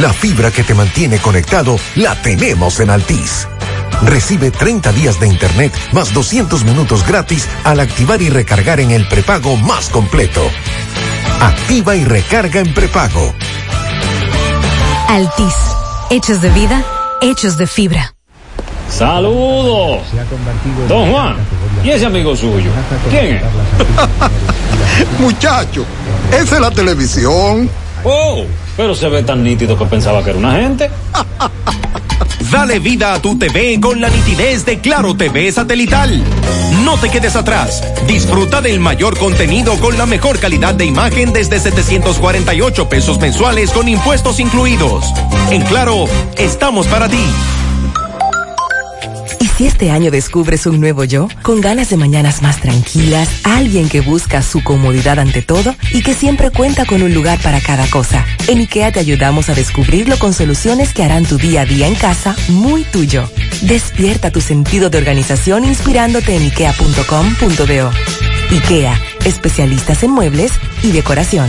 La fibra que te mantiene conectado la tenemos en Altis. Recibe 30 días de internet más 200 minutos gratis al activar y recargar en el prepago más completo. Activa y recarga en prepago. Altis. Hechos de vida, hechos de fibra. Saludos. Don Juan. ¿Y ese amigo suyo? ¿Quién es? Muchacho, esa es la televisión. Oh, pero se ve tan nítido que pensaba que era una gente. Dale vida a tu TV con la nitidez de Claro TV satelital. No te quedes atrás. Disfruta del mayor contenido con la mejor calidad de imagen desde 748 pesos mensuales con impuestos incluidos. En Claro, estamos para ti. ¿Y si este año descubres un nuevo yo? Con ganas de mañanas más tranquilas, alguien que busca su comodidad ante todo y que siempre cuenta con un lugar para cada cosa. En IKEA te ayudamos a descubrirlo con soluciones que harán tu día a día en casa muy tuyo. Despierta tu sentido de organización inspirándote en ikea.com.do. IKEA, especialistas en muebles y decoración.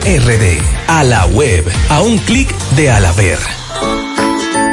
RD. A la web. A un clic de Alaber.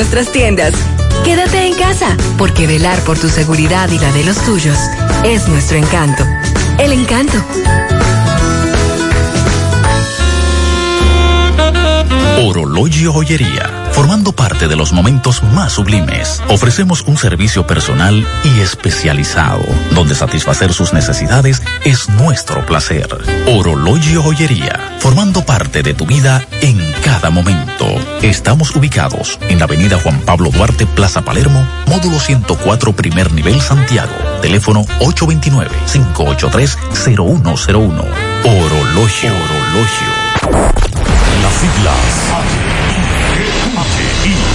nuestras tiendas. Quédate en casa, porque velar por tu seguridad y la de los tuyos es nuestro encanto. El encanto. Orologio Joyería. Formando parte de los momentos más sublimes, ofrecemos un servicio personal y especializado, donde satisfacer sus necesidades es nuestro placer. Orologio Joyería. Formando parte de tu vida en cada momento. Estamos ubicados en la avenida Juan Pablo Duarte, Plaza Palermo, módulo 104, primer nivel Santiago. Teléfono 829-583-0101. Orologio. Orologio. Las siglas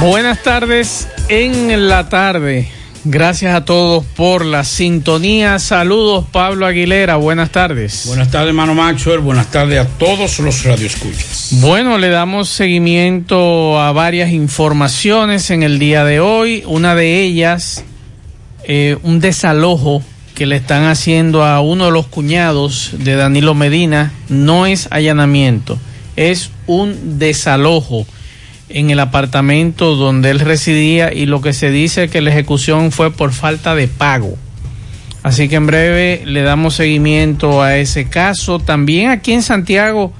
Buenas tardes en la tarde. Gracias a todos por la sintonía. Saludos, Pablo Aguilera. Buenas tardes. Buenas tardes, hermano Maxwell. Buenas tardes a todos los radioescuchas. Bueno, le damos seguimiento a varias informaciones en el día de hoy. Una de ellas, eh, un desalojo que le están haciendo a uno de los cuñados de Danilo Medina. No es allanamiento, es un desalojo en el apartamento donde él residía y lo que se dice que la ejecución fue por falta de pago. Así que en breve le damos seguimiento a ese caso. También aquí en Santiago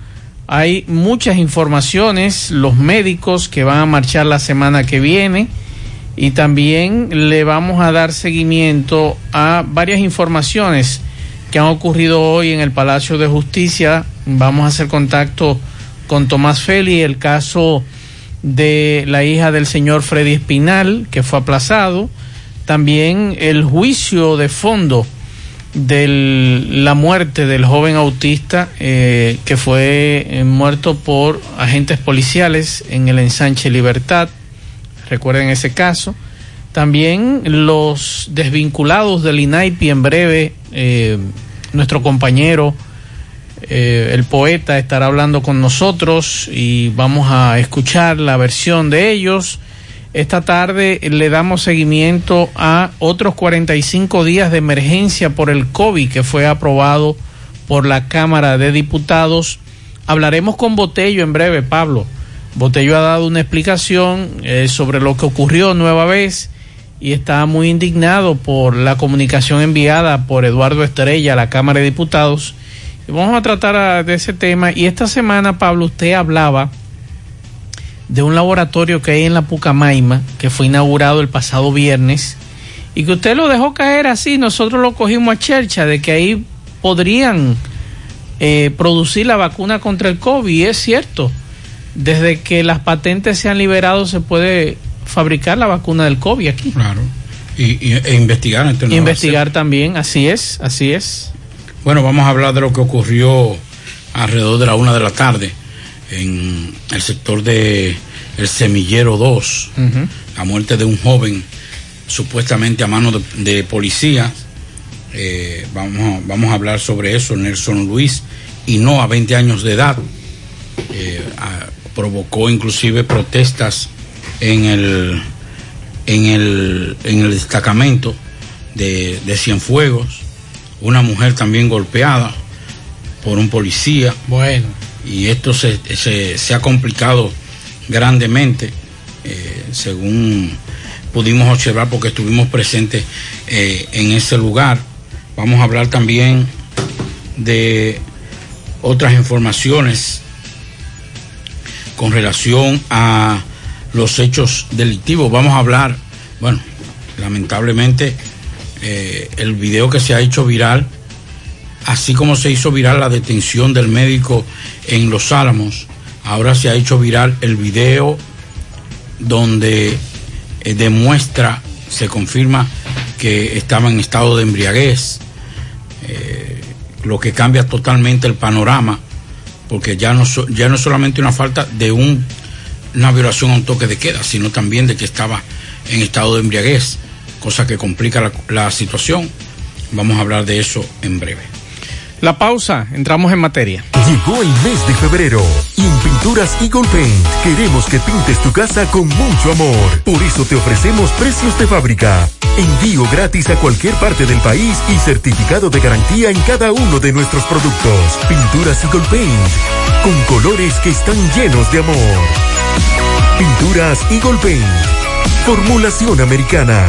hay muchas informaciones, los médicos que van a marchar la semana que viene y también le vamos a dar seguimiento a varias informaciones que han ocurrido hoy en el Palacio de Justicia. Vamos a hacer contacto con Tomás Feli, el caso de la hija del señor Freddy Espinal, que fue aplazado, también el juicio de fondo de la muerte del joven autista eh, que fue eh, muerto por agentes policiales en el ensanche Libertad. Recuerden ese caso. También los desvinculados del INAIPI en breve, eh, nuestro compañero Eh, el poeta estará hablando con nosotros y vamos a escuchar la versión de ellos. Esta tarde le damos seguimiento a otros 45 días de emergencia por el COVID que fue aprobado por la Cámara de Diputados. Hablaremos con Botello en breve, Pablo. Botello ha dado una explicación eh, sobre lo que ocurrió nueva vez y está muy indignado por la comunicación enviada por Eduardo Estrella a la Cámara de Diputados. Y vamos a tratar a, de ese tema. Y esta semana, Pablo, usted hablaba de un laboratorio que hay en la Pucamaima, que fue inaugurado el pasado viernes, y que usted lo dejó caer así, nosotros lo cogimos a chercha, de que ahí podrían eh, producir la vacuna contra el COVID, y es cierto, desde que las patentes se han liberado se puede fabricar la vacuna del COVID aquí. Claro. Y, y e investigar. Entonces no investigar también, así es, así es. Bueno, vamos a hablar de lo que ocurrió alrededor de la una de la tarde en el sector de el Semillero 2, uh -huh. la muerte de un joven supuestamente a mano de, de policía. Eh, vamos, vamos a hablar sobre eso, Nelson Luis, y no a 20 años de edad. Eh, a, provocó inclusive protestas en el, en el, en el destacamento de, de Cienfuegos. Una mujer también golpeada por un policía. Bueno. Y esto se, se, se ha complicado grandemente, eh, según pudimos observar porque estuvimos presentes eh, en ese lugar. Vamos a hablar también de otras informaciones con relación a los hechos delictivos. Vamos a hablar, bueno, lamentablemente eh, el video que se ha hecho viral, así como se hizo viral la detención del médico en Los Álamos, ahora se ha hecho viral el video donde eh, demuestra, se confirma que estaba en estado de embriaguez, eh, lo que cambia totalmente el panorama, porque ya no, ya no es solamente una falta de un, una violación a un toque de queda, sino también de que estaba en estado de embriaguez, cosa que complica la, la situación. Vamos a hablar de eso en breve. La pausa, entramos en materia. Llegó el mes de febrero y en Pinturas Eagle Paint queremos que pintes tu casa con mucho amor. Por eso te ofrecemos precios de fábrica, envío gratis a cualquier parte del país y certificado de garantía en cada uno de nuestros productos. Pinturas Eagle Paint, con colores que están llenos de amor. Pinturas Eagle Paint, formulación americana.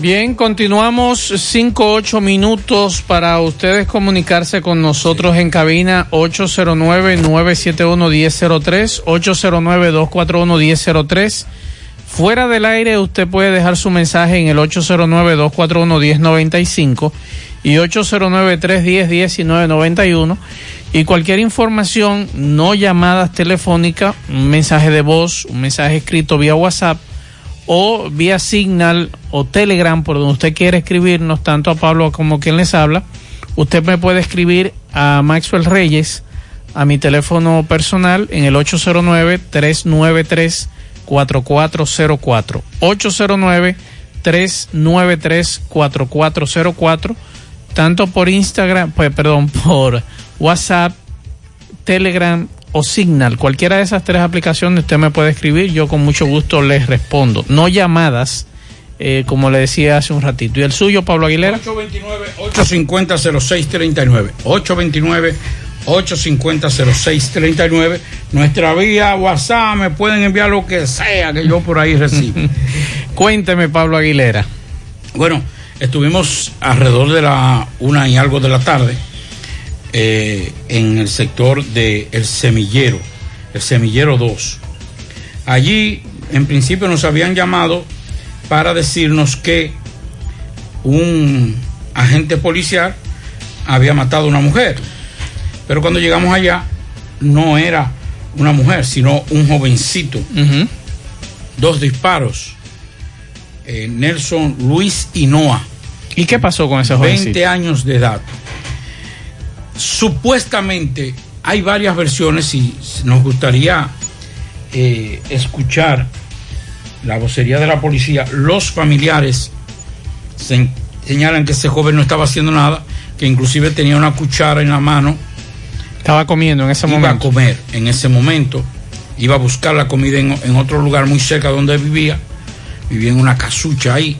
Bien, continuamos. 5 8 minutos para ustedes comunicarse con nosotros en cabina. 809-971-1003, 809-241-1003. Fuera del aire usted puede dejar su mensaje en el 809-241-1095 y 809-310-1991 y cualquier información, no llamadas telefónicas, un mensaje de voz, un mensaje escrito vía WhatsApp o vía Signal o Telegram, por donde usted quiere escribirnos, tanto a Pablo como quien les habla, usted me puede escribir a Maxwell Reyes a mi teléfono personal en el 809-393-4404. 809-393-4404, tanto por Instagram, pues, perdón, por WhatsApp, Telegram o Signal, cualquiera de esas tres aplicaciones usted me puede escribir, yo con mucho gusto les respondo. No llamadas, eh, como le decía hace un ratito. ¿Y el suyo, Pablo Aguilera? 829-850-0639. 829-850-0639. Nuestra vía WhatsApp me pueden enviar lo que sea que yo por ahí recibo. Cuénteme, Pablo Aguilera. Bueno, estuvimos alrededor de la una y algo de la tarde eh, en el sector del el semillero, el semillero 2. Allí, en principio, nos habían llamado para decirnos que un agente policial había matado a una mujer. Pero cuando llegamos allá, no era una mujer, sino un jovencito. Dos disparos. Eh, Nelson Luis Hinoa. ¿Y qué pasó con ese jovencito? 20 años de edad supuestamente hay varias versiones y nos gustaría eh, escuchar la vocería de la policía. Los familiares señalan que ese joven no estaba haciendo nada, que inclusive tenía una cuchara en la mano. Estaba comiendo en ese momento. Iba a comer en ese momento. Iba a buscar la comida en, en otro lugar muy cerca donde vivía. Vivía en una casucha ahí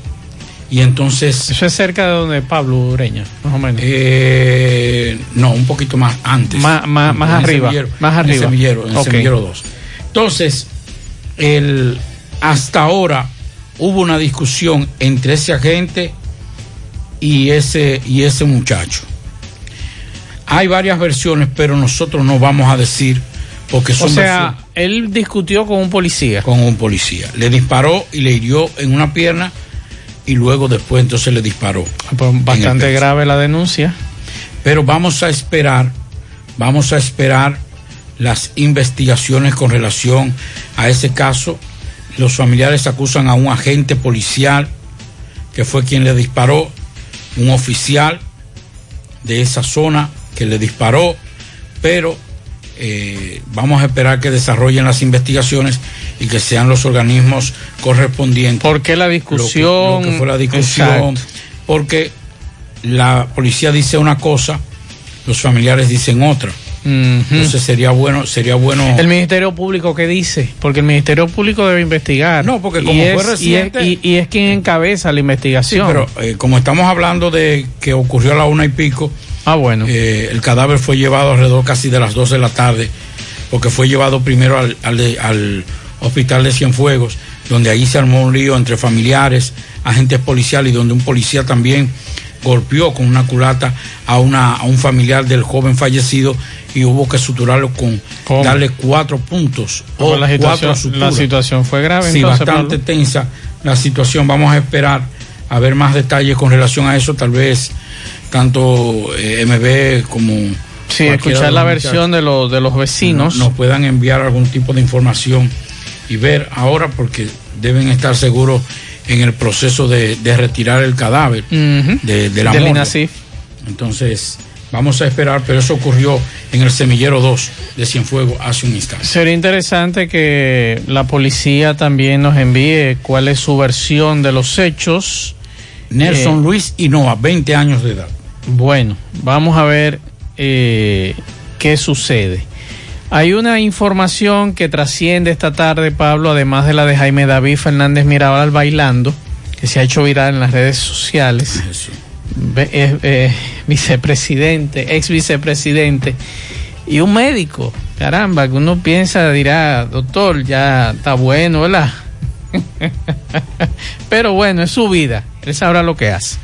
y entonces... Eso es cerca de donde Pablo Ureña, más o menos. Eh, no, un poquito más antes. Más, más, más arriba. más arriba. En semillero, en el semillero 2. Entonces, el, hasta ahora hubo una discusión entre ese agente y ese, y ese muchacho. Hay varias versiones, pero nosotros no vamos a decir porque son O sea, él discutió con un policía. Con un policía. Le disparó y le hirió en una pierna y luego después entonces le disparó. Pues bastante grave la denuncia. Pero vamos a esperar, vamos a esperar las investigaciones con relación a ese caso. Los familiares acusan a un agente policial que fue quien le disparó, un oficial de esa zona que le disparó, pero eh, vamos a esperar que desarrollen las investigaciones y que sean los organismos correspondientes. ¿Por qué la discusión? Lo fue la discusión. Porque la policía dice una cosa, los familiares dicen otra. Entonces sería bueno, sería bueno. El Ministerio Público qué dice, porque el Ministerio Público debe investigar. No, porque como fue reciente y es, quien encabeza la investigación. pero eh, como estamos hablando de que ocurrió a la una y pico, Ah, bueno. Eh, el cadáver fue llevado alrededor casi de las 12 de la tarde, porque fue llevado primero al, al, hospital de Cienfuegos, donde ahí se armó un lío entre familiares, agentes policiales, y donde un policía también golpeó con una culata a, una, a un familiar del joven fallecido y hubo que suturarlo con darle cuatro puntos o la situación, La situación fue grave. Sí, bastante tensa la situación. Vamos a esperar a ver más detalles con relación a eso, tal vez tanto eh, MB como... Sí, escuchar la versión de, los, de los vecinos. Nos, puedan enviar algún tipo de información y ver ahora porque deben estar seguros en el proceso de, de retirar el cadáver de, de la morgue. INASIF. Entonces, vamos a esperar, pero eso ocurrió en el semillero 2 de Cienfuegos hace un instante. Sería interesante que la policía también nos envíe cuál es su versión de los hechos. Nelson Eh, Luis Hinoa, 20 años de edad. Bueno, vamos a ver eh, qué sucede. Hay una información que trasciende esta tarde, Pablo, además de la de Jaime David Fernández Mirabal bailando, que se ha hecho viral en las redes sociales. Eh, eh, vicepresidente, ex vicepresidente y un médico. Caramba, que uno piensa, dirá, doctor, ya está bueno, ¿verdad? Pero bueno, es su vida, él sabrá lo que hace.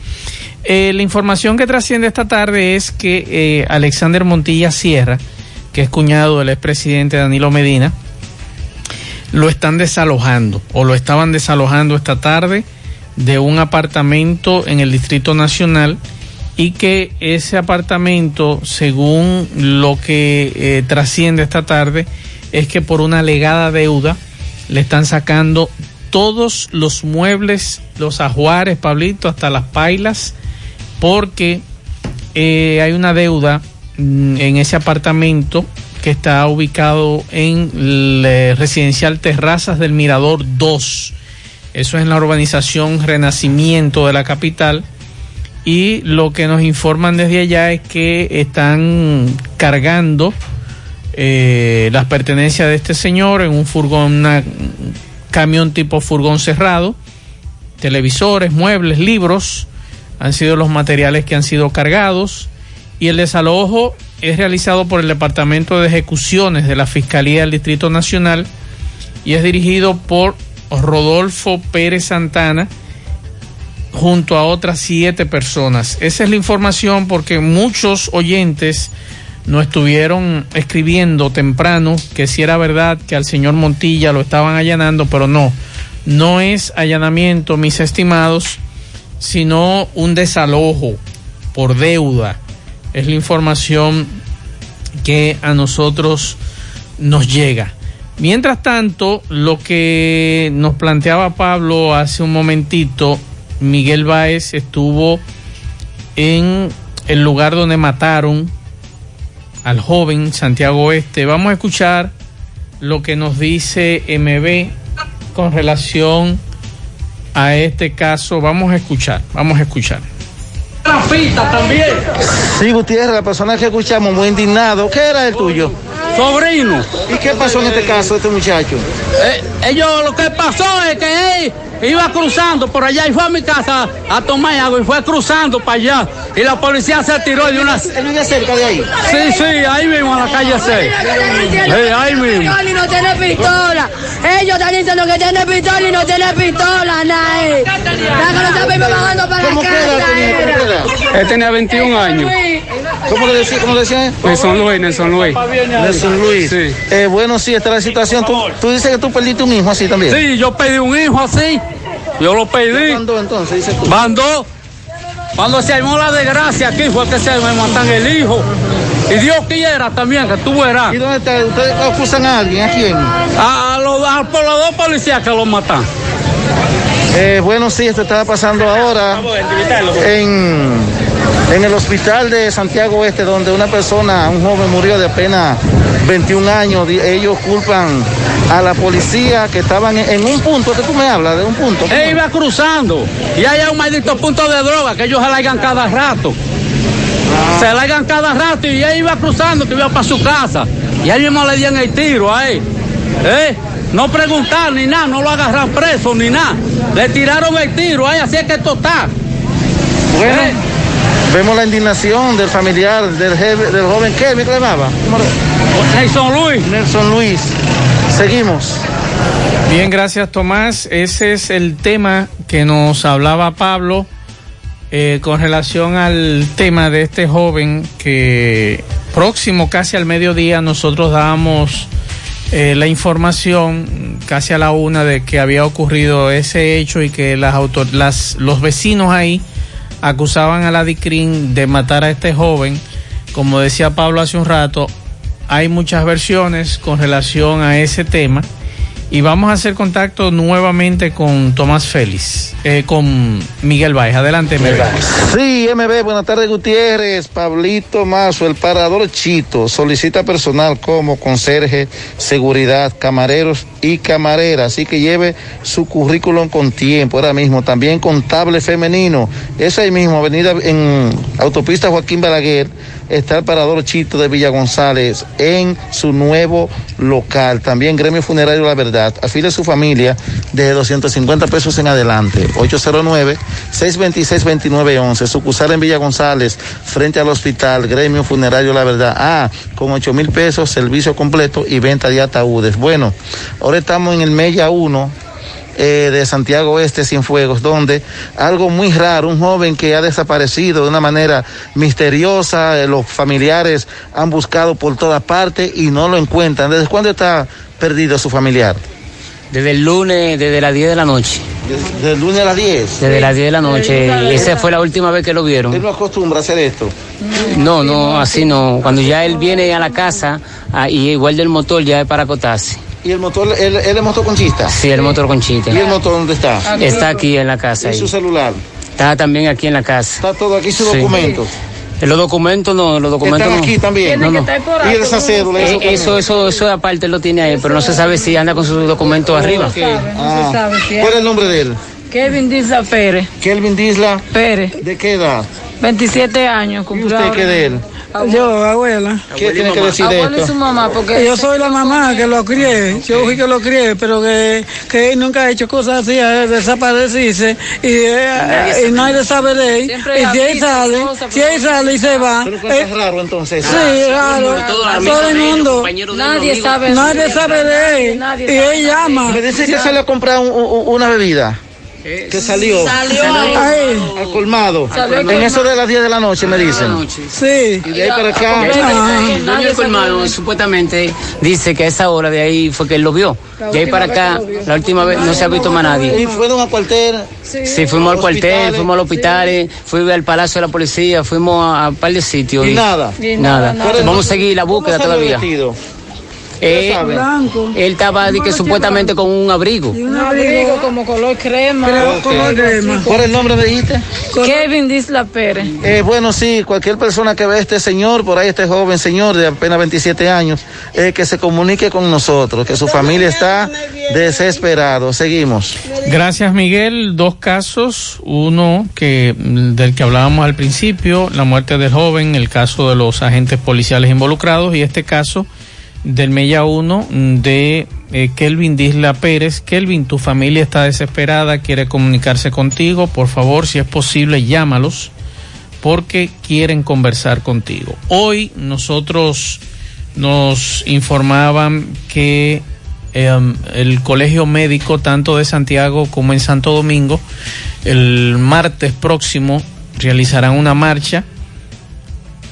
Eh, la información que trasciende esta tarde es que Alexander Montilla Sierra, que es cuñado del expresidente Danilo Medina, lo están desalojando o lo estaban desalojando esta tarde de un apartamento en el Distrito Nacional y que ese apartamento, según lo que eh, trasciende esta tarde, es que por una alegada deuda le están sacando todos los muebles, los ajuares, Pablito, hasta las pailas, porque eh, hay una deuda en ese apartamento que está ubicado en eh, residencial Terrazas del Mirador 2. Eso es en la urbanización Renacimiento de la capital. Y lo que nos informan desde allá es que están cargando eh, las pertenencias de este señor en un furgón, un camión tipo furgón cerrado. Televisores, muebles, libros han sido los materiales que han sido cargados. Y el desalojo es realizado por el Departamento de Ejecuciones de la Fiscalía del Distrito Nacional y es dirigido por Rodolfo Pérez Santana junto a otras siete personas. Esa es la información porque muchos oyentes nos estuvieron escribiendo temprano que si era verdad que al señor Montilla lo estaban allanando, pero no, no es allanamiento, mis estimados, sino un desalojo por deuda. Es la información que a nosotros nos llega. Mientras tanto, lo que nos planteaba Pablo hace un momentito, Miguel Báez estuvo en el lugar donde mataron al joven Santiago Oeste. Vamos a escuchar lo que nos dice MB con relación a este caso. Vamos a escuchar, vamos a escuchar. También. Sí, Gutiérrez, la persona que escuchamos muy indignado. ¿Qué era el tuyo? Sobrino. ¿Y qué pasó en este caso este muchacho? Eh, ellos lo que pasó es que él iba cruzando por allá y fue a mi casa a tomar agua y fue cruzando para allá. Y la policía se tiró de una. ¿Él vive cerca de ahí? Sí, sí, ahí mismo en la calle 6. Sí, ahí mismo. Y no tiene pistola. Ellos están diciendo que tiene pistola y no tiene pistola, nadie. La que lo está bajando para la ¿Cómo edad? Él tenía 21 años. ¿Cómo le decía? ¿Cómo le decía? Nelson Luis, Nelson Luis. Nelson Luis. Sí. Eh, bueno, sí, esta es la situación. Tú, tú dices que tú perdiste un hijo así también. Sí, yo pedí un hijo así. Yo lo pedí. ¿Cuándo entonces? Tú. Dos. Cuando se armó la desgracia aquí fue que se me matan el hijo. Y Dios quiera también que tú verás. ¿Y dónde está? ¿Ustedes acusan a alguien? ¿A quién? A, a los, a- por los dos policías que lo matan. Eh, bueno, sí, esto estaba pasando ahora en, en el hospital de Santiago Oeste, donde una persona, un joven murió de apenas 21 años. Ellos culpan a la policía que estaban en, un punto, que tú me hablas de un punto. Él iba cruzando y hay un maldito punto de droga que ellos se largan cada rato. Se largan cada rato y él iba cruzando que iba para su casa. Y ahí mismo le dieron el tiro a él. ¿Eh? No preguntar ni nada, no lo agarran preso ni nada. Le tiraron el tiro ahí, así es que esto está. Bueno, ¿Eh? Vemos la indignación del familiar del, jefe- del joven Kevin, ¿qué le llamaba? ¿Cómo le- Nelson Luis. Nelson Luis. Seguimos. Bien, gracias Tomás. Ese es el tema que nos hablaba Pablo eh, con relación al tema de este joven que próximo casi al mediodía nosotros dábamos eh, la información casi a la una de que había ocurrido ese hecho y que las autor las, los vecinos ahí acusaban a la DICRIN de matar a este joven. Como decía Pablo hace un rato, hay muchas versiones con relación a ese tema Y vamos a hacer contacto nuevamente con Tomás Félix, eh, con Miguel Baez. Adelante, MB. Sí, MB, buenas tardes, Gutiérrez. Pablito Mazo, el parador Chito, solicita personal como conserje, seguridad, camareros y camareras. Así que lleve su currículum con tiempo, ahora mismo. También contable femenino. Es ahí mismo, avenida en autopista Joaquín Balaguer está el parador Chito de Villa González en su nuevo local. También Gremio Funerario La Verdad. Afile a su familia de 250 pesos en adelante. 809-626-2911. Sucursal en Villa González, frente al hospital. Gremio Funerario La Verdad. Ah, con 8 mil pesos, servicio completo y venta de ataúdes. Bueno, ahora estamos en el Mella 1 eh, de Santiago Oeste, Cienfuegos, donde algo muy raro, un joven que ha desaparecido de una manera misteriosa, eh, los familiares han buscado por todas partes y no lo encuentran. ¿Desde cuándo está perdido su familiar? Desde el lunes, desde las 10 de la noche. ¿Desde el lunes a las 10? Desde las 10 de la noche. Esa fue la última vez que lo vieron. ¿Él no acostumbra a hacer esto? No, no, así no. Cuando ya él viene a la casa ah, y igual del motor ya es para acotarse. ¿Y el motor, él, él es motoconchista? Sí, el motor conchita. ¿Y el motor dónde está? Está aquí en la casa. ¿Y ahí. su celular? Está también aquí en la casa. ¿Está todo aquí sus Sí. documentos? Los documentos no, los documentos ¿Están no. aquí también? No, no. ¿Y esa cédula? Eh, Eso, eso, eso aparte lo tiene ahí, pero no se sabe si anda con sus documentos arriba. Ah, ¿Cuál es el nombre de él? Kevin Disla Pérez. Kelvin Disla. Pérez. ¿De qué edad? 27 años. ¿Y usted qué de él? Yo, abuela. ¿Qué tiene que decir de Abuela y esto? su mamá, porque yo soy la mamá que lo crié, yo fui que lo crié, pero que, que él nunca ha hecho cosas así, eh, desaparecerse y, eh, y nadie sabe de él. Siempre Y si él sale, cosas, si él sale y se va, Pero eh, es raro entonces. Sí, raro. Todo el mundo. Nadie sabe. Nadie sabe de él. Nadie Y él llama. Me dice que salió a comprar un- un- una bebida. Que salió. Salió ahí. Al colmado. Salió al En eso de las 10 de la noche me dicen. Sí. Y de ahí para acá. El dueño del colmado supuestamente dice que a esa hora de ahí fue que él lo vio. De ahí para acá, la última vez no se ha visto más nadie. Y fueron a cuartel. Sí, fuimos al cuartel, fuimos al hospital, fuimos al Palacio de la Policía, fuimos a un par de sitios. Y nada. Nada. Vamos a seguir la búsqueda ¿Cómo salió todavía. Eh? Blanco. él estaba di que, supuestamente con un abrigo. Un abrigo como color crema. color crema. ¿Cuál es el nombre me dijiste? Kevin Disla Pérez. Eh, bueno, sí, cualquier persona que vea a este señor, por ahí este joven señor de apenas 27 años, eh, que se comunique con nosotros, que su familia está desesperado. Seguimos. Gracias, Miguel. Dos casos. Uno que mm, del que hablábamos al principio, la muerte del joven, el caso de los agentes policiales involucrados y este caso del Mella 1 de eh, Kelvin Disla Pérez. Kelvin, tu familia está desesperada, quiere comunicarse contigo. Por favor, si es posible, llámalos porque quieren conversar contigo. Hoy nosotros nos informaban que eh, el colegio médico, tanto de Santiago como en Santo Domingo, el martes próximo realizarán una marcha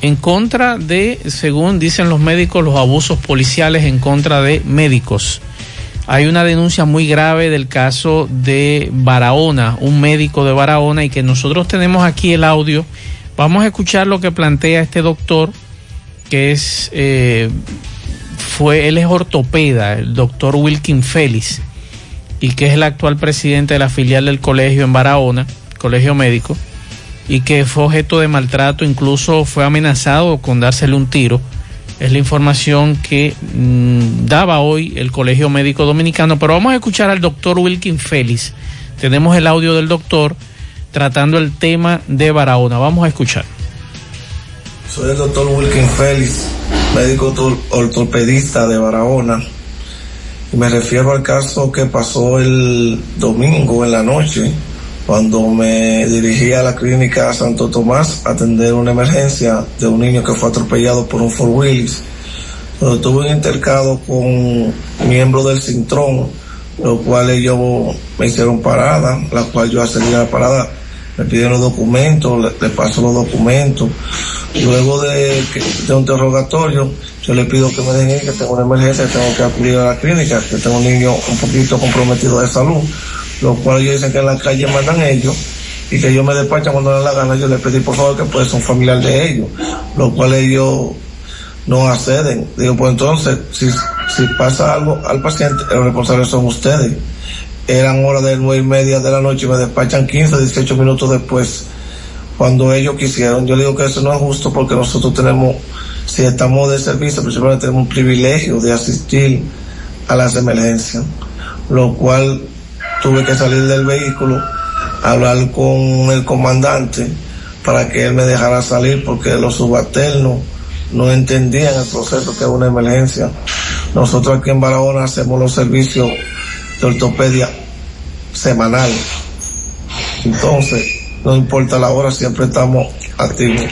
en contra de, según dicen los médicos, los abusos policiales en contra de médicos. Hay una denuncia muy grave del caso de Barahona, un médico de Barahona, y que nosotros tenemos aquí el audio. Vamos a escuchar lo que plantea este doctor, que es, eh, fue, él es ortopeda, el doctor Wilkin Félix, y que es el actual presidente de la filial del colegio en Barahona, colegio médico, y que fue objeto de maltrato, incluso fue amenazado con dársele un tiro. Es la información que mm, daba hoy el Colegio Médico Dominicano, pero vamos a escuchar al doctor Wilkin Félix. Tenemos el audio del doctor tratando el tema de Barahona. Vamos a escuchar. Soy el doctor Wilkin Félix, médico orto- ortopedista de Barahona. Y me refiero al caso que pasó el domingo en la noche, cuando me dirigí a la clínica Santo Tomás a atender una emergencia de un niño que fue atropellado por un Ford Willis. Donde tuve un intercado con miembros del Cintrón, los cuales ellos me hicieron parada, la cual yo accedí a la parada, me pidieron los documentos, le, le paso los documentos. Luego de, de un interrogatorio, yo le pido que me dejen que tengo una emergencia, tengo que acudir a la clínica, que tengo un niño un poquito comprometido de salud, lo cual ellos dicen que en la calle mandan ellos y que ellos me despachan cuando les da la gana. Yo les pedí por favor que puede ser un familiar de ellos, lo cual ellos no acceden. Digo, pues entonces, si, si pasa algo al paciente, los responsables son ustedes. Eran horas de nueve y media de la noche y me despachan 15, 18 minutos después, cuando ellos quisieron. Yo digo que eso no es justo porque nosotros tenemos, si estamos de servicio, principalmente tenemos un privilegio de asistir a las emergencias, lo cual tuve que salir del vehículo, hablar con el comandante para que él me dejara salir porque los subalternos no entendían el proceso que es una emergencia. Nosotros aquí en Barahona hacemos los servicios de ortopedia semanal. Entonces, no importa la hora, siempre estamos activos,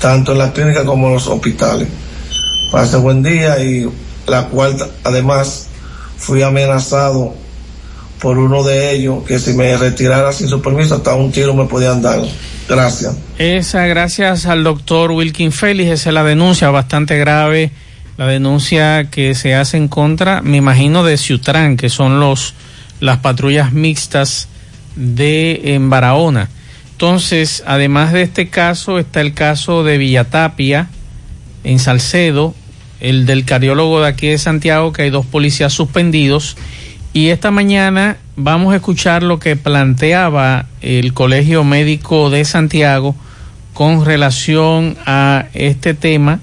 tanto en la clínica como en los hospitales. Pase buen día y la cuarta, además, fui amenazado por uno de ellos que si me retirara sin su permiso hasta un tiro me podían dar. Gracias. Esa, gracias al doctor Wilkin Félix, esa es la denuncia bastante grave, la denuncia que se hace en contra, me imagino, de Ciutrán, que son los las patrullas mixtas de en Barahona. Entonces, además de este caso, está el caso de Villatapia, en Salcedo, el del cardiólogo de aquí de Santiago, que hay dos policías suspendidos. Y esta mañana vamos a escuchar lo que planteaba el Colegio Médico de Santiago con relación a este tema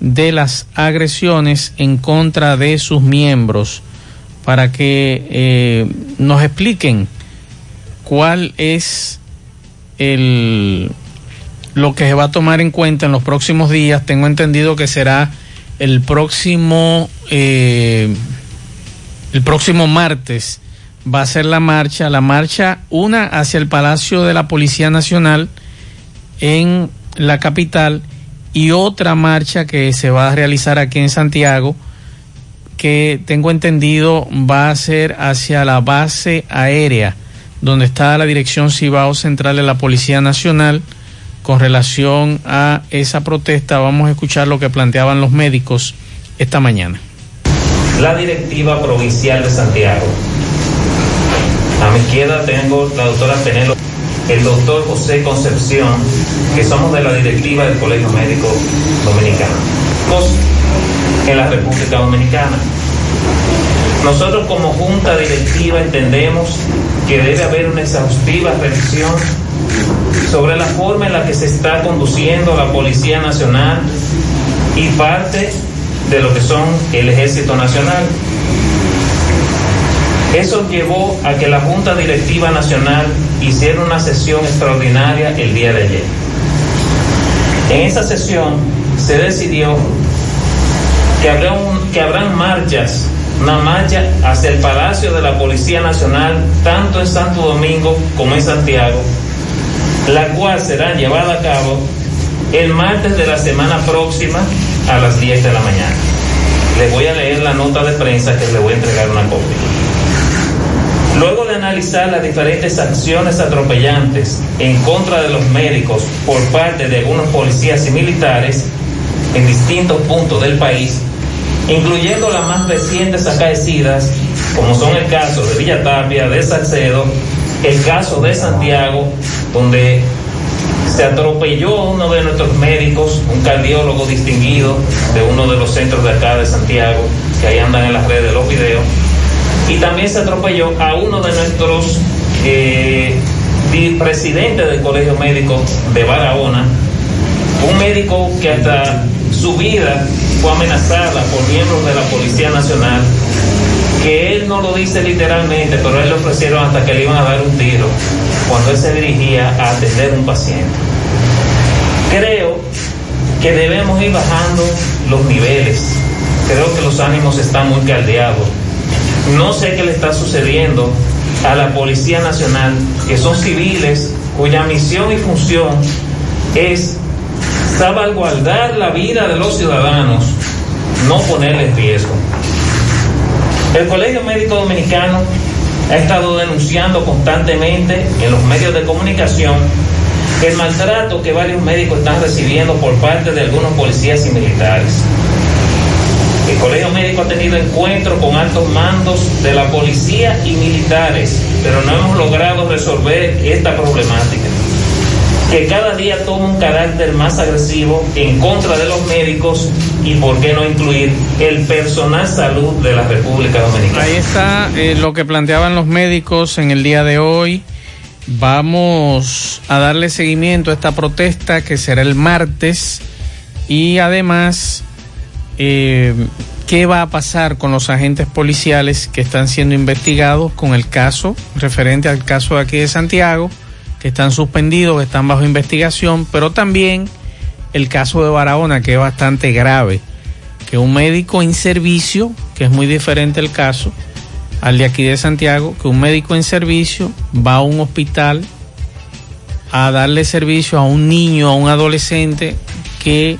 de las agresiones en contra de sus miembros para que eh, nos expliquen cuál es el lo que se va a tomar en cuenta en los próximos días. Tengo entendido que será el próximo eh, el próximo martes va a ser la marcha, la marcha una hacia el Palacio de la Policía Nacional en la capital y otra marcha que se va a realizar aquí en Santiago que tengo entendido va a ser hacia la base aérea donde está la Dirección Cibao Central de la Policía Nacional con relación a esa protesta. Vamos a escuchar lo que planteaban los médicos esta mañana. La directiva provincial de Santiago. A mi izquierda tengo la doctora Penelo, el doctor José Concepción, que somos de la directiva del Colegio Médico Dominicano. En la República Dominicana. Nosotros como junta directiva entendemos que debe haber una exhaustiva revisión sobre la forma en la que se está conduciendo la Policía Nacional y parte de lo que son el Ejército Nacional. Eso llevó a que la Junta Directiva Nacional hiciera una sesión extraordinaria el día de ayer. En esa sesión se decidió que, habrá que habrán marchas una marcha hacia el Palacio de la Policía Nacional, tanto en Santo Domingo como en Santiago, la cual será llevada a cabo el martes de la semana próxima a las 10 de la mañana. Les voy a leer la nota de prensa que les voy a entregar una copia. Luego de analizar las diferentes acciones atropellantes en contra de los médicos por parte de algunos policías y militares en distintos puntos del país, incluyendo las más recientes acaecidas, como son el caso de Villa Tapia, de Salcedo, el caso de Santiago, donde se atropelló uno de nuestros médicos, un cardiólogo distinguido de uno de los centros de acá de Santiago, que ahí andan en las redes los videos, y también se atropelló a uno de nuestros eh, presidentes del Colegio Médico de Barahona, un médico que hasta su vida fue amenazada por miembros de la Policía Nacional, que él no lo dice literalmente, pero él le ofrecieron hasta que le iban a dar un tiro cuando él se dirigía a atender un paciente. Creo que debemos ir bajando los niveles. Creo que los ánimos están muy caldeados. No sé qué le está sucediendo a la Policía Nacional, que son civiles cuya misión y función es salvaguardar la vida de los ciudadanos, no ponerle en riesgo. El Colegio Médico Dominicano ha estado denunciando constantemente en los medios de comunicación el maltrato que varios médicos están recibiendo por parte de algunos policías y militares. El Colegio Médico ha tenido encuentros con altos mandos de la policía y militares, pero no hemos logrado resolver esta problemática. Que cada día toma un carácter más agresivo en contra de los médicos y por qué no incluir el personal salud de la República Dominicana. Ahí está eh, lo que planteaban los médicos en el día de hoy. Vamos a darle seguimiento a esta protesta que será el martes y además eh, qué va a pasar con los agentes policiales que están siendo investigados con el caso referente al caso de aquí de Santiago, están suspendidos, están bajo investigación, pero también el caso de Barahona, que es bastante grave, que un médico en servicio, que es muy diferente el caso al de aquí de Santiago, que un médico en servicio va a un hospital a darle servicio a un niño, a un adolescente que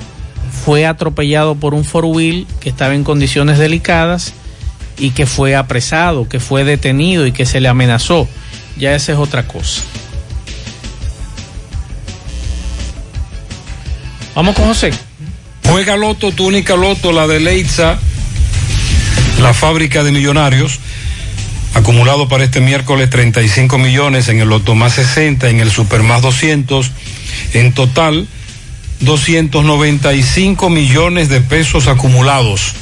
fue atropellado por un four wheel que estaba en condiciones delicadas y que fue apresado, que fue detenido y que se le amenazó. Ya esa es otra cosa. Vamos con José. Juega Loto, tu única Loto, la de Leitza, la fábrica de millonarios. Acumulado para este miércoles 35 millones en el Loto más 60, en el Super más 200. En total, 295 millones de pesos acumulados.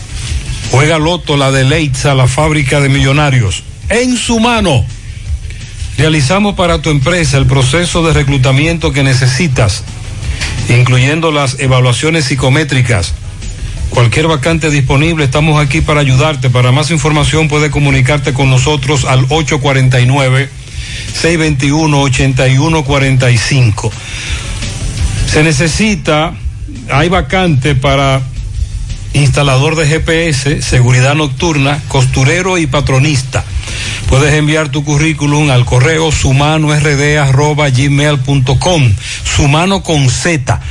Juega Loto, la de Leitza, la fábrica de millonarios. En su mano. Realizamos para tu empresa el proceso de reclutamiento que necesitas, incluyendo las evaluaciones psicométricas. Cualquier vacante disponible, estamos aquí para ayudarte. Para más información puede comunicarte con nosotros al 849 621 8145. Se necesita, hay vacante para instalador de GPS, seguridad nocturna, costurero y patronista. Puedes enviar tu currículum al correo sumanord.gmail.com, sumano con Z,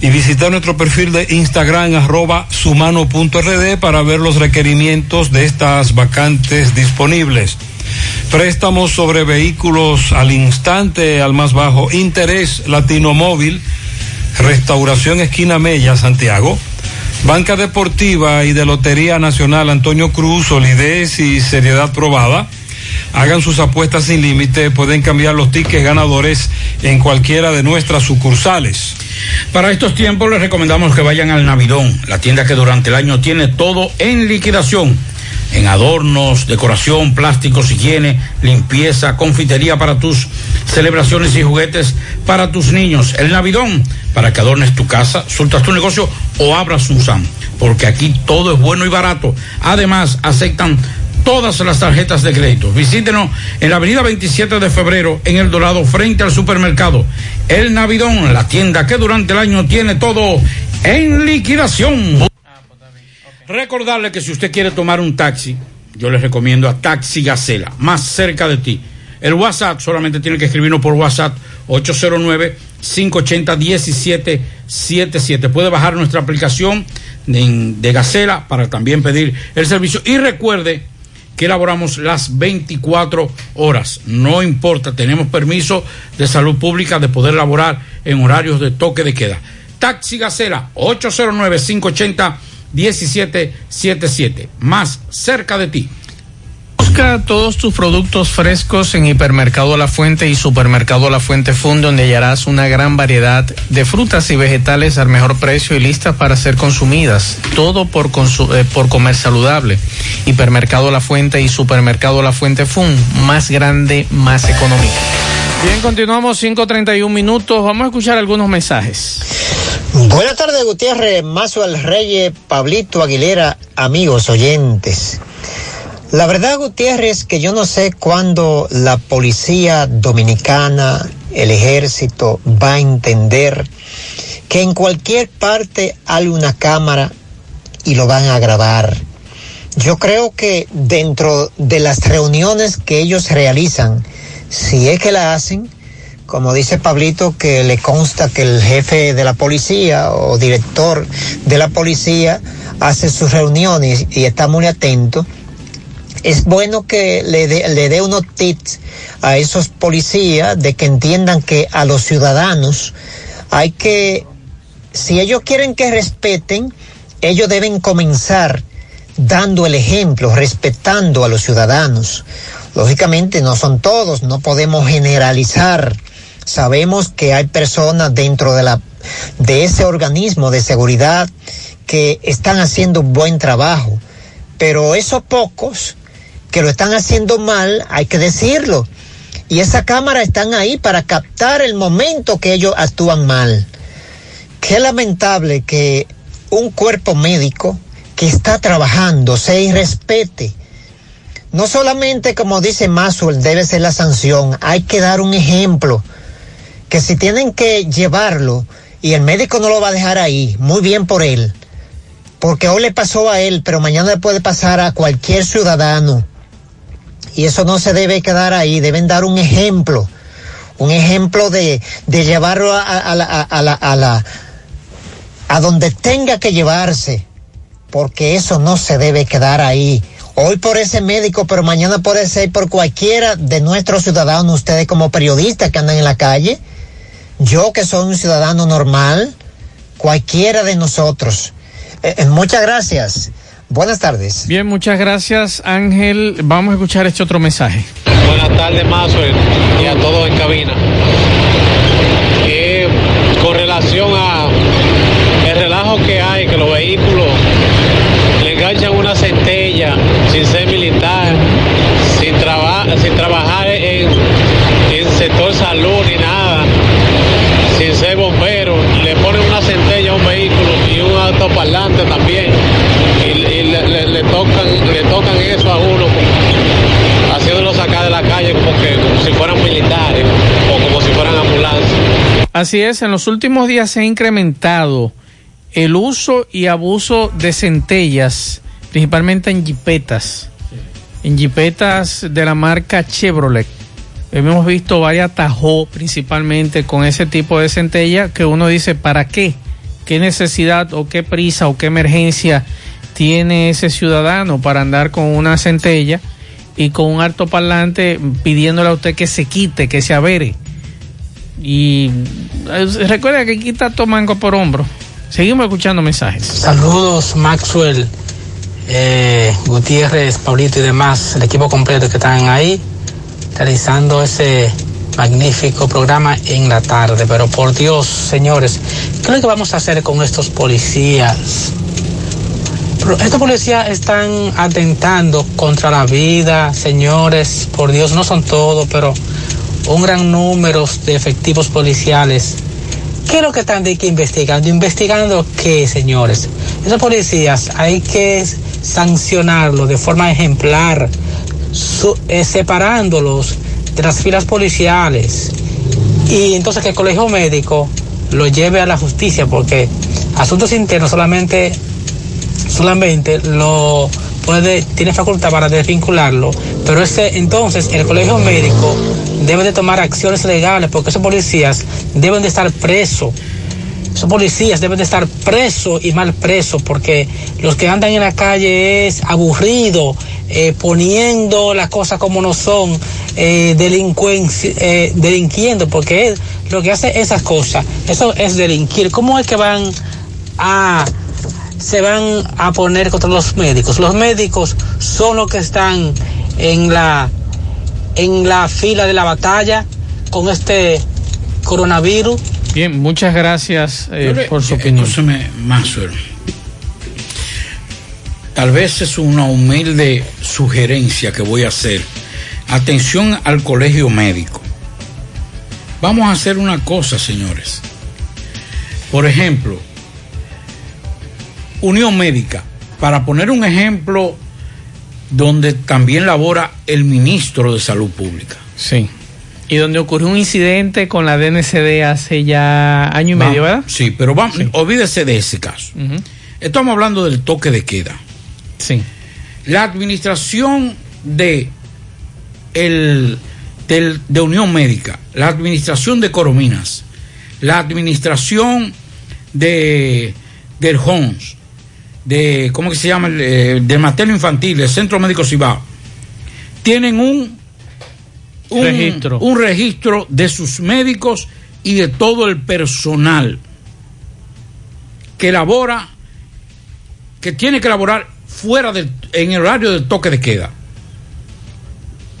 y visitar nuestro perfil de Instagram arroba sumano.rd para ver los requerimientos de estas vacantes disponibles. Préstamos sobre vehículos al instante, al más bajo interés, Latino Móvil, Restauración Esquina Mella, Santiago. Banca Deportiva y de Lotería Nacional Antonio Cruz, solidez y seriedad probada. Hagan sus apuestas sin límite, pueden cambiar los tickets ganadores en cualquiera de nuestras sucursales. Para estos tiempos les recomendamos que vayan al Navidón, la tienda que durante el año tiene todo en liquidación. En adornos, decoración, plásticos, higiene, limpieza, confitería para tus celebraciones y juguetes para tus niños. El Navidón, para que adornes tu casa, surtas tu negocio o abras un SAM. Porque aquí todo es bueno y barato. Además, aceptan todas las tarjetas de crédito. Visítenos en la avenida 27 de febrero, en El Dorado, frente al supermercado. El Navidón, la tienda que durante el año tiene todo en liquidación. Recordarle que si usted quiere tomar un taxi, yo les recomiendo a Taxi Gacela, más cerca de ti. El WhatsApp solamente tiene que escribirnos por WhatsApp 809-580-1777. Puede bajar nuestra aplicación de, de Gacela para también pedir el servicio. Y recuerde que elaboramos las 24 horas. No importa, tenemos permiso de salud pública de poder laborar en horarios de toque de queda. Taxi Gacela 809-580-1777. Más cerca de ti. Busca todos tus productos frescos en Hipermercado La Fuente y Supermercado La Fuente Fund, donde hallarás una gran variedad de frutas y vegetales al mejor precio y listas para ser consumidas. Todo por, eh, por comer saludable. Hipermercado La Fuente y Supermercado La Fuente Fund, más grande, más económico. Bien, continuamos 5.31 minutos. Vamos a escuchar algunos mensajes. Buenas tardes, Gutiérrez, Mazo al Reyes, Pablito Aguilera, amigos oyentes. La verdad, Gutiérrez, que yo no sé cuándo la policía dominicana, el ejército, va a entender que en cualquier parte hay una cámara y lo van a grabar. Yo creo que dentro de las reuniones que ellos realizan, si es que la hacen, como dice Pablito, que le consta que el jefe de la policía o director de la policía hace sus reuniones y está muy atento, es bueno que le dé le dé unos tips a esos policías de que entiendan que a los ciudadanos hay que, si ellos quieren que respeten, ellos deben comenzar dando el ejemplo, respetando a los ciudadanos. Lógicamente no son todos, no podemos generalizar Sabemos que hay personas dentro de la de ese organismo de seguridad que están haciendo un buen trabajo, pero esos pocos que lo están haciendo mal, hay que decirlo. Y esas cámaras están ahí para captar el momento que ellos actúan mal. Qué lamentable que un cuerpo médico que está trabajando se irrespete. No solamente, como dice Maswell, debe ser la sanción, hay que dar un ejemplo. Que si tienen que llevarlo y el médico no lo va a dejar ahí, muy bien por él. Porque hoy le pasó a él, pero mañana le puede pasar a cualquier ciudadano. Y eso no se debe quedar ahí, deben dar un ejemplo. Un ejemplo de, de llevarlo a, a a la, a la, a donde tenga que llevarse, porque eso no se debe quedar ahí. Hoy por ese médico, pero mañana puede ser por cualquiera de nuestros ciudadanos, ustedes como periodistas que andan en la calle, yo que soy un ciudadano normal, cualquiera de nosotros. Eh, eh, muchas gracias. Buenas tardes. Bien, muchas gracias Ángel. Vamos a escuchar este otro mensaje. Buenas tardes, Mazo, y a todos en cabina. Eh, con relación a el relajo que hay, que los vehículos le enganchan una centella sin ser militar, sin, traba, sin trabajar en, en sector salud ni nada, sin ser bombero, le ponen una centella a un vehículo y un también, y, le, tocan, le tocan eso a uno, haciéndolo sacar de la calle como que como si fueran militares o como si fueran ambulancias. Así es, en los últimos días se ha incrementado el uso y abuso de centellas, principalmente en jipetas, en jipetas de la marca Chevrolet. Hemos visto varias Tahoe principalmente con ese tipo de centella que uno dice, ¿para qué? ¿Qué necesidad o qué prisa o qué emergencia tiene ese ciudadano para andar con una centella y con un altoparlante pidiéndole a usted que se quite, que se avere? Y eh, recuerda que está Tomango por hombro. Seguimos escuchando mensajes. Saludos, Maxwell, eh, Gutiérrez, Paulito y demás, el equipo completo que están ahí, realizando ese magnífico programa en la tarde. Pero por Dios, señores, ¿qué es lo que vamos a hacer con estos policías? Estos policías están atentando contra la vida, señores, por Dios, no son todos, pero un gran número de efectivos policiales ¿Qué es lo que están de que investigando? ¿Investigando qué, señores? Esos policías hay que sancionarlos de forma ejemplar, eh, separándolos de las filas policiales. Y entonces que el colegio médico lo lleve a la justicia, porque asuntos internos solamente, solamente lo puede, tiene facultad para desvincularlo, pero ese, entonces el colegio médico debe de tomar acciones legales porque esos policías deben de estar presos. Esos policías deben de estar presos y mal presos porque los que andan en la calle es aburrido, eh, poniendo las cosas como no son, eh, eh, delinquiendo, porque es, lo que hace esas cosas, eso es delinquir. ¿Cómo es que van a se van a poner contra los médicos? Los médicos son los que están en la en la fila de la batalla con este coronavirus. Bien, muchas gracias eh, le, por su opinión. Escúchame, Maxwell. Tal vez es una humilde sugerencia que voy a hacer. Atención al colegio médico. Vamos a hacer una cosa, señores. Por ejemplo, Unión Médica, para poner un ejemplo donde también labora el ministro de Salud Pública. Sí. Y donde ocurrió un incidente con la DNCD hace ya año y medio, ¿verdad? Sí, pero vamos, sí. olvídese de ese caso. Uh -huh. Estamos hablando del toque de queda. Sí. La administración de, el, del, de Unión Médica, la administración de Corominas, la administración de, del de, ¿cómo que se llama? Eh, del materno infantil, del Centro Médico Cibao, tienen un, un, registro. un registro de sus médicos y de todo el personal que elabora, que tiene que elaborar fuera del, en el horario del toque de queda.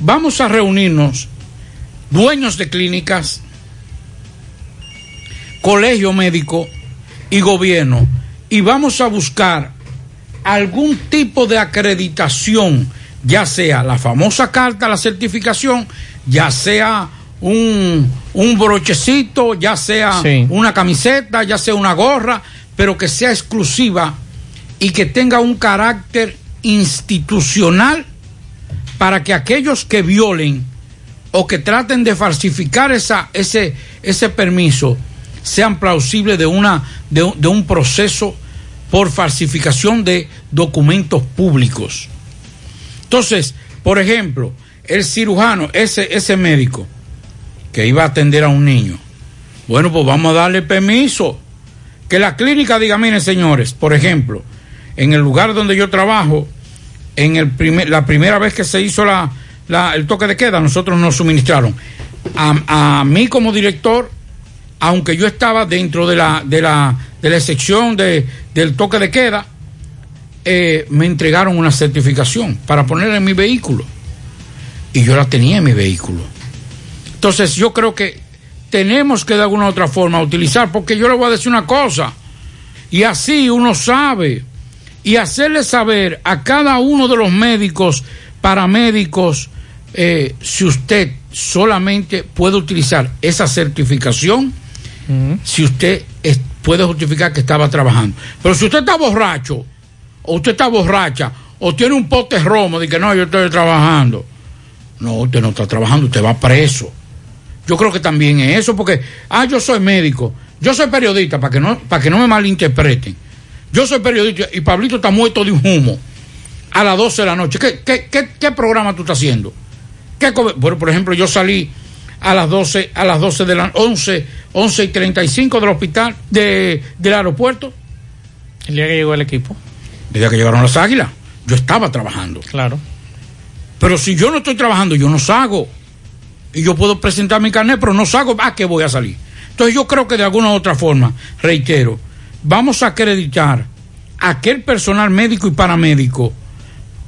Vamos a reunirnos, dueños de clínicas, colegio médico y gobierno y vamos a buscar algún tipo de acreditación, ya sea la famosa carta, la certificación, ya sea un, un brochecito, ya sea Sí. una camiseta, ya sea una gorra, pero que sea exclusiva y que tenga un carácter institucional para que aquellos que violen o que traten de falsificar esa, ese, ese permiso sean plausibles de, una, de, un- de un proceso por falsificación de documentos públicos. Entonces, por ejemplo, el cirujano, ese, ese médico que iba a atender a un niño, bueno, pues vamos a darle permiso. Que la clínica diga, miren señores, por ejemplo, en el lugar donde yo trabajo, en el primer, la primera vez que se hizo la, el toque de queda, nosotros nos suministraron. A, a mí como director, aunque yo estaba dentro de la, de la, de la sección de, del toque de queda, eh, me entregaron una certificación para ponerla en mi vehículo. Y yo la tenía en mi vehículo. Entonces yo creo que tenemos que de alguna u otra forma utilizar, porque yo le voy a decir una cosa, y así uno sabe, y hacerle saber a cada uno de los médicos, paramédicos, eh, si usted solamente puede utilizar esa certificación, si usted es- puede justificar que estaba trabajando. Pero si usted está borracho, o usted está borracha, o tiene un pote romo de que no, yo estoy trabajando. No, usted no está trabajando, usted va preso. Yo creo que también es eso, porque, ah, yo soy médico, yo soy periodista, para que no, para que no me malinterpreten. Yo soy periodista y Pablito está muerto de un humo a las 12 de la noche. ¿Qué, qué, qué, qué programa tú estás haciendo? ¿Qué co- bueno, por ejemplo, yo salí a las 12, a las 12 de la 11, 11 y 35 del hospital, de, del aeropuerto. El día que llegó el equipo. Desde que llegaron las águilas, yo estaba trabajando. Claro. Pero si yo no estoy trabajando, yo no salgo. Y yo puedo presentar mi carnet, pero no salgo. ¿A qué voy a salir? Entonces yo creo que de alguna u otra forma, reitero, vamos a acreditar a aquel personal médico y paramédico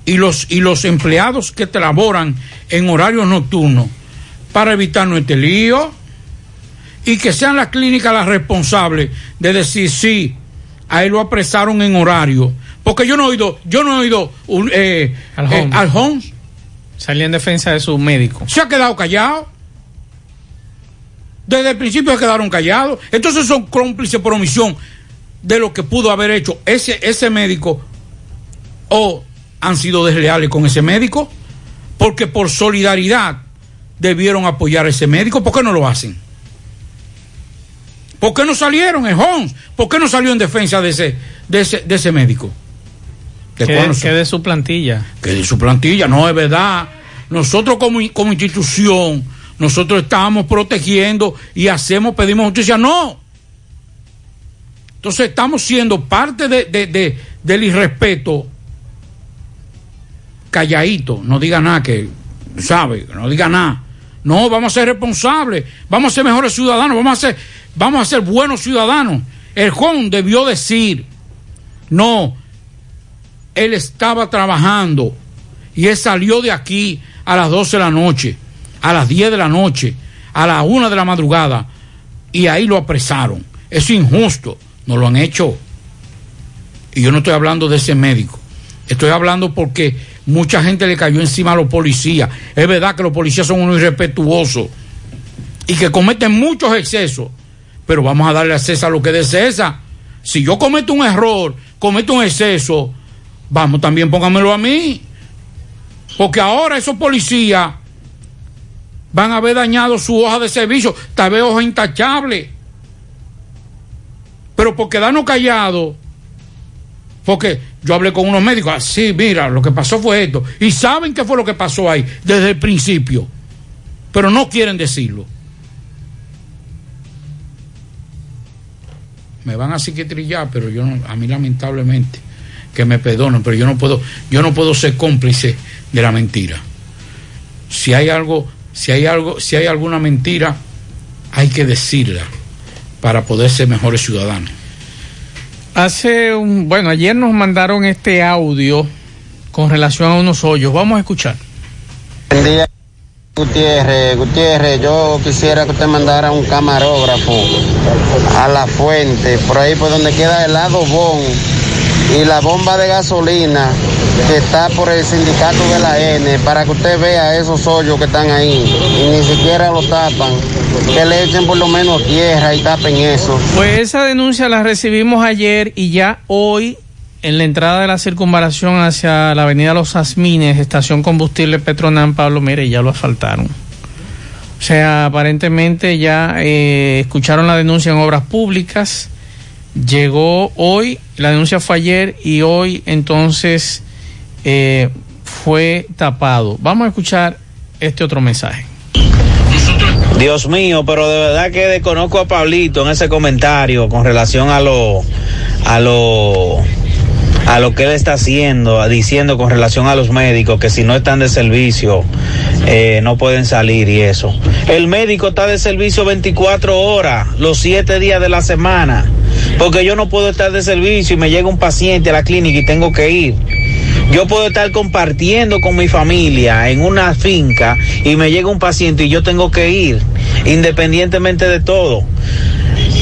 y los, y los empleados que laboran en horarios nocturnos para evitarnos este lío y que sean las clínicas las responsables de decir sí, a él lo apresaron en horario. Porque yo no he oído, yo no he oído un, eh, Al eh, al Holmes. Salía en defensa de su médico. Se ha quedado callado. Desde el principio se quedaron callados. Entonces son cómplices por omisión de lo que pudo haber hecho ese, ese médico o han sido desleales con ese médico porque por solidaridad debieron apoyar a ese médico. ¿Por qué no lo hacen? ¿Por qué no salieron en Holmes? ¿Por qué no salió en defensa de ese, de ese, de ese médico? ¿De Que, cuándo que de su plantilla. que de su plantilla, no es verdad. Nosotros como, como institución, nosotros estamos protegiendo y hacemos, pedimos justicia, no. Entonces estamos siendo parte de, de- de- del irrespeto calladito, no diga nada que, sabe, no diga nada. No, vamos a ser responsables, vamos a ser mejores ciudadanos, vamos a ser, vamos a ser buenos ciudadanos. El JON debió decir, no, él estaba trabajando y él salió de aquí a las 12 de la noche, a las 10 de la noche, a las 1 de la madrugada y ahí lo apresaron. Es injusto, no lo han hecho. Y yo no estoy hablando de ese médico, estoy hablando porque mucha gente le cayó encima a los policías. Es verdad que los policías son unos irrespetuosos y que cometen muchos excesos, pero vamos a darle a César lo que de César. Si yo cometo un error, cometo un exceso, vamos también póngamelo a mí. Porque ahora esos policías van a haber dañado su hoja de servicio, tal vez hoja intachable. Pero por quedarnos callados, porque yo hablé con unos médicos, así, mira, lo que pasó fue esto. Y saben qué fue lo que pasó ahí desde el principio. Pero no quieren decirlo. Me van a psiquiatrillar, pero yo no, a mí lamentablemente, que me perdonen, pero yo no puedo, yo no puedo ser cómplice de la mentira. Si hay algo, si hay algo, si hay alguna mentira, hay que decirla para poder ser mejores ciudadanos. Hace un, bueno, ayer nos mandaron este audio con relación a unos hoyos. Vamos a escuchar. Buen día, Gutiérrez, Gutiérrez, yo quisiera que usted mandara un camarógrafo a la fuente, por ahí por donde queda el lado Bon y la bomba de gasolina que está por el sindicato de la N, para que usted vea esos hoyos que están ahí y ni siquiera lo tapan, que le echen por lo menos tierra y tapen eso. Pues esa denuncia la recibimos ayer y ya hoy en la entrada de la circunvalación hacia la avenida Los Asmines, estación combustible Petronam, Pablo, mire, ya lo asfaltaron. O sea, aparentemente ya eh, escucharon la denuncia en obras públicas, llegó hoy, la denuncia fue ayer y hoy entonces eh, fue tapado. Vamos a escuchar este otro mensaje. Dios mío, pero de verdad que desconozco a Pablito en ese comentario con relación a lo, a lo, a lo que él está haciendo, diciendo con relación a los médicos que si no están de servicio eh, no pueden salir y eso. El médico está de servicio 24 horas, los 7 días de la semana, porque yo no puedo estar de servicio y me llega un paciente a la clínica y tengo que ir. Yo puedo estar compartiendo con mi familia en una finca y me llega un paciente y yo tengo que ir, independientemente de todo.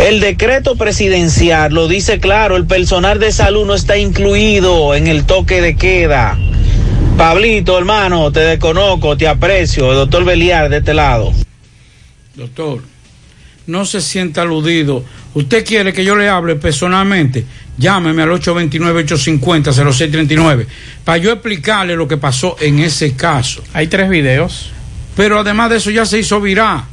El decreto presidencial lo dice claro, el personal de salud no está incluido en el toque de queda. Pablito, hermano, te desconozco, te aprecio, el doctor Beliar de este lado. Doctor, no se sienta aludido. ¿Usted quiere que yo le hable personalmente? Llámeme al 829-850-0639 para yo explicarle lo que pasó en ese caso. Hay tres videos. Pero además de eso ya se hizo viral.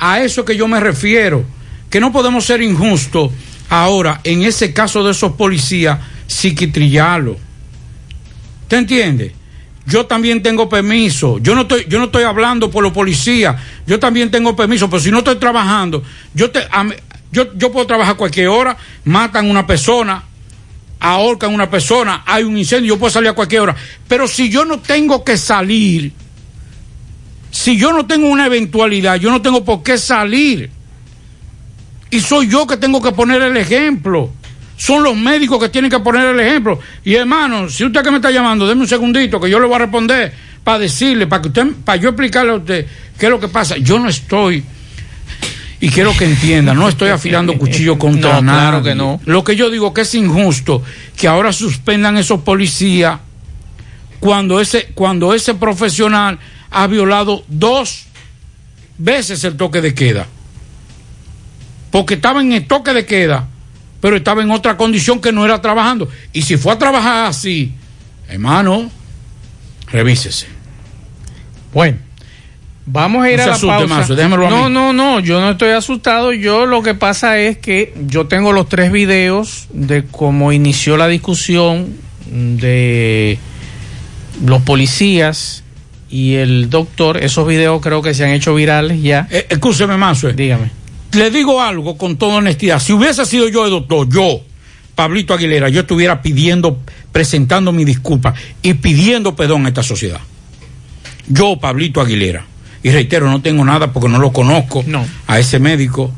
A eso que yo me refiero. Que no podemos ser injustos ahora en ese caso de esos policías psiquitrillarlo. ¿Te entiende? Yo también tengo permiso. Yo no estoy, yo no estoy hablando por los policías. Yo también tengo permiso, pero si no estoy trabajando, yo te, a yo, yo puedo trabajar cualquier hora, matan una persona, ahorcan una persona, hay un incendio, yo puedo salir a cualquier hora. Pero si yo no tengo que salir, si yo no tengo una eventualidad, yo no tengo por qué salir. Y soy yo que tengo que poner el ejemplo. Son los médicos que tienen que poner el ejemplo. Y hermano, si usted que me está llamando, déme un segundito que yo le voy a responder para decirle, para que usted, para yo explicarle a usted qué es lo que pasa. Yo no estoy y quiero que entienda, no estoy afilando cuchillo contra No, nadie. claro que no. Lo que yo digo que es injusto que ahora suspendan esos policías cuando ese cuando ese profesional ha violado dos veces el toque de queda. Porque estaba en el toque de queda, pero estaba en otra condición que no era trabajando. Y si fue a trabajar así, hermano, revísese. Bueno, vamos a ir No a la asuste, pausa. No, no, no, yo no estoy asustado. Yo lo que pasa es que yo tengo los tres videos de cómo inició la discusión de los policías y el doctor. Esos videos creo que se han hecho virales ya. Eh, escúcheme, Mazo. Dígame. Le digo algo con toda honestidad. Si hubiese sido yo el doctor, yo, Pablito Aguilera, yo estuviera pidiendo, presentando mi disculpa y pidiendo perdón a esta sociedad. Yo, Pablito Aguilera. Y reitero, no tengo nada porque no lo conozco a ese médico.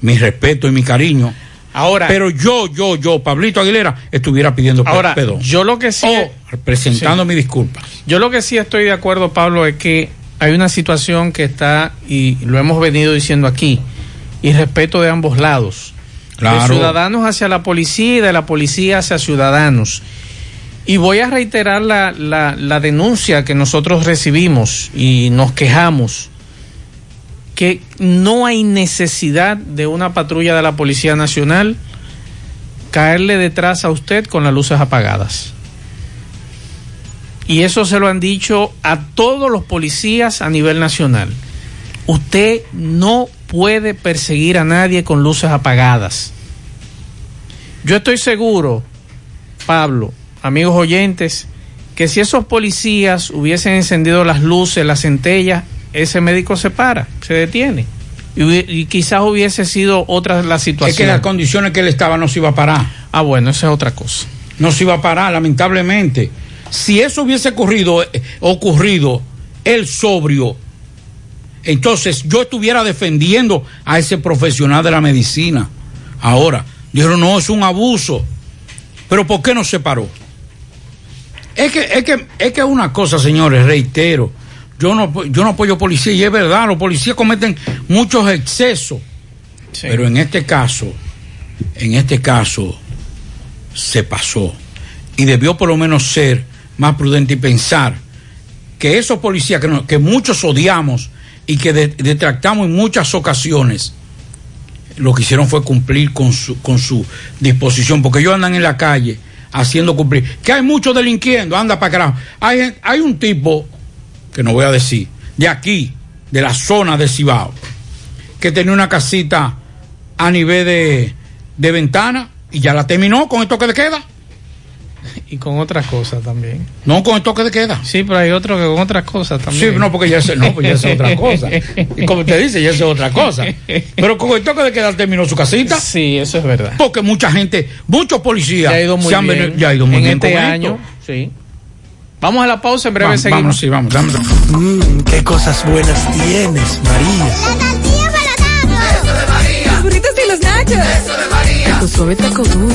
Mi respeto y mi cariño. Ahora. Pero yo, yo, yo, Pablito Aguilera, estuviera pidiendo Ahora, perdón. yo lo que sí. O presentando Sí. mi disculpa. Yo lo que sí estoy de acuerdo, Pablo, es que hay una situación que está, y lo hemos venido diciendo aquí, y respeto de ambos lados. De Claro. ciudadanos hacia la policía y de la policía hacia ciudadanos. Y voy a reiterar la, la, denuncia que nosotros recibimos y nos quejamos que no hay necesidad de una patrulla de la Policía Nacional caerle detrás a usted con las luces apagadas. Y eso se lo han dicho a todos los policías a nivel nacional. Usted no puede perseguir a nadie con luces apagadas. Yo estoy seguro, Pablo, amigos oyentes, que si esos policías hubiesen encendido las luces, las centellas, ese médico se para, se detiene. Y, quizás hubiese sido otra la Es situación. que las condiciones que él estaba no se iba a parar. Ah, bueno, esa es otra cosa. no se iba a parar, lamentablemente. Si eso hubiese ocurrido, eh, ocurrido, el sobrio, entonces yo estuviera defendiendo a ese profesional de la medicina. Ahora, dijeron, no, es un abuso. Pero ¿por qué no se paró? Es que, es que, es que una cosa, señores, reitero. yo no, yo no apoyo policía y es verdad, los policías cometen muchos excesos. Pero en este caso, en este caso, se pasó. Y debió por lo menos ser más prudente y pensar que esos policías que, no- que muchos odiamos y que de- detractamos en muchas ocasiones, lo que hicieron fue cumplir con su, con su disposición, porque ellos andan en la calle haciendo cumplir. Que hay muchos delinquiendo, anda para carajo. Hay, hay un tipo, que no voy a decir, de aquí, de la zona de Cibao, que tenía una casita a nivel de, de ventana y ya la terminó con el toque de queda. Y con otras cosas también. No con el toque de queda. Sí, pero hay otro que con otras cosas también. Sí, no, porque ya es, no, pues ya es otra cosa. Y como te dice, ya es otra cosa. Pero con el toque de queda terminó su casita. Sí, eso es verdad. Porque mucha gente, muchos policías Ya ha ido muy se han bien ya ha ido muy en bien este con año. esto. Sí. Vamos a la pausa, en breve Vamos, seguimos. vamos, sí, vamos, dame- Mmm, qué cosas buenas tienes, María. Los burritos y los nachos. Eso de María. Tu suave taco duro.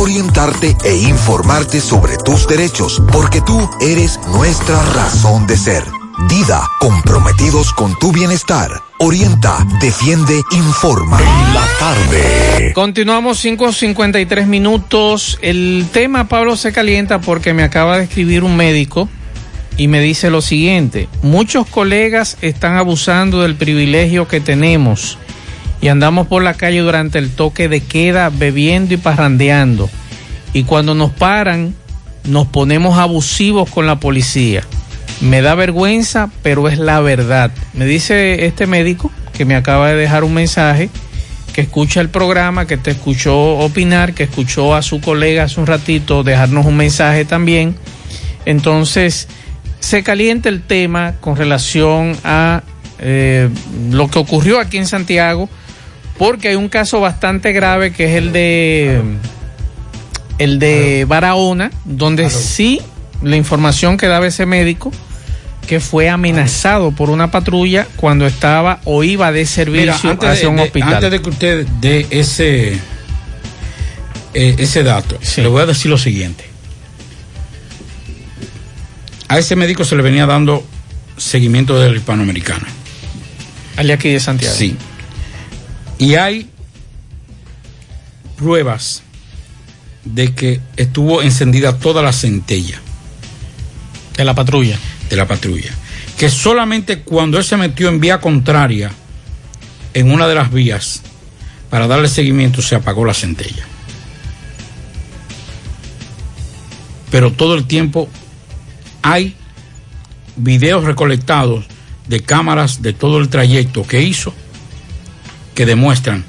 orientarte e informarte sobre tus derechos, porque tú eres nuestra razón de ser. Dida, comprometidos con tu bienestar. Orienta, defiende, informa. En la tarde. Continuamos 5.53 minutos. El tema, Pablo, se calienta porque me acaba de escribir un médico y me dice lo siguiente. Muchos colegas están abusando del privilegio que tenemos y andamos por la calle durante el toque de queda bebiendo y parrandeando. Y cuando nos paran, nos ponemos abusivos con la policía. Me da vergüenza, pero es la verdad. Me dice este médico que me acaba de dejar un mensaje, que escucha el programa, que te escuchó opinar, que escuchó a su colega hace un ratito dejarnos un mensaje también. Entonces, se calienta el tema con relación a eh, lo que ocurrió aquí en Santiago, porque hay un caso bastante grave que es el de el de Barahona, donde sí la información que daba ese médico que fue amenazado por una patrulla cuando estaba o iba de servicio Mira, hacia de- un de- hospital. Antes de que usted dé ese, eh, ese dato, le voy a decir lo siguiente. A ese médico se le venía dando seguimiento de la hispanoamericana. Al de aquí de Santiago. Sí. Y hay pruebas de que estuvo encendida toda la centella. De la patrulla. De la patrulla. Que solamente cuando él se metió en vía contraria, en una de las vías, para darle seguimiento, se apagó la centella. Pero todo el tiempo hay videos recolectados de cámaras de todo el trayecto que hizo que demuestran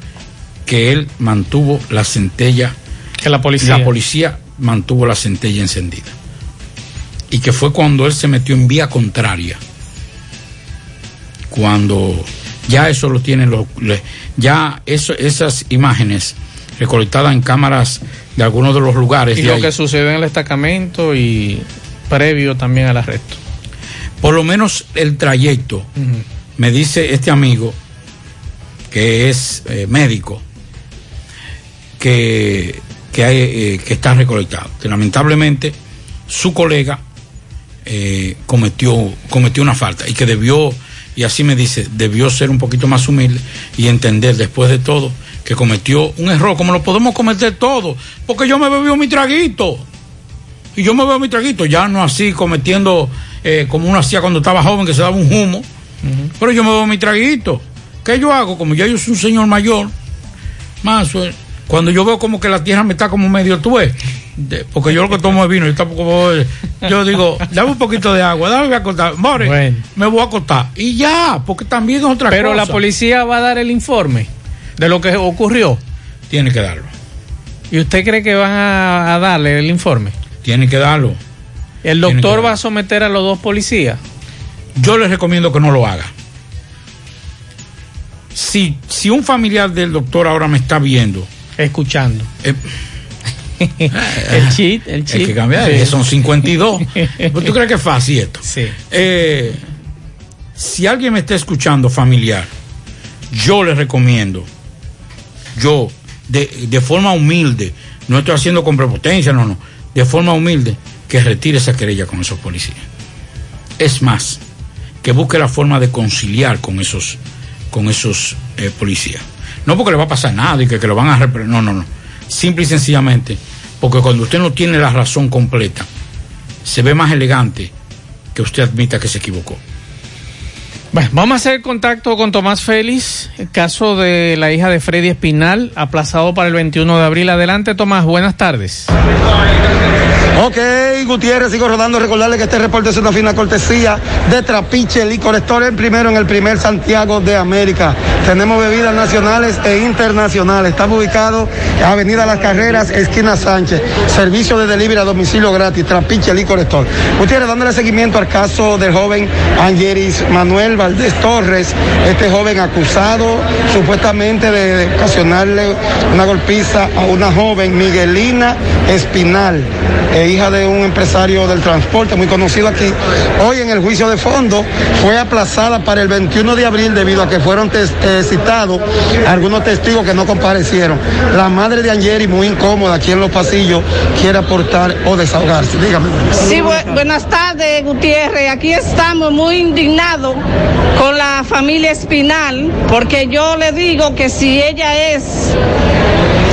que él mantuvo la centella, que la policía, la policía mantuvo la centella encendida. Y que fue cuando él se metió en vía contraria. Cuando ya eso lo tienen los ya eso, esas imágenes recolectadas en cámaras de algunos de los lugares Y de lo ahí, que sucedió en el destacamento y previo también al arresto. por lo menos el trayecto me dice este amigo que es eh, médico que, que, hay, eh, que está recolectado. Que lamentablemente su colega eh, cometió, cometió una falta y que debió, y así me dice, debió ser un poquito más humilde y entender después de todo que cometió un error, como lo podemos cometer todos, porque yo me bebió mi traguito. Y yo me veo mi traguito, ya no así cometiendo como uno hacía cuando estaba joven, que se daba un humo. Pero yo me veo mi traguito. ¿Qué yo hago? Como ya yo soy un señor mayor, más eh, cuando yo veo como que la tierra me está como medio tué, de- porque yo lo que tomo es vino, yo tampoco yo digo, dame un poquito de agua, dame voy a acostar, more, me voy a acostar. Y ya, porque también es otra Pero cosa. la policía va a dar el informe de lo que ocurrió. Tiene que darlo. ¿Y usted cree que van a, a darle el informe? Tiene que darlo. ¿El doctor va a someter a los dos policías? Yo les recomiendo que no lo haga. Si, si un familiar del doctor ahora me está viendo, escuchando, eh, el cheat, el cheat. hay que cambiar, Sí. son 52. ¿Pero ¿Tú crees que es fácil esto? Sí. Eh, si alguien me está escuchando familiar, yo les recomiendo, yo, de, de forma humilde, no estoy haciendo con prepotencia, no, no, de forma humilde, que retire esa querella con esos policías. Es más, que busque la forma de conciliar con esos, con esos eh, policías. No porque le va a pasar nada y que, que lo van a no, no, no. Simple y sencillamente, porque cuando usted no tiene la razón completa, se ve más elegante que usted admita que se equivocó. Bueno, vamos a hacer contacto con Tomás Félix, el caso de la hija de Freddy Espinal, aplazado para el 21 de abril. Adelante, Tomás, buenas tardes. Ok, Gutiérrez, sigo rodando. Recordarle que este reporte es una fina cortesía de Trapiche Licor Store, el primero en el primer Santiago de América. Tenemos bebidas nacionales e internacionales. Estamos ubicados en Avenida Las Carreras, esquina Sánchez. Servicio de delivery a domicilio gratis, Trapiche Licor Store. Gutiérrez, dándole seguimiento al caso del joven Angeris Manuel Valdés Torres, este joven acusado supuestamente de, ocasionarle una golpiza a una joven Miguelina Espinal, hija de un empresario del transporte muy conocido aquí. Hoy en el juicio de fondo fue aplazada para el 21 de abril debido a que fueron eh, citados algunos testigos que no comparecieron. La madre de Angeri, muy incómoda aquí en los pasillos, quiere aportar o desahogarse. Dígame. Sí, bu- buenas tardes, Gutiérrez. Aquí estamos muy indignados con la familia Espinal, porque yo le digo que si ella es,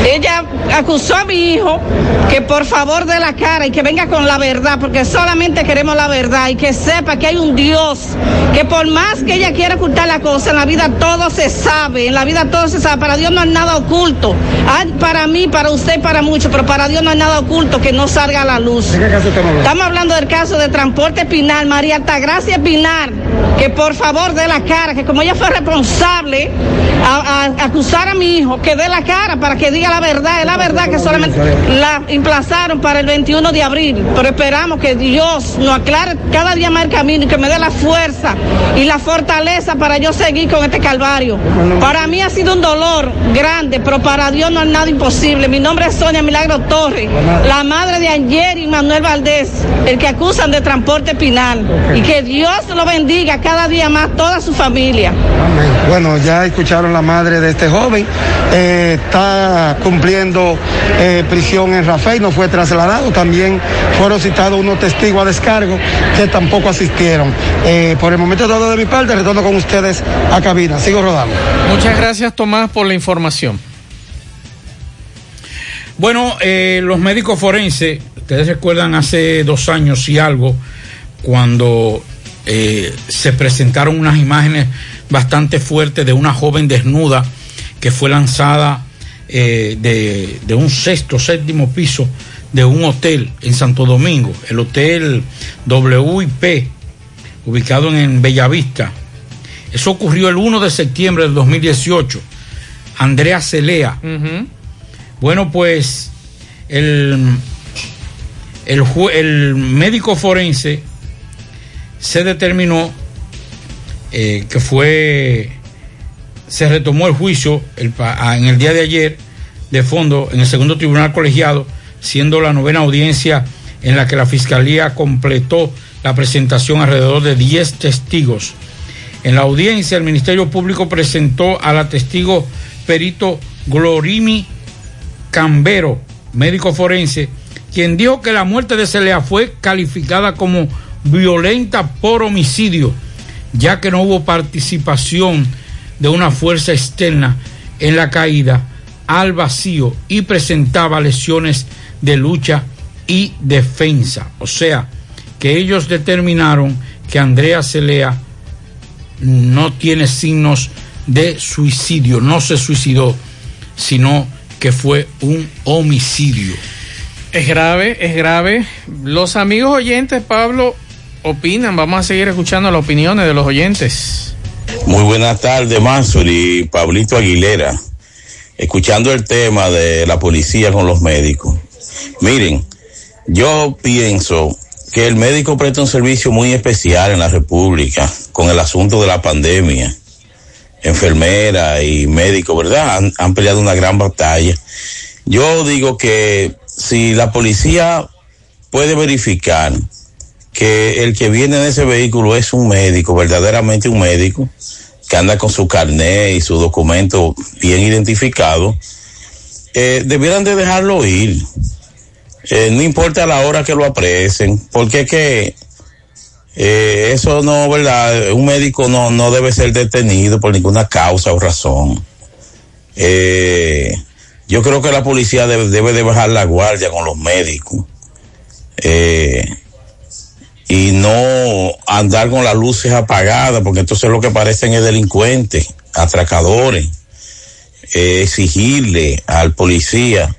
ella acusó a mi hijo que por favor dé la cara y que venga con la verdad, porque solamente queremos la verdad y que sepa que hay un Dios, que por más que ella quiera ocultar la cosa, en la vida todo se sabe, en la vida todo se sabe, para Dios no hay nada oculto. Hay para mí, para usted, para muchos, pero para Dios no hay nada oculto que no salga a la luz. ¿De qué caso estamos hablando? Estamos hablando del caso de transporte Pinar, María Altagracia Pinar, que por favor dé la cara, que como ella fue responsable a, acusar a mi hijo, que dé la cara para que diga la verdad, es la verdad que solamente la emplazaron para el 21 de abril, pero esperamos que Dios nos aclare cada día más el camino y que me dé la fuerza y la fortaleza para yo seguir con este calvario. Para mí ha sido un dolor grande, pero para Dios no es nada imposible. Mi nombre es Sonia Milagro Torres, la madre de Ayer y Manuel Valdés, el que acusan de transporte penal. Y que Dios lo bendiga cada día más, toda su familia. Bueno, ya escucharon la madre de este joven. Eh, está cumpliendo eh, prisión en Rafael, no fue trasladado. También fueron citados unos testigos a descargo que tampoco asistieron. Eh, por el momento todo de mi parte, retorno con ustedes a cabina. Sigo rodando. Muchas gracias, Tomás, por la información. Bueno, los médicos forenses, ustedes recuerdan hace dos años y algo, cuando se presentaron unas imágenes bastante fuertes de una joven desnuda que fue lanzada eh, de, de un sexto, séptimo piso de un hotel en Santo Domingo, el hotel WIP, ubicado en Bellavista. Eso ocurrió el 1 de septiembre del 2018. Andrea Celea. Bueno, pues el, el, el médico forense se determinó eh, que fue, se retomó el juicio el ah, en el día de ayer de fondo en el segundo tribunal colegiado, siendo la novena audiencia en la que la fiscalía completó la presentación alrededor de 10 testigos. En la audiencia, el Ministerio Público presentó a la testigo perito Glorimi Cambero, médico forense, quien dijo que la muerte de Celea fue calificada como violenta por homicidio, ya que no hubo participación de una fuerza externa en la caída al vacío y presentaba lesiones de lucha y defensa. O sea, que ellos determinaron que Andrea Celea no tiene signos de suicidio, no se suicidó, sino que fue un homicidio. Es grave, es grave. Los amigos oyentes, Pablo, opinan. Vamos a seguir escuchando las opiniones de los oyentes. Muy buenas tardes, Mansur y Pablito Aguilera. Escuchando el tema de la policía con los médicos. Miren, yo pienso que el médico presta un servicio muy especial en la República con el asunto de la pandemia. Enfermera y médico, ¿verdad? Han, han peleado una gran batalla. Yo digo que si la policía puede verificar que el que viene en ese vehículo es un médico, verdaderamente un médico, que anda con su carnet y su documento bien identificado, eh, debieran de dejarlo ir. Eh, no importa la hora que lo apresen, porque que eh, eso no, ¿verdad? Un médico no, no debe ser detenido por ninguna causa o razón. Eh, yo creo que la policía debe, debe de bajar la guardia con los médicos. Eh, y no andar con las luces apagadas, porque entonces lo que parecen es delincuentes, atracadores. Eh, exigirle al policía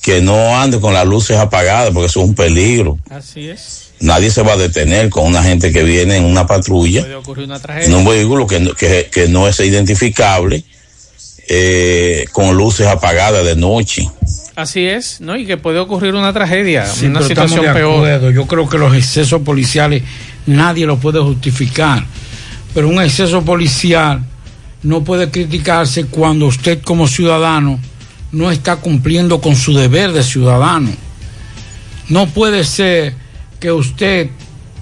que no ande con las luces apagadas, porque eso es un peligro. Así es. Nadie se va a detener con una gente que viene en una patrulla, Puede ocurrir una en un vehículo que, no- que, que no es identificable, eh, con luces apagadas de noche. Así es, ¿no? Y que puede ocurrir una tragedia, Sí, una situación de peor. Yo creo que los excesos policiales nadie los puede justificar. Pero un exceso policial no puede criticarse cuando usted como ciudadano no está cumpliendo con su deber de ciudadano. No puede ser que usted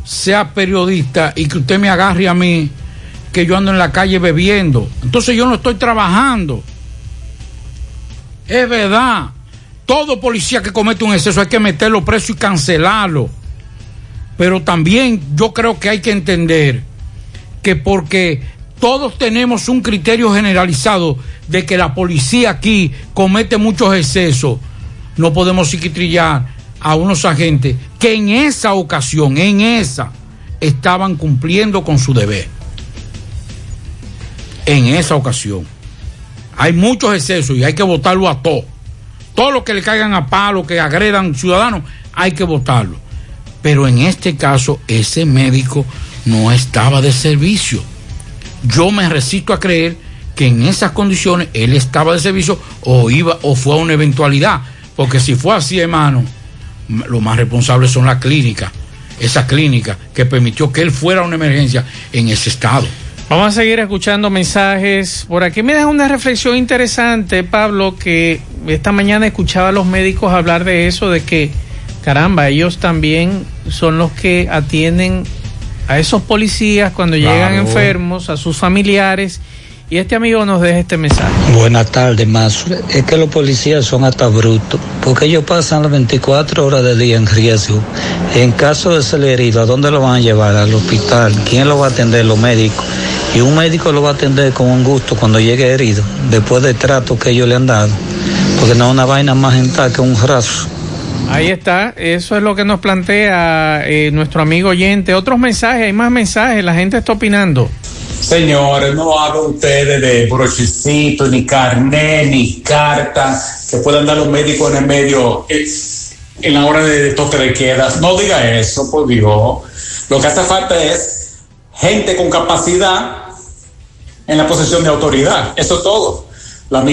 sea periodista y que usted me agarre a mí que yo ando en la calle bebiendo. Entonces yo no estoy trabajando. Es verdad. Todo policía que comete un exceso hay que meterlo preso y cancelarlo. Pero también yo creo que hay que entender que porque todos tenemos un criterio generalizado de que la policía aquí comete muchos excesos, no podemos psiquitrillar a unos agentes que en esa ocasión, en esa, estaban cumpliendo con su deber. En esa ocasión. Hay muchos excesos y hay que votarlo a todos. Todos los que le caigan a palo, que agredan ciudadanos, hay que votarlo. Pero en este caso, ese médico no estaba de servicio. Yo me resisto a creer que en esas condiciones él estaba de servicio o iba o fue a una eventualidad. Porque si fue así, hermano, lo más responsable son las clínicas. Esa clínica que permitió que él fuera a una emergencia en ese estado. Vamos a seguir escuchando mensajes. Por aquí me deja una reflexión interesante, Pablo, que esta mañana escuchaba a los médicos hablar de eso, de que, caramba, ellos también son los que atienden a esos policías cuando llegan enfermos, a sus familiares. Y este amigo nos deja este mensaje. Buenas tardes, más. Es que los policías son hasta brutos, porque ellos pasan las 24 horas del día en riesgo. En caso de ser herido, ¿a dónde lo van a llevar? Al hospital. ¿Quién lo va a atender? Los médicos. Y un médico lo va a atender con un gusto cuando llegue herido, después del trato que ellos le han dado. Porque no es una vaina más gental que un raso. Ahí está, eso es lo que nos plantea eh, nuestro amigo oyente. Otros mensajes, hay más mensajes, la gente está opinando. Señores, no hagan ustedes de brochecito, ni carnet, ni carta, que puedan dar los médicos en el medio eh, en la hora de toque de quedas. No diga eso, por Dios. Lo que hace falta es gente con capacidad en la posesión de autoridad. Eso es todo. La,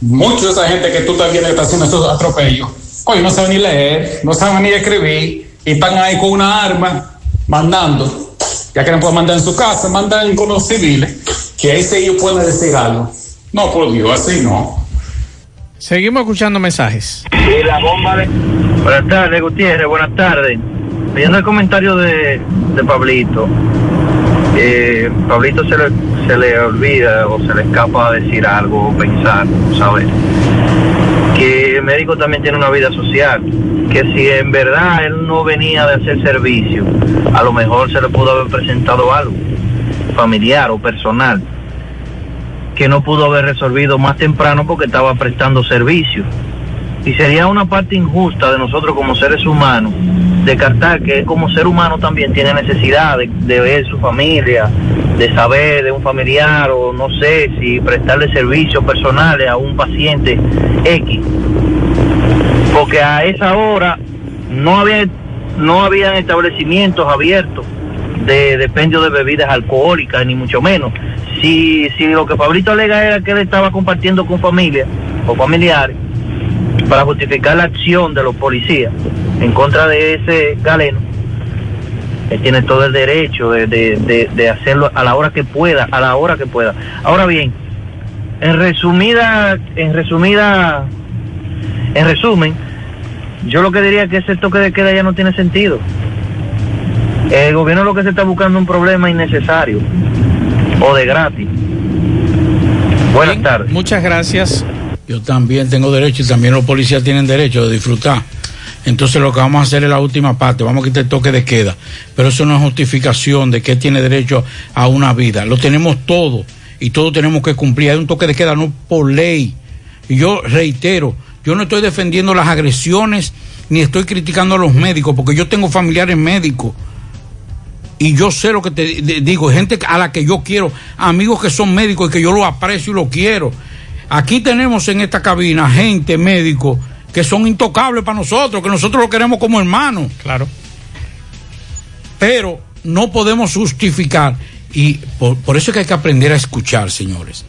muchos de esa gente que tú estás viendo que está haciendo estos atropellos, hoy no saben ni leer, no saben ni escribir, y están ahí con una arma mandando ya que no pueden mandar en su casa, mandan con los civiles, que ahí sí ellos pueden decir algo. No, por Dios, así no. Seguimos escuchando mensajes. Y la bomba de... Buenas tardes, Gutiérrez, buenas tardes. Viendo el comentario de, de Pablito, eh, Pablito se le, se le olvida o se le escapa decir algo o pensar, ¿sabes? Que el médico también tiene una vida social, que si en verdad él no venía de hacer servicio, a lo mejor se le pudo haber presentado algo familiar o personal que no pudo haber resolvido más temprano porque estaba prestando servicio. Y sería una parte injusta de nosotros como seres humanos descartar que como ser humano también tiene necesidad de, de ver su familia, de saber de un familiar o no sé si prestarle servicios personales a un paciente X. Porque a esa hora no había no habían establecimientos abiertos de dependio de bebidas alcohólicas ni mucho menos. Si si lo que Pablito alega era que él estaba compartiendo con familia o familiares para justificar la acción de los policías en contra de ese galeno, él tiene todo el derecho de, de- de- de hacerlo a la hora que pueda, a la hora que pueda. Ahora bien, en resumida, en resumida, en resumen, yo lo que diría es que ese toque de queda ya no tiene sentido. El gobierno lo que se está buscando es un problema innecesario o de gratis. Buenas tardes. Muchas gracias. Yo también tengo derecho y también los policías tienen derecho de disfrutar. Entonces lo que vamos a hacer es la última parte, vamos a quitar el toque de queda. Pero eso no es justificación de que tiene derecho a una vida. Lo tenemos todo y todos tenemos que cumplir. Hay un toque de queda no por ley. Y yo reitero, yo no estoy defendiendo las agresiones ni estoy criticando a los médicos porque yo tengo familiares médicos Y yo sé lo que te di- digo, gente a la que yo quiero, amigos que son médicos y que yo lo aprecio y lo quiero. Aquí tenemos en esta cabina gente, médicos, que son intocables para nosotros, que nosotros lo queremos como hermanos. Claro. Pero no podemos justificar. Y por, por eso es que hay que aprender a escuchar, señores.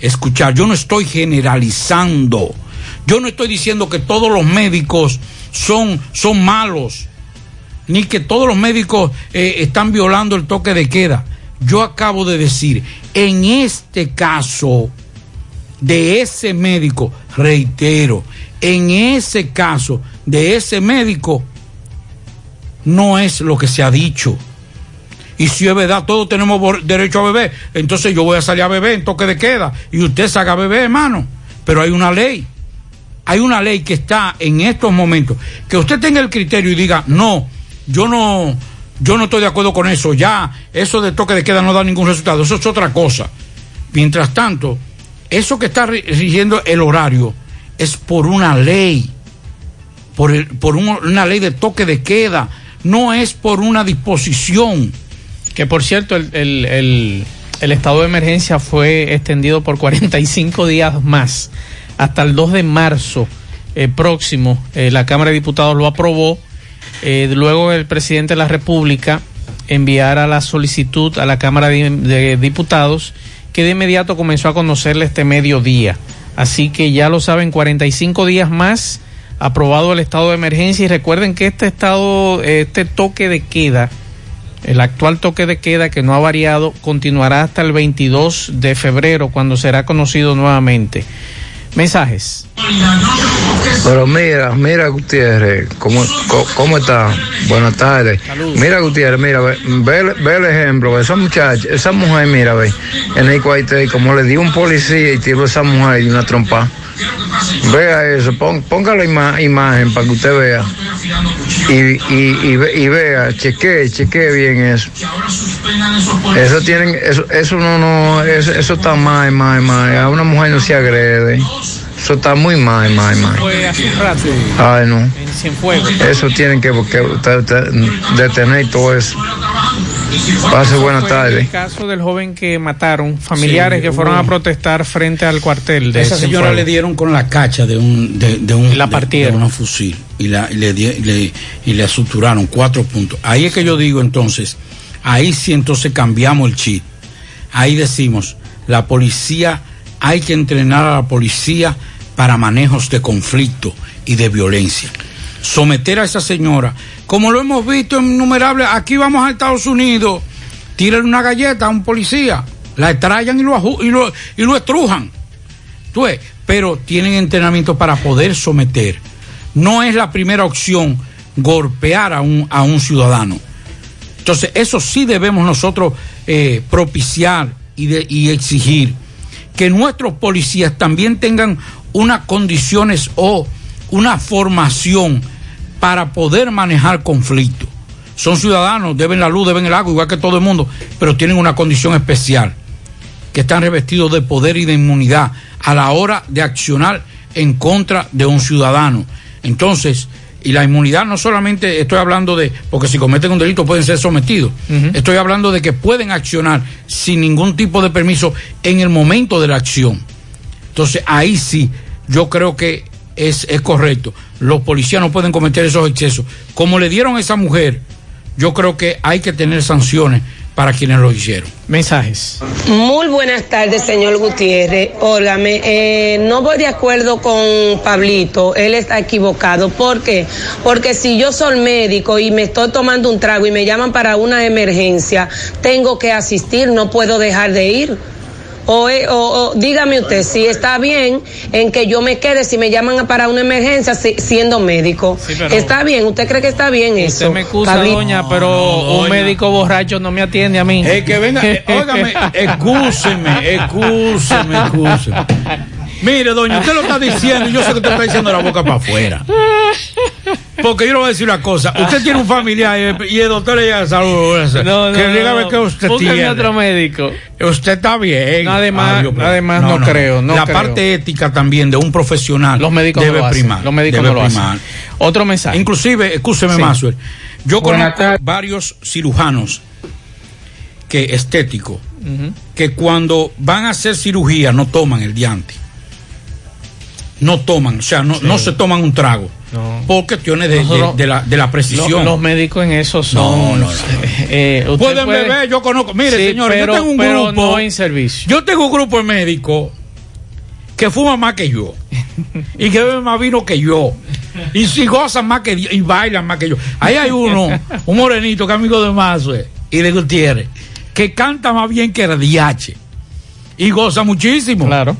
Escuchar. Yo no estoy generalizando. Yo no estoy diciendo que todos los médicos son, son malos. Ni que todos los médicos eh, están violando el toque de queda. Yo acabo de decir, en este caso de ese médico, reitero, en ese caso de ese médico, no es lo que se ha dicho. Y si es verdad, todos tenemos derecho a beber, entonces yo voy a salir a beber en toque de queda y usted salga a beber, hermano. Pero hay una ley. Hay una ley que está en estos momentos. Que usted tenga el criterio y diga, no, yo no, yo no estoy de acuerdo con eso. Ya, eso de toque de queda no da ningún resultado. Eso es otra cosa. Mientras tanto, eso que está ri- rigiendo el horario es por una ley. Por, el- por un- una ley de toque de queda. No es por una disposición. Que por cierto, el, el- el- el estado de emergencia fue extendido por 45 días más, hasta el 2 de marzo eh, próximo. Eh, la Cámara de Diputados lo aprobó. Eh, luego el presidente de la República enviara la solicitud a la Cámara de, de Diputados, que de inmediato comenzó a conocerle este mediodía. Así que ya lo saben, 45 días más aprobado el estado de emergencia y recuerden que este estado, este toque de queda, el actual toque de queda que no ha variado continuará hasta el 22 de febrero cuando será conocido nuevamente. Mensajes. Pero mira, mira Gutiérrez, ¿cómo, cómo, está? Buenas tardes. Mira Gutiérrez, mira, ve, ve- ve el ejemplo, esa muchacha, esa mujer, mira, ve, en el cuartel, como le dio un policía y tiró a esa mujer y una trompa. Vea eso, pon- ponga la ima- imagen para que usted vea. Y, y, y, y vea, chequee, chequee bien eso. Eso tienen, eso, eso no, no, eso, eso está mal, mal, mal. A una mujer no se agrede. Eso está muy mal, mal, mal. Fue hace un rato Ay, no. en Cienfuegos. Eso tienen que, que usted- usted detener todo eso. Pase buenas Fue tardes. El caso del joven que mataron, familiares Sí, que fueron hubo- a protestar frente al cuartel de Esa señora Cienfuegos. le dieron con la cacha de un de, de un La de- partieron. de una fusil y la y le, le- y le suturaron cuatro puntos. Ahí es que yo digo entonces, ahí sí entonces cambiamos el chip. Ahí decimos, la policía hay que entrenar a la policía para manejos de conflicto y de violencia. Someter a esa señora, como lo hemos visto en innumerables, aquí vamos a Estados Unidos, tiran una galleta a un policía, la extrayan y lo, y lo, y lo estrujan. Tú pero tienen entrenamiento para poder someter. No es la primera opción golpear a un, a un ciudadano. Entonces, eso sí debemos nosotros eh, propiciar y exigir que nuestros policías también tengan unas condiciones o una formación para poder manejar conflictos. Son ciudadanos, deben la luz, deben el agua, igual que todo el mundo, pero tienen una condición especial que están revestidos de poder y de inmunidad a la hora de accionar en contra de un ciudadano. Entonces, y la inmunidad no solamente estoy hablando de, porque si cometen un delito pueden ser sometidos, estoy hablando de que pueden accionar sin ningún tipo de permiso en el momento de la acción. Entonces, ahí sí, yo creo que es, es correcto. Los policías no pueden cometer esos excesos. Como le dieron a esa mujer, yo creo que hay que tener sanciones para quienes lo hicieron. Mensajes. Muy buenas tardes, señor Gutiérrez. Óigame, eh, no voy de acuerdo con Pablito, él está equivocado. ¿Por qué? Porque si yo soy médico y me estoy tomando un trago y me llaman para una emergencia, tengo que asistir, no puedo dejar de ir. O, eh, o- o dígame usted si está bien en que yo me quede si me llaman para una emergencia si- siendo médico. pero- está bien, ¿usted cree que está bien eso? Usted me excusa, doña, pero un médico borracho no me atiende a mí. Eh, que venga, eh, óigame, excúseme, excúseme, excúseme. Mire, doña, usted lo está diciendo y yo sé que usted está diciendo la boca para afuera. Porque yo le voy a decir una cosa. Usted tiene un familiar y, y el doctor le llega a salud. No, no, que no, dígame no. que usted Búsqueme tiene. otro médico. Usted está bien. Además- Dios, pero- además no creo, no La creo. parte ética también de un profesional Los médicos debe no lo hacen, primar. los médicos debe no lo hacen. primar. Otro mensaje. Inclusive, escúcheme Sí. Yo Buenas conozco varios cirujanos que estético, que cuando van a hacer cirugía no toman el diante. No toman, o sea, no, no se toman un trago. Por cuestiones de, de- la, de la precisión. Los, los médicos en eso son. No, no, no. eh, usted Pueden puede- beber, yo conozco. Mire, Sí, señores, pero- yo tengo un pero grupo. no en servicio. Yo tengo un grupo de médicos que fuman más que yo. y que beben más vino que yo. Y si gozan más que yo. Y bailan más que yo. Ahí hay uno, un morenito que es amigo de Mazue y de Gutiérrez, que canta más bien que Radiache. Y goza muchísimo. Claro.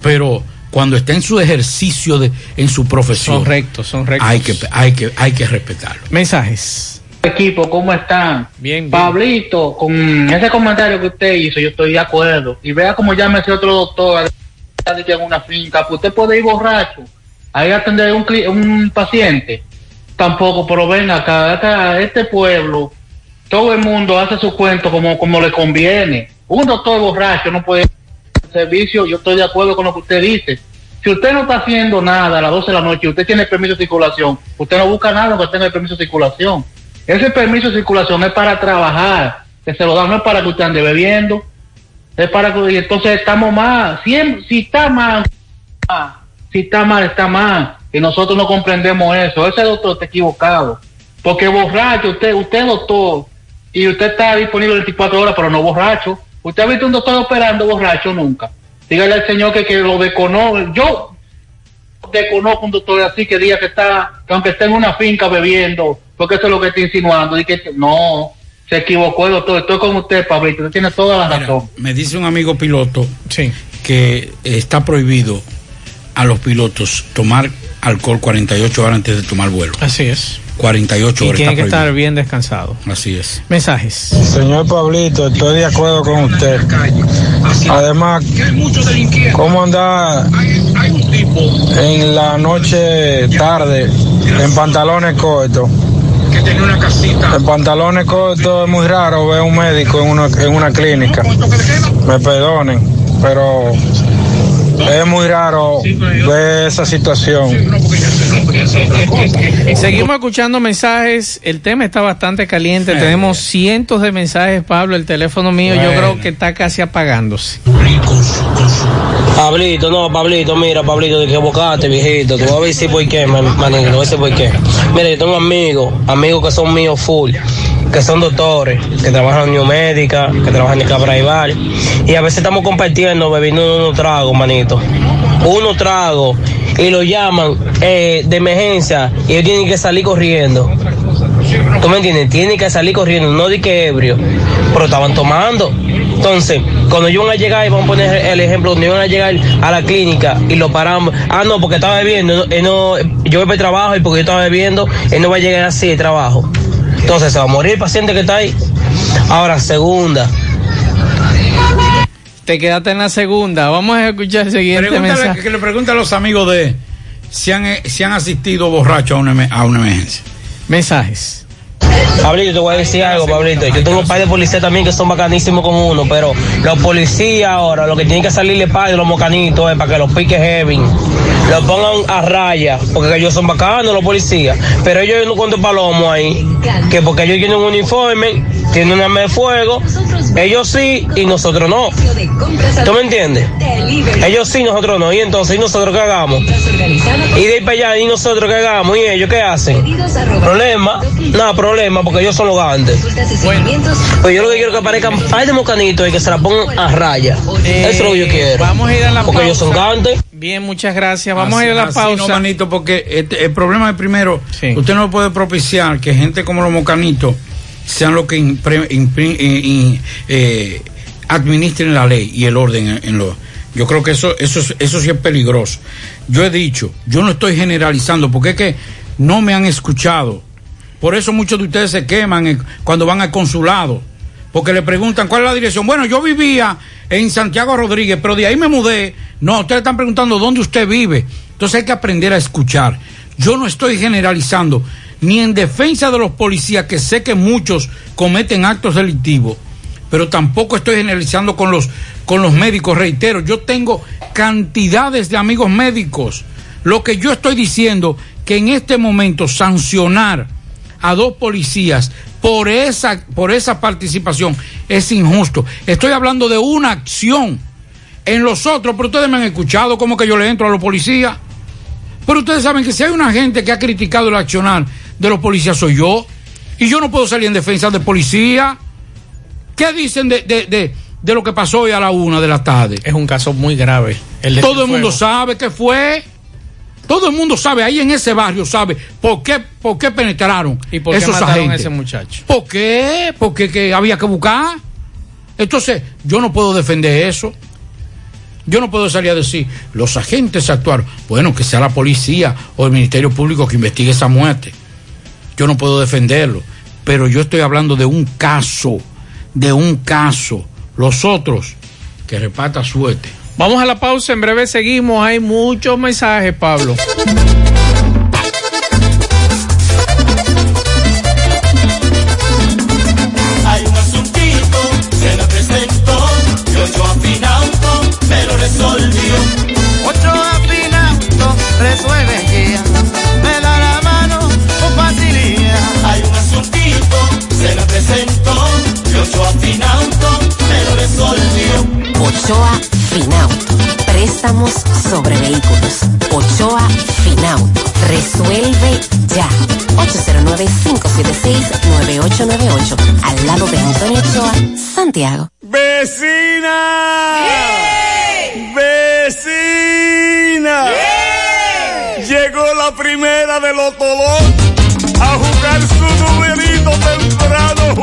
Pero cuando está en su ejercicio, de, en su profesión. Son rectos, son rectos. Hay que, hay que, hay que respetarlo. Mensajes. Equipo, ¿cómo están? Bien, Pablito, con ese comentario que usted hizo, yo estoy de acuerdo. Y vea cómo llama ese otro doctor en una finca, pues usted puede ir borracho, ahí a atender un, cli- un paciente. Tampoco, pero ven acá, acá, este pueblo, todo el mundo hace su cuento como, como le conviene. Un doctor borracho no puede servicio, yo estoy de acuerdo con lo que usted dice. Si usted no está haciendo nada a las 12 de la noche usted tiene permiso de circulación, usted no busca nada que tenga el permiso de circulación. Ese permiso de circulación es para trabajar, que se lo dan no es para que usted ande bebiendo, es para que y entonces estamos mal. Si, si está mal, si está mal, está mal. Y nosotros no comprendemos eso. Ese doctor está equivocado. Porque borracho, usted, usted es doctor, y usted está disponible 24 horas, pero no borracho. ¿Usted ha visto un doctor operando borracho nunca? Dígale al señor que, que lo desconozco. Yo desconozco un doctor así que diga que está, que aunque esté en una finca bebiendo, porque eso es lo que está insinuando. Y que no, se equivocó el doctor. Estoy con usted, Pablito. Usted tiene toda la razón. Me dice un amigo piloto que está prohibido a los pilotos tomar alcohol 48 horas antes de tomar vuelo. Así es. 48 Y horas. tiene está que estar bien descansado. Así es. Mensajes. Señor Pablito, estoy de acuerdo con usted. Además, ¿cómo andar en la noche tarde en pantalones cortos? En pantalones cortos es muy raro ver un médico en una, en una clínica. Me perdonen, pero es muy raro ver esa situación. Seguimos escuchando mensajes. El tema está bastante caliente. Tenemos cientos de mensajes, Pablo. El teléfono mío yo creo que está casi apagándose. Pablito, no, Pablito, mira, Pablito, te equivocaste, viejito. Te voy a decir por qué, man- manito, te voy a decir por qué. Mira, yo tengo amigos, amigos que son míos full, que son doctores, que trabajan en New Médica, que trabajan en Cabra y Bar. Y a veces estamos compartiendo, bebiendo unos tragos, manito. Unos tragos. Y lo llaman eh, de emergencia y ellos tienen que salir corriendo. ¿Tú me entiendes? Tienen que salir corriendo, no di que ebrio, pero estaban tomando. Entonces, cuando iban a llegar, y vamos a poner el ejemplo, cuando iban a llegar a la clínica y lo paramos, ah, no, porque estaba bebiendo, él no, yo voy para el trabajo y porque yo estaba bebiendo, él no va a llegar así de trabajo. Entonces, se va a morir el paciente que está ahí. Ahora, segunda. Te quedaste en la segunda. Vamos a escuchar el siguiente Pregúntale- mensaje. que le pregunte a los amigos de si han, eh, si han asistido borrachos a una, a una emergencia. Mensajes. Pablito, te voy a decir algo, Pablito. Yo tengo un par de policías también que son bacanísimos con uno, pero los policías ahora, lo que tienen que salirle par de los mocanitos es para que los pique heavy, los pongan a raya, porque ellos son bacanos los policías. Pero ellos no cuentan palomo ahí, que porque ellos tienen un uniforme, tienen un arma de fuego, ellos sí y nosotros no. ¿Tú me entiendes? Ellos sí, nosotros no. Y entonces, ¿y nosotros qué hagamos? Y de ahí para allá, ¿y nosotros qué hagamos? ¿Y ellos qué hacen? ¿Problema? No, problema, porque ellos son los grandes. Pues yo lo que quiero es que aparezcan par de mocanitos y que se la pongan a raya. Eso es lo que yo quiero. Eh, Vamos a ir a la Porque ellos son pausa. gantes. Bien, muchas gracias. Vamos a ir a la Así pausa. no, manito, porque este- el problema es primero, usted no puede propiciar que gente como los mocanitos sean los que eh, eh, administren la ley y el orden en, en lo. Yo creo que eso, eso, es- eso sí es peligroso. Yo he dicho, yo no estoy generalizando, porque es que no me han escuchado. Por eso muchos de ustedes se queman eh, cuando van al consulado. Porque le preguntan cuál es la dirección. Bueno, yo vivía en Santiago Rodríguez, pero de ahí me mudé. No, ustedes están preguntando dónde usted vive. Entonces hay que aprender a escuchar. Yo no estoy generalizando ni en defensa de los policías, que sé que muchos cometen actos delictivos, pero tampoco estoy generalizando con los, con los médicos. Reitero, yo tengo cantidades de amigos médicos. Lo que yo estoy diciendo que en este momento sancionar a dos policías por esa, por esa participación es injusto. Estoy hablando de una acción en los otros, pero ustedes me han escuchado como que yo le entro a los policías. Pero ustedes saben que si hay una gente que ha criticado el accionar de los policías soy yo. Y yo no puedo salir en defensa de policía. ¿Qué dicen de, de, de, de lo que pasó hoy a la una de la tarde? Es un caso muy grave. El de Todo el mundo sabe qué fue. Todo el mundo sabe, ahí en ese barrio sabe por qué, por qué penetraron ¿Y por qué esos mataron a agentes. ese muchacho? ¿Por qué? Porque que había que buscar. Entonces, yo no puedo defender eso. Yo no puedo salir a decir, los agentes actuaron. Bueno, que sea la policía o el Ministerio Público que investigue esa muerte. Yo no puedo defenderlo. Pero yo estoy hablando de un caso, de un caso. Los otros, que reparta suerte. Vamos a la pausa, en breve seguimos. Hay muchos mensajes, Pablo. Resolvió. Ocho afinauto, resuelve ya, me da la mano con facilidad. Hay un asuntito, se lo presentó, y ocho afinauto, me lo resolvió. Ochoa Finauto. Préstamos sobre vehículos. Ochoa Finauto. Resuelve ya. 809-576-9898. Al lado de Antonio Ochoa, Santiago. ¡Vecina! ¡Vecina! Llegó la primera de los Tolón a jugar su numerito temprano.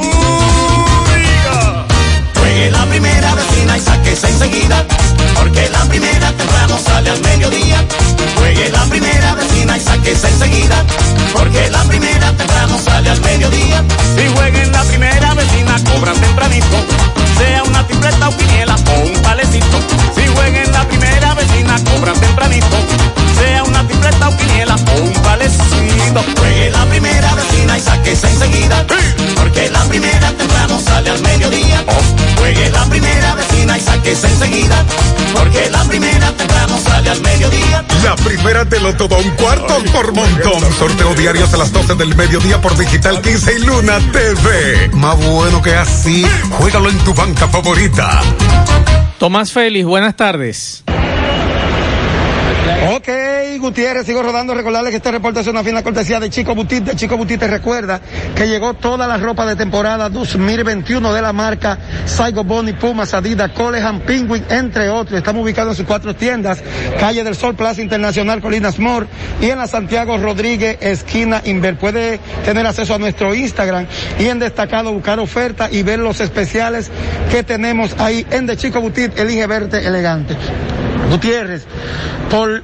Juegue la primera vecina y sáquese enseguida. Porque la primera temprano sale al mediodía. Juegue la primera vecina y sáquese enseguida. Porque la primera temprano sale al mediodía. Si jueguen la primera vecina, cobran tempranito. Sea una tripleta o quiniela o un palecito. Si jueguen la primera vecina, cobran tempranito. Sea una tripleta o quiniela o un palecito. Juegue la primera vecina y sáquese enseguida. Porque la primera temprano sale al mediodía. Juegue la primera vecina y sáquese enseguida. Porque la primera temprano sale al mediodía. La primera te lo todo un cuarto por montón. Sorteo diarios a las 12 del mediodía por Digital 15 y Luna TV. Más bueno que así, juégalo en tu banca favorita. Tomás Félix, buenas tardes. Ok, Gutiérrez, sigo rodando. Recordarles que este reporte es una fina cortesía de Chico Butit. De Chico Butit te recuerda que llegó toda la ropa de temporada 2021 de la marca Saigo Boni, Pumas, Adidas, Colehan, Penguin, entre otros. Estamos ubicados en sus cuatro tiendas. Calle del Sol, Plaza Internacional, Colinas Mor y en la Santiago Rodríguez, esquina Inver. Puede tener acceso a nuestro Instagram y en destacado buscar ofertas y ver los especiales que tenemos ahí en De Chico Butit. Elige verte elegante. Gutiérrez, por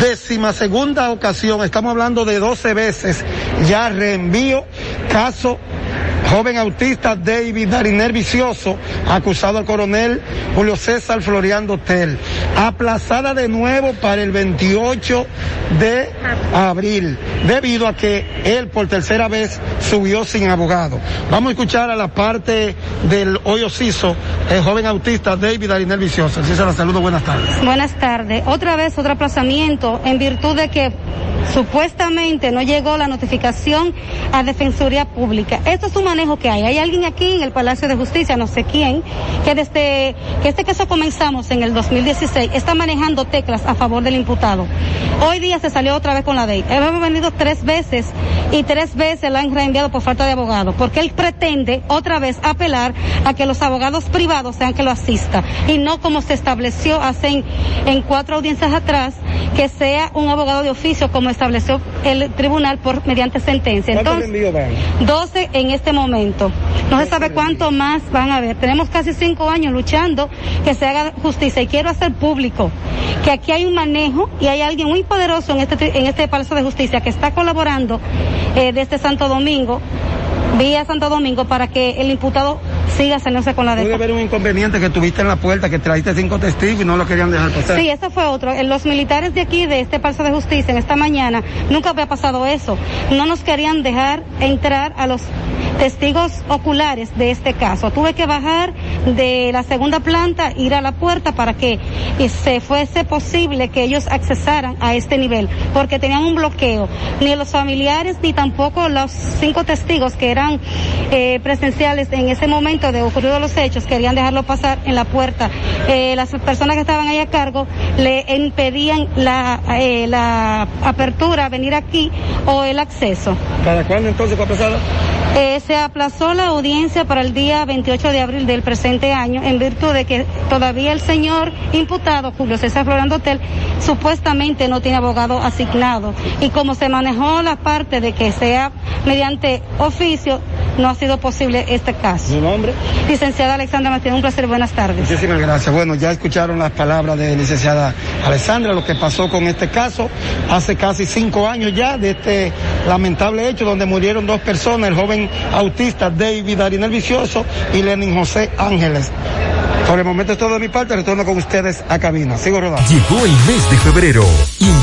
décima segunda ocasión, estamos hablando de 12 veces, ya reenvío caso joven autista David Dariner Vicioso, acusado al coronel Julio César Floriando Tel, aplazada de nuevo para el 28 de abril, debido a que él por tercera vez subió sin abogado. Vamos a escuchar a la parte del hoyo Ciso, el joven autista David Dariner Vicioso. Se saludo, buenas tardes. Buenas tardes. Otra vez otro aplazamiento en virtud de que supuestamente no llegó la notificación a Defensoría Pública. Esto es un manejo que hay. Hay alguien aquí en el Palacio de Justicia, no sé quién, que desde que este caso comenzamos en el 2016 está manejando teclas a favor del imputado. Hoy día se salió otra vez con la ley. Hemos venido tres veces y tres veces la han reenviado por falta de abogado, porque él pretende otra vez apelar a que los abogados privados sean que lo asista y no como se estableció hace en, cuatro audiencias atrás que sea un abogado de oficio como estableció el tribunal por mediante sentencia. ¿Cuántos Entonces, envíos van? 12 en este momento. No se sabe cuánto más van a haber. Tenemos casi cinco años luchando que se haga justicia y quiero hacer público que aquí hay un manejo y hay alguien muy poderoso en este, en este Palacio de Justicia que está colaborando eh, desde Santo Domingo vía Santo Domingo para que el imputado siga saliéndose con la Puede defensa. haber un inconveniente que tuviste en la puerta, que trajiste cinco testigos y no lo querían dejar pasar. Sí, ese fue otro. Eh, Los militares de aquí, de este Palacio de Justicia, en esta mañana, nunca había pasado eso. No nos querían dejar entrar a los testigos oculares de este caso. Tuve que bajar de la segunda planta, ir a la puerta para que eh, se fuese posible que ellos accesaran a este nivel, porque tenían un bloqueo. Ni los familiares ni tampoco los cinco testigos que eran eh, presenciales en ese momento de ocurrido los hechos querían dejarlo pasar en la puerta. Eh, las personas que estaban ahí a cargo le impedían la, eh, la apertura, venir aquí o el acceso. ¿Para cuándo entonces fue aplazada? Eh, se aplazó la audiencia para el día 28 de abril del presente año en virtud de que todavía el señor imputado, Julio César Florando Hotel, supuestamente no tiene abogado asignado. Y como se manejó la parte de que sea mediante oficio, no ha sido posible este caso. ¿Su nombre? Licenciada Alexandra Martínez, un placer, buenas tardes. Muchísimas gracias. Bueno, ya escucharon las palabras de licenciada Alessandra, lo que pasó con este caso hace casi cinco años ya de este lamentable hecho donde murieron dos personas, el joven autista David Arinel Vicioso y Lenin José Ángeles. Por el momento es todo de mi parte, retorno con ustedes a cabina. Sigo rodando. Llegó el mes de febrero y en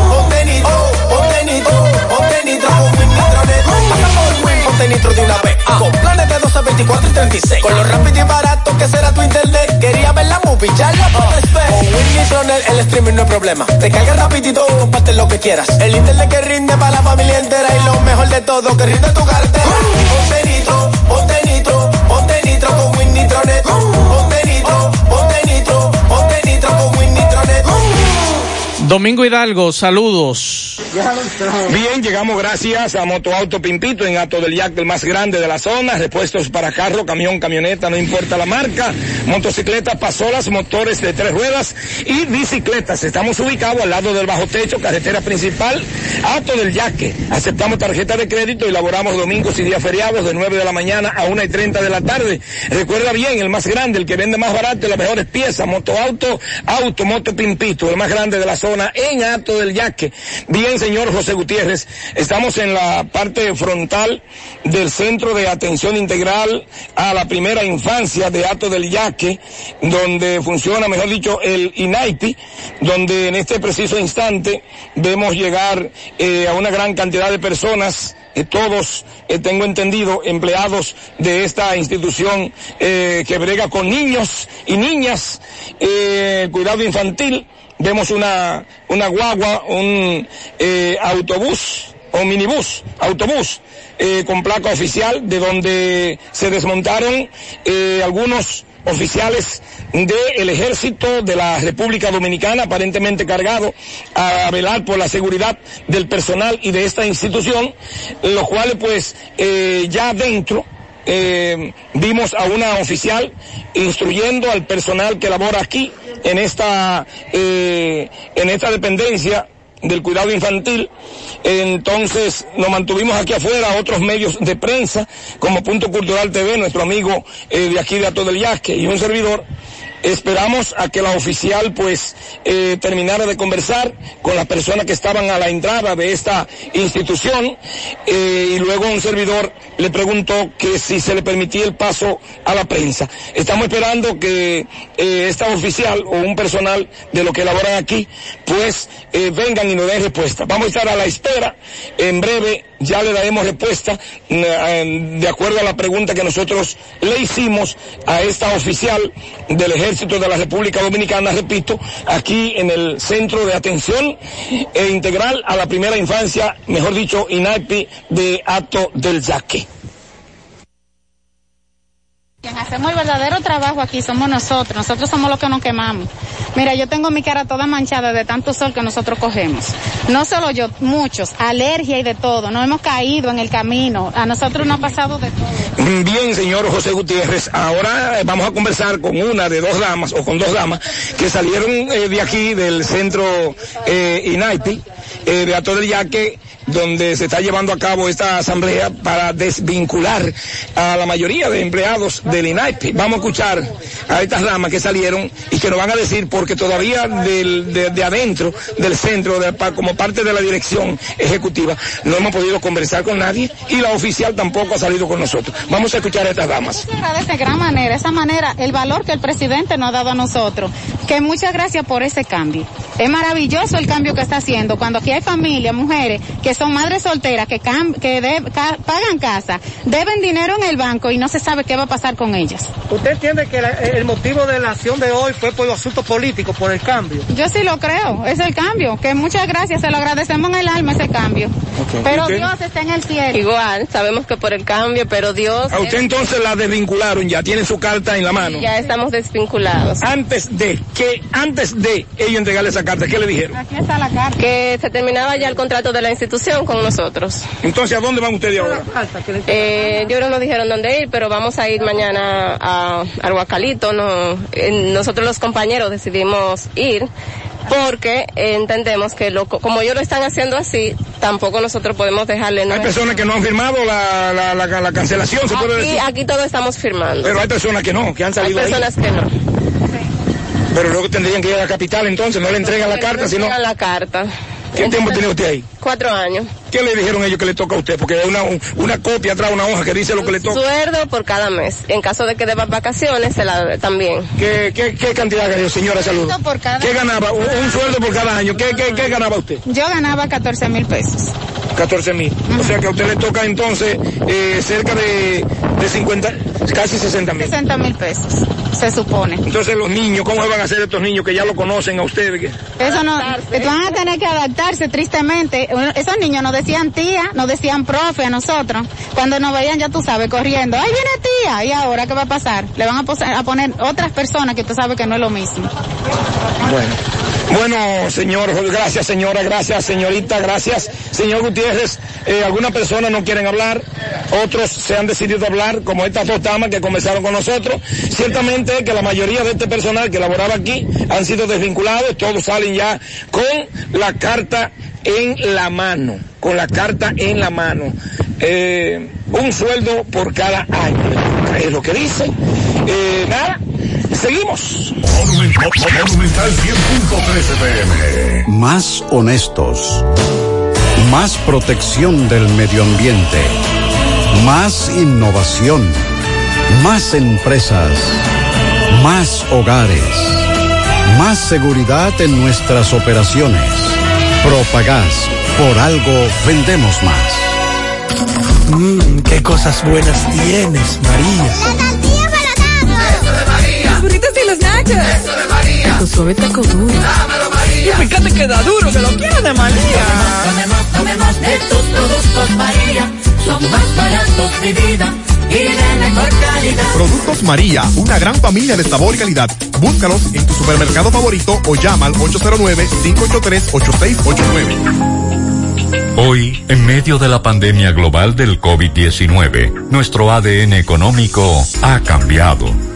Nitro de una vez. Con planes de 12, 24 y 36. Con lo rápido y barato que será tu internet. Quería ver la movie, ya la puedes ver. Con Win Nitronet el streaming no es problema. Te carga rapidito, comparte lo que quieras. El internet que rinde para la familia entera. Y lo mejor de todo, que rinde tu cartera. Ponte nitro, ponte nitro, ponte nitro con Win Nitronet. Ponte Domingo Hidalgo, saludos. Bien, llegamos gracias a Motoauto Pimpito en Ato del Yac, el más grande de la zona. Repuestos para carro, camión, camioneta, no importa la marca. Motocicletas, pasolas, motores de tres ruedas y bicicletas. Estamos ubicados al lado del bajo techo, carretera principal, Ato del Yaque. Aceptamos tarjeta de crédito y laboramos domingos y días feriados de 9 de la mañana a 1 y 30 de la tarde. Recuerda bien, el más grande, el que vende más barato, las mejores piezas, Motoauto, Auto, Moto Pimpito, el más grande de la zona en Ato del Yaque. Bien, señor José Gutiérrez, estamos en la parte frontal del Centro de Atención Integral a la Primera Infancia de Ato del Yaque, donde funciona, mejor dicho, el INAIPI, donde en este preciso instante vemos llegar eh, a una gran cantidad de personas eh, todos, eh, tengo entendido, empleados de esta institución que brega con niños y niñas, cuidado infantil. Vemos una, una guagua, un eh, autobús o minibús, autobús, eh, con placa oficial, de donde se desmontaron eh, algunos oficiales del ejército de la República Dominicana, aparentemente cargado a velar por la seguridad del personal y de esta institución, los cuales pues eh, ya dentro eh, vimos a una oficial instruyendo al personal que labora aquí en esta eh, en esta dependencia del cuidado infantil. Entonces nos mantuvimos aquí afuera, otros medios de prensa, como Punto Cultural TV, nuestro amigo eh, de aquí de Ato del Yasque y un servidor. Esperamos a que la oficial pues eh, terminara de conversar con las personas que estaban a la entrada de esta institución eh, y luego un servidor le preguntó que si se le permitía el paso a la prensa. Estamos esperando que eh, esta oficial o un personal de lo que elaboran aquí pues vengan y nos den respuesta. Vamos a estar a la espera. En breve ya le daremos respuesta eh, de acuerdo a la pregunta que nosotros le hicimos a esta oficial del Ejército de la República Dominicana, repito, aquí en el Centro de Atención e Integral a la Primera Infancia, mejor dicho, INAPI de Ato del Yaque. Quien hacemos el verdadero trabajo aquí somos nosotros, nosotros somos los que nos quemamos. Mira, yo tengo mi cara toda manchada de tanto sol que nosotros cogemos. No solo yo, muchos, alergia y de todo. No hemos caído en el camino. A nosotros nos ha pasado de todo. Bien, señor José Gutiérrez. Ahora eh, vamos a conversar con una de dos damas o con dos damas que salieron eh, de aquí del centro eh, INAIPI, eh, de Ato del Yaque, donde se está llevando a cabo esta asamblea para desvincular a la mayoría de empleados del INAIPI. Vamos a escuchar a estas damas que salieron y que nos van a decir, porque todavía de, de adentro del centro, de- como parte de la dirección ejecutiva, no hemos podido conversar con nadie y la oficial tampoco ha salido con nosotros. Vamos a escuchar a estas damas. De gran manera, esa manera, el valor que el presidente nos ha dado a nosotros. Que muchas gracias por ese cambio. Es maravilloso el cambio que está haciendo. Cuando aquí hay familias, mujeres, que son madres solteras, que, cam- que de- ca- pagan casa, deben dinero en el banco y no se sabe qué va a pasar con ellas. ¿Usted entiende que la- el motivo de la acción de hoy fue por los asuntos políticos, por el cambio? Yo sí lo creo, es el cambio. Que muchas gracias, se lo agradecemos en el alma ese cambio. Pero. Dios está en el cielo. Igual, sabemos que por el cambio, pero Dios... A usted entonces la desvincularon ya, tiene su carta en la mano. Ya estamos desvinculados. Antes de, que antes de ellos entregarle esa carta, ¿qué le dijeron? Aquí está la carta. Que se terminaba ya el contrato de la institución con nosotros. Entonces, ¿a dónde van ustedes ahora? Eh, yo no nos dijeron dónde ir, pero vamos a ir mañana a, Guacalito. No, eh, nosotros los compañeros decidimos ir porque entendemos que lo, como ellos lo están haciendo así, tampoco nosotros podemos dejarle. Hay personas que no han firmado la, la, la, la cancelación, se puede Aquí, decir. aquí todos estamos firmando. Pero hay personas que no, que han Hay salido ahí. personas que no. Pero luego tendrían que ir a la capital entonces, no le entregan la carta, sino... Entregan la carta. ¿Qué tiempo tiene usted ahí? Cuatro años. ¿Qué le dijeron ellos que le toca a usted? Porque hay una, un- una copia atrás, una hoja que dice lo que le toca. Sueldo por cada mes. En caso de que deba vacaciones, se la también. ¿Qué, qué, qué cantidad ganó, señora Salud? Por cada- ¿Qué ganaba? Un, un sueldo por cada año. ¿Qué, qué, qué ganaba usted? Yo ganaba 14 mil pesos. 14 mil. O sea que a usted le toca entonces eh, cerca de, de 50, casi 60 mil. 60 mil pesos, se supone. Entonces los niños, ¿cómo van a hacer estos niños que ya lo conocen a ustedes? Eso no, van a tener que adaptarse tristemente. Esos niños nos decían tía, nos decían profe a nosotros. Cuando nos veían, ya tú sabes, corriendo, ¡ay, viene tía! ¿Y ahora qué va a pasar? Le van a poner otras personas que tú sabes que no es lo mismo. Bueno. Bueno, señor, gracias señora, gracias señorita, gracias señor Gutiérrez. Eh, algunas personas no quieren hablar, otros se han decidido hablar, como estas dos damas que conversaron con nosotros. Ciertamente que la mayoría de este personal que laboraba aquí han sido desvinculados, todos salen ya con la carta en la mano, con la carta en la mano. Eh, un sueldo por cada año, es lo que dicen. Eh, nada, seguimos. Monumental 100.13 pm. Más honestos. Más protección del medio ambiente. Más innovación. Más empresas. Más hogares. Más seguridad en nuestras operaciones. Propagás. Por algo vendemos más. Mmm, qué cosas buenas tienes, María. Eso de María. Tu suave taco duro. Dámelo, María. Y fíjate que da duro, que lo quiero de María. Tomemos, tomemos de tus productos, María. Son más baratos, mi vida. Y de mejor calidad. Productos María, una gran familia de sabor y calidad. Búscalos en tu supermercado favorito o llama al 809-583-8689. Hoy, en medio de la pandemia global del COVID-19, nuestro ADN económico ha cambiado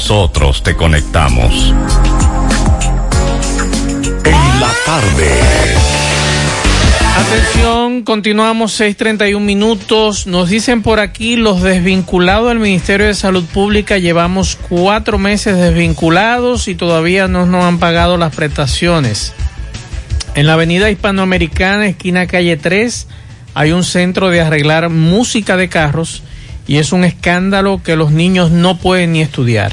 nosotros te conectamos. En la tarde. Atención, continuamos 6:31 minutos. Nos dicen por aquí los desvinculados del Ministerio de Salud Pública. Llevamos cuatro meses desvinculados y todavía no nos han pagado las prestaciones. En la avenida hispanoamericana, esquina calle 3, hay un centro de arreglar música de carros y es un escándalo que los niños no pueden ni estudiar.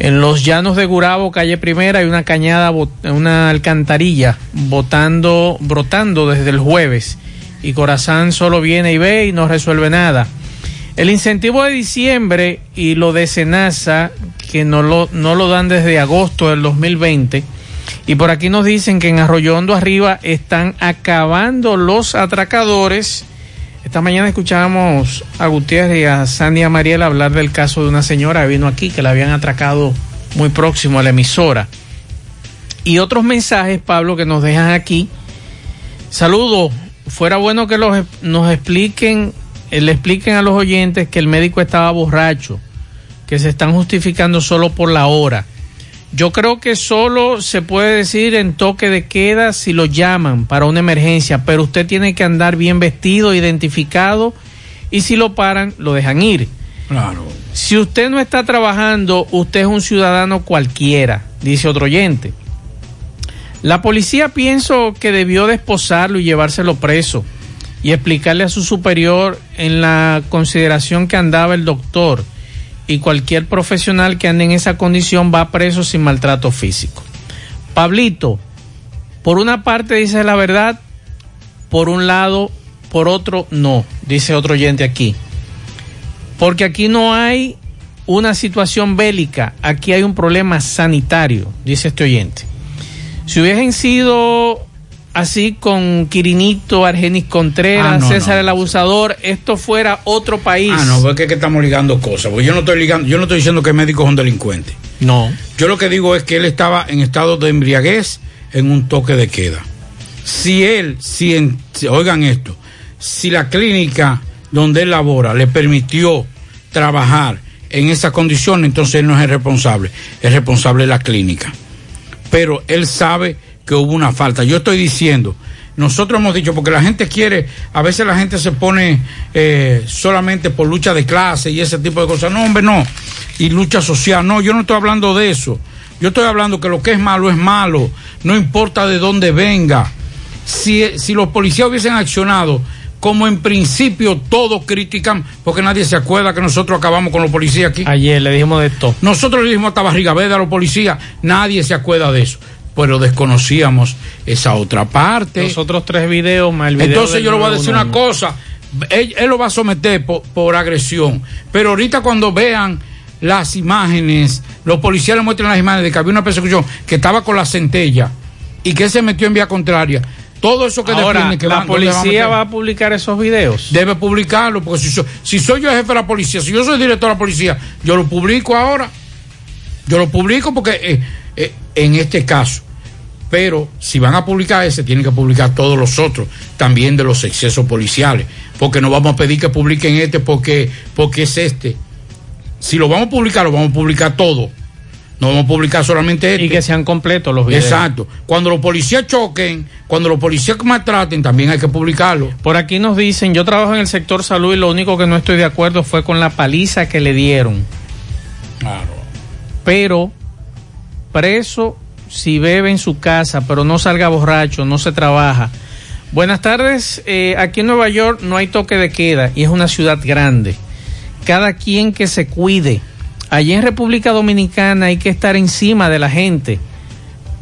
En los llanos de Gurabo, calle primera, hay una cañada, una alcantarilla botando, brotando desde el jueves. Y Corazán solo viene y ve y no resuelve nada. El incentivo de diciembre y lo de Senasa, que no lo, no lo dan desde agosto del 2020. Y por aquí nos dicen que en Arroyondo arriba están acabando los atracadores. Esta mañana escuchábamos a Gutiérrez y a Sandy a Mariela hablar del caso de una señora que vino aquí que la habían atracado muy próximo a la emisora. Y otros mensajes, Pablo, que nos dejan aquí. Saludos. Fuera bueno que nos expliquen, eh, le expliquen a los oyentes que el médico estaba borracho, que se están justificando solo por la hora. Yo creo que solo se puede decir en toque de queda si lo llaman para una emergencia, pero usted tiene que andar bien vestido, identificado, y si lo paran, lo dejan ir. Claro. Si usted no está trabajando, usted es un ciudadano cualquiera, dice otro oyente. La policía pienso que debió desposarlo y llevárselo preso y explicarle a su superior en la consideración que andaba el doctor y cualquier profesional que ande en esa condición va preso sin maltrato físico. Pablito, por una parte dice la verdad, por un lado, por otro no, dice otro oyente aquí. Porque aquí no hay una situación bélica, aquí hay un problema sanitario, dice este oyente. Si hubiesen sido así con Quirinito, Argenis Contreras, Ah, no, César no. el Abusador, esto fuera otro país. Ah, no, porque es que estamos ligando cosas. Porque yo no estoy ligando, yo no estoy diciendo que el médico es un delincuente. No. Yo lo que digo es que él estaba en estado de embriaguez en un toque de queda. Si él, si, en- si- oigan esto, si la clínica donde él labora le permitió trabajar en esas condiciones, entonces él no es el responsable, es responsable de la clínica. Pero él sabe que hubo una falta. Yo estoy diciendo, nosotros hemos dicho, porque la gente quiere, a veces la gente se pone eh, solamente por lucha de clase y ese tipo de cosas. No, hombre, no. Y lucha social, no, yo no estoy hablando de eso. Yo estoy hablando que lo que es malo es malo, no importa de dónde venga. Si, si los policías hubiesen accionado como en principio todos critican, porque nadie se acuerda que nosotros acabamos con los policías aquí. Ayer le dijimos de todo. Nosotros le dijimos hasta barriga verde a los policías, nadie se acuerda de eso, pero desconocíamos esa otra parte. Los otros tres videos más el video Entonces yo le voy a decir una 911. cosa, él, él lo va a someter por, por agresión, pero ahorita cuando vean las imágenes, los policías le muestran las imágenes de que había una persecución que estaba con la centella y que se metió en vía contraria. Todo eso que Ahora, que la van- ¿dónde van a policía va a publicar esos videos. Debe publicarlo, porque si, so- si soy yo jefe de la policía, si yo soy director de la policía, yo lo publico ahora. Yo lo publico porque eh, eh, en este caso. Pero si van a publicar ese, tienen que publicar todos los otros, también de los excesos policiales. Porque no vamos a pedir que publiquen este porque, porque es este. Si lo vamos a publicar, lo vamos a publicar todo. No vamos a publicar solamente este. Y que sean completos los videos. Exacto. Cuando los policías choquen, cuando los policías maltraten, también hay que publicarlo. Por aquí nos dicen, yo trabajo en el sector salud y lo único que no estoy de acuerdo fue con la paliza que le dieron. Claro. Pero preso si bebe en su casa, pero no salga borracho, no se trabaja. Buenas tardes, eh, aquí en Nueva York no hay toque de queda y es una ciudad grande. Cada quien que se cuide. Allí en República Dominicana hay que estar encima de la gente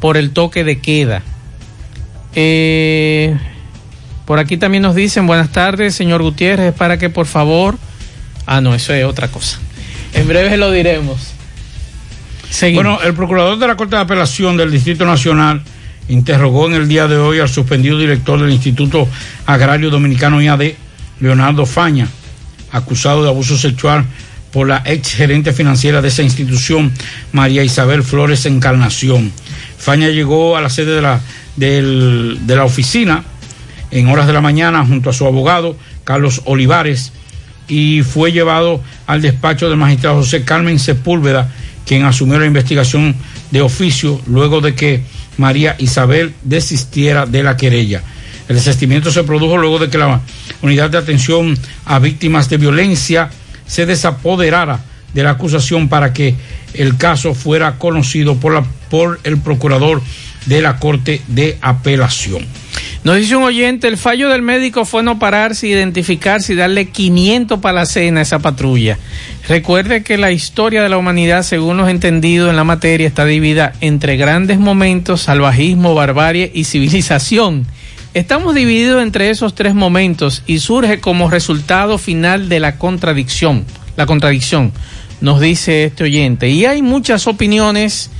por el toque de queda. Eh, por aquí también nos dicen, buenas tardes, señor Gutiérrez, para que por favor... Ah, no, eso es otra cosa. En breve lo diremos. Bueno, el procurador de la Corte de Apelación del Distrito Nacional interrogó en el día de hoy al suspendido director del Instituto Agrario Dominicano IAD, Leonardo Faña, acusado de abuso sexual por la ex gerente financiera de esa institución, María Isabel Flores Encarnación. Faña llegó a la sede de la, de la oficina en horas de la mañana junto a su abogado, Carlos Olivares, y fue llevado al despacho del magistrado José Carmen Sepúlveda, quien asumió la investigación de oficio luego de que María Isabel desistiera de la querella. El desistimiento se produjo luego de que la unidad de atención a víctimas de violencia se desapoderara de la acusación para que el caso fuera conocido por, la, por el procurador de la Corte de Apelación. Nos dice un oyente, el fallo del médico fue no pararse, identificarse y darle 500 para la cena a esa patrulla. Recuerde que la historia de la humanidad, según los entendidos en la materia, está dividida entre grandes momentos, salvajismo, barbarie y civilización. Estamos divididos entre esos tres momentos y surge como resultado final de la contradicción. La contradicción, nos dice este oyente. Y hay muchas opiniones,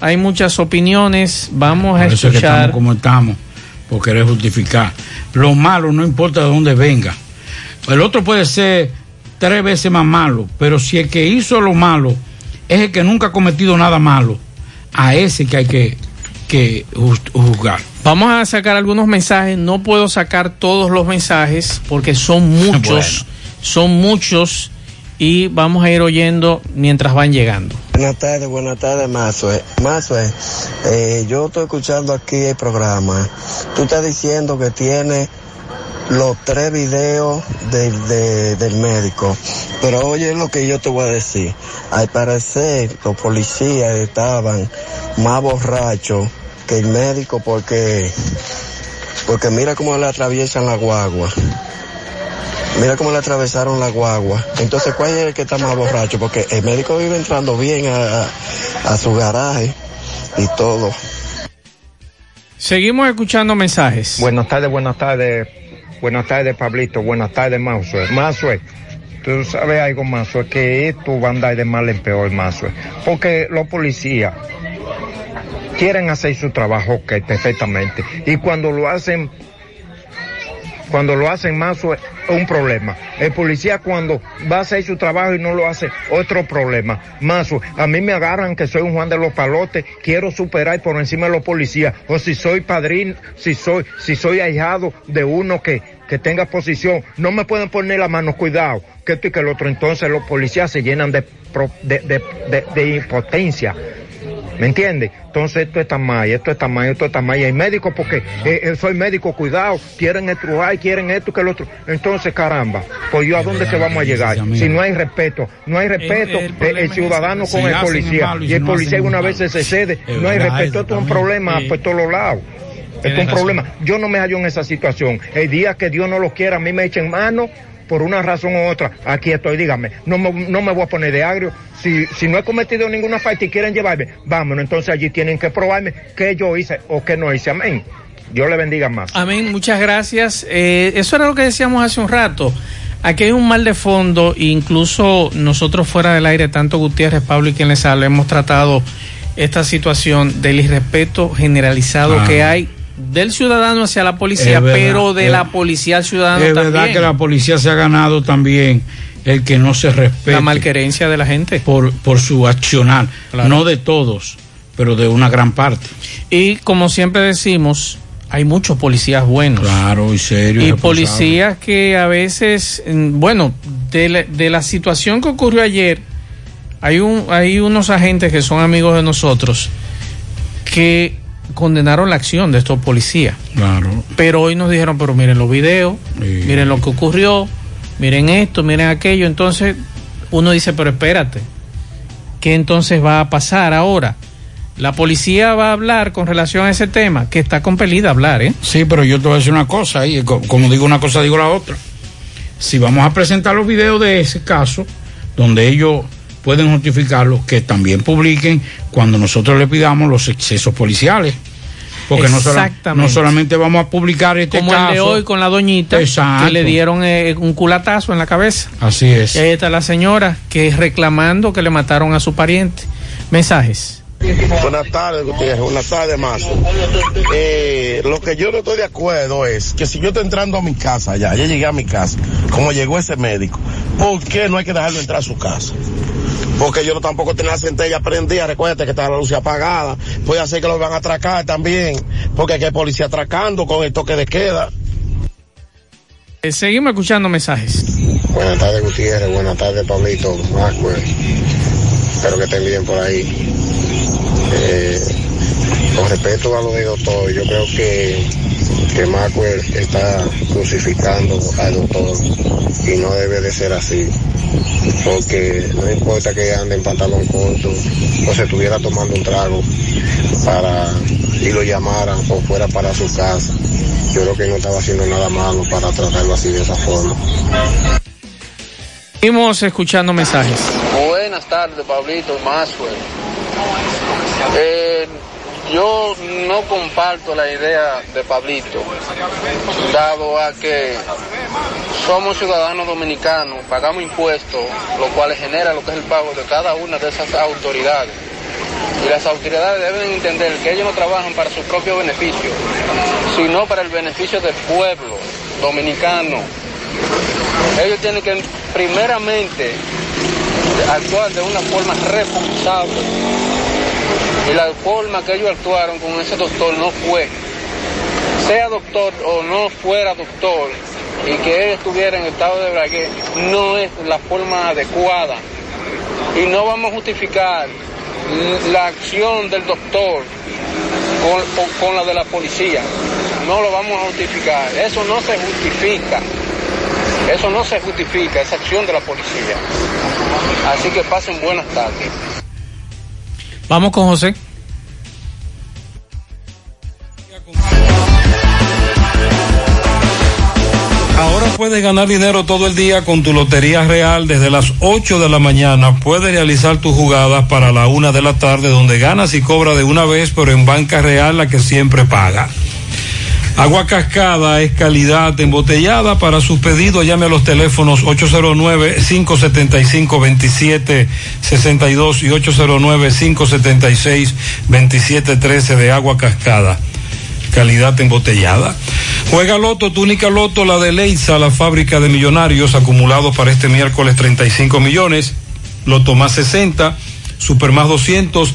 hay muchas opiniones. Vamos a Por eso es que escuchar. estamos como estamos, por querer justificar. Lo malo no importa de dónde venga. El otro puede ser tres veces más malo, pero si el que hizo lo malo es el que nunca ha cometido nada malo, a ese que hay que, que juz- juzgar. Vamos a sacar algunos mensajes. No puedo sacar todos los mensajes porque son muchos, son muchos y vamos a ir oyendo mientras van llegando. Buenas tardes, buenas tardes, Mazue. Mazue, eh, yo estoy escuchando aquí el programa. Tú estás diciendo que tiene los tres videos de- del médico. Pero oye lo que yo te voy a decir. Al parecer, los policías estaban más borrachos que el médico porque, porque mira cómo le atraviesan la guagua. Mira cómo le atravesaron la guagua. Entonces, ¿cuál es el que está más borracho? Porque el médico vive entrando bien a, a- a su garaje y todo. Seguimos escuchando mensajes. Buenas tardes, buenas tardes. Buenas tardes, Pablito. Buenas tardes, Mazue. Mazue, tú sabes algo, Mazue, que esto va a andar de mal en peor, Mazue. Porque los policías quieren hacer su trabajo, ok, perfectamente. Y cuando lo hacen, cuando lo hacen más es un problema. El policía cuando va a hacer su trabajo y no lo hace, otro problema. Más a mí me agarran que soy un Juan de los Palotes, quiero superar por encima de los policías. O si soy padrino, si soy, si soy ahijado de uno que, que tenga posición, no me pueden poner la mano, cuidado, que esto y que el otro. Entonces los policías se llenan de, de, de- de impotencia. ¿Me entiendes? Entonces esto está mal, esto está mal, esto está mal. Y hay médicos porque eh, eh, soy médico, cuidado, quieren estrujar, quieren esto que lo otro. Entonces, caramba, pues yo a dónde que vamos a llegar? Si no hay respeto, no hay respeto, el eh, el, problema es ciudadano con el policía. malo y si el no policía una malo. vez se cede, no hay respeto, esto es un problema por todos los lados. Esto es un razón. problema. Yo no me hallo en esa situación. El día que Dios no lo quiera, a mí me echen mano por una razón u otra. Aquí estoy, dígame. No me, no me voy a poner de agrio. Si, si no he cometido ninguna falta y quieren llevarme, vámonos. Entonces allí tienen que probarme qué yo hice o qué no hice. Amén. Dios le bendiga más. Amén, muchas gracias. Eh, eso era lo que decíamos hace un rato. Aquí hay un mal de fondo, e incluso nosotros fuera del aire, tanto Gutiérrez, Pablo y quien les habla, hemos tratado esta situación del irrespeto generalizado Ah. que hay del ciudadano hacia la policía, verdad, pero de es- la policía al ciudadano Es también. verdad que la policía se ha ganado también el que no se respete. La malquerencia de la gente. Por, por su accionar. No de todos, pero de una gran parte. Y como siempre decimos, hay muchos policías buenos. Claro, y serios. y policías que a veces, mm, bueno, de la, de la situación que ocurrió ayer, hay, un, hay unos agentes que son amigos de nosotros que condenaron la acción de estos policías. Claro. Pero hoy nos dijeron, pero miren los videos, miren lo que ocurrió, miren esto, miren aquello. Entonces uno dice, pero espérate, ¿qué entonces va a pasar ahora? La policía va a hablar con relación a ese tema, que está compelida a hablar, ¿eh? Sí, pero yo te voy a decir una cosa, y co- como digo una cosa, digo la otra. Si vamos a presentar los videos de ese caso, donde ellos pueden justificarlo, que también publiquen cuando nosotros le pidamos los excesos policiales. Porque no, sola- Exactamente. no solamente vamos a publicar este Como caso. el de hoy con la doñita, Exacto. que le dieron eh, un culatazo en la cabeza. Así es. Y ahí está la señora que reclamando que le mataron a su pariente. Mensajes. Buenas tardes, Gutiérrez. Buenas tardes, Mazo. Eh, lo que yo no estoy de acuerdo es que si yo estoy entrando a mi casa ya, ya llegué a mi casa, como llegó ese médico, ¿por qué no hay que dejarlo entrar a su casa? Porque yo no tampoco tenía la centella prendida, recuérdate que está la luz apagada, puede hacer que lo van a atracar también, porque aquí hay policía atracando con el toque de queda. Eh, seguimos escuchando mensajes. Buenas tardes, Gutiérrez. Buenas tardes, Pablito. Maxwell. Espero que estén bien por ahí. Eh, con respeto a lo de doctor, yo creo que, que está crucificando al doctor y no debe de ser así. Porque no importa que ande en pantalón corto o se estuviera tomando un trago para y lo llamaran o fuera para su casa. yo creo que no estaba haciendo nada malo para tratarlo así de esa forma. Seguimos escuchando mensajes. Buenas tardes, Pablito Maxwell. Eh, yo no comparto la idea de Pablito, dado a que somos ciudadanos dominicanos, pagamos impuestos, lo cual genera lo que es el pago de cada una de esas autoridades. Y las autoridades deben entender que ellos no trabajan para su propio beneficio, sino para el beneficio del pueblo dominicano. Ellos tienen que primeramente actuar de una forma responsable. Y la forma que ellos actuaron con ese doctor no fue, sea doctor o no fuera doctor, y que él estuviera en estado de braguet, no es la forma adecuada. Y no vamos a justificar la acción del doctor con, con la de la policía. No lo vamos a justificar. Eso no se justifica. Eso no se justifica, esa acción de la policía. Así que pasen buenas tardes. Vamos con José. Ahora puedes ganar dinero todo el día con tu Lotería Real desde las 8 de la mañana. Puedes realizar tus jugadas para la una de la tarde donde ganas y cobras de una vez, pero en Banca Real la que siempre paga. Agua Cascada es calidad embotellada. Para sus pedidos llame a los teléfonos 809-575-2762 y 809-576-2713 de Agua Cascada. Calidad embotellada. Juega Loto, túnica Loto, la de Leitza, la fábrica de millonarios acumulados para este miércoles 35 millones. Loto más 60, Super más 200.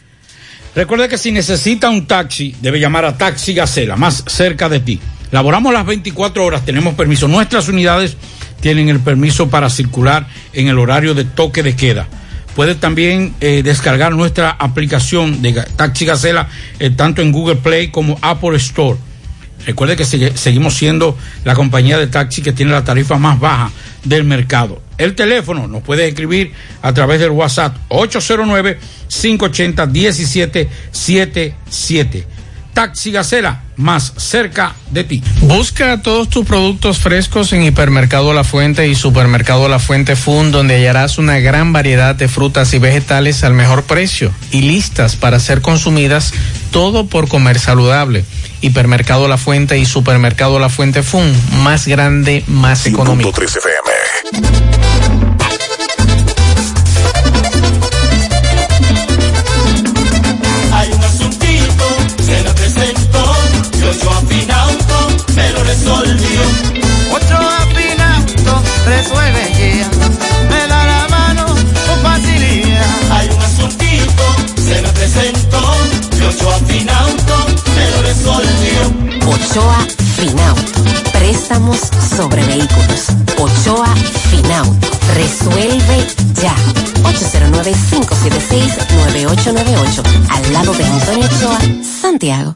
Recuerde que si necesita un taxi, debe llamar a Taxi Gacela, más cerca de ti. Laboramos las 24 horas, tenemos permiso. Nuestras unidades tienen el permiso para circular en el horario de toque de queda. Puede también eh, descargar nuestra aplicación de Taxi Gacela eh, tanto en Google Play como Apple Store. Recuerde que seguimos siendo la compañía de taxi que tiene la tarifa más baja del mercado. El teléfono nos puede escribir a través del WhatsApp 809-580-1777. Taxi Gacela, más cerca de ti. Busca todos tus productos frescos en Hipermercado La Fuente y Supermercado La Fuente Fun, donde hallarás una gran variedad de frutas y vegetales al mejor precio y listas para ser consumidas, todo por comer saludable. Hipermercado La Fuente y Supermercado La Fuente Fun, más grande, más económico. 3 FM. Resolvió. Ocho afinauto, resuelve ya. Me da la mano con facilidad. Hay un asuntito, se me presentó, yo yo afinauto, me lo resolvió. Ochoa Finauto. Préstamos sobre vehículos. Ochoa Finauto. Resuelve ya. 809-576-9898. Al lado de Antonio Ochoa, Santiago.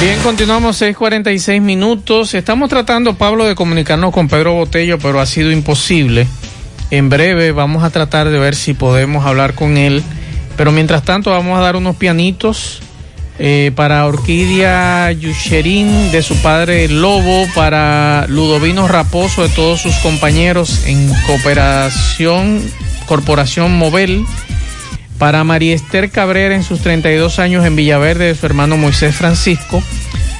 Bien, continuamos 6:46 minutos. Estamos tratando, Pablo, de comunicarnos con Pedro Botello, pero ha sido imposible. En breve vamos a tratar de ver si podemos hablar con él. Pero mientras tanto vamos a dar unos pianitos eh, para Orquídea Yucherín de su padre Lobo, para Ludovino Raposo de todos sus compañeros en Cooperación, Corporación Movel, para María Esther Cabrera en sus 32 años en Villaverde de su hermano Moisés Francisco,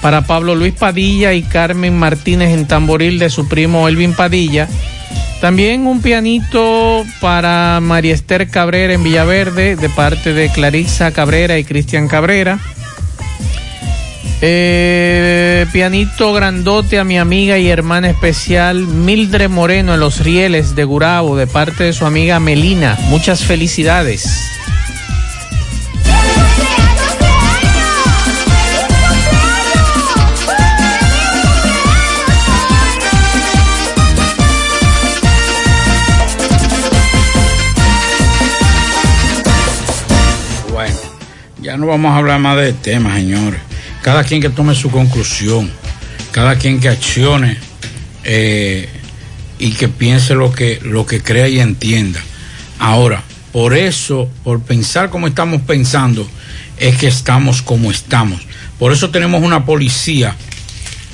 para Pablo Luis Padilla y Carmen Martínez en Tamboril de su primo Elvin Padilla, también un pianito para María Esther Cabrera en Villaverde de parte de Clarissa Cabrera y Cristian Cabrera. Eh, pianito grandote a mi amiga y hermana especial Mildred Moreno en Los Rieles de Gurabo de parte de su amiga Melina. Muchas felicidades. Bueno, ya no vamos a hablar más de temas, señores. Cada quien que tome su conclusión, cada quien que accione eh, y que piense lo que, lo que crea y entienda. Ahora, por eso, por pensar como estamos pensando, es que estamos como estamos. Por eso tenemos una policía,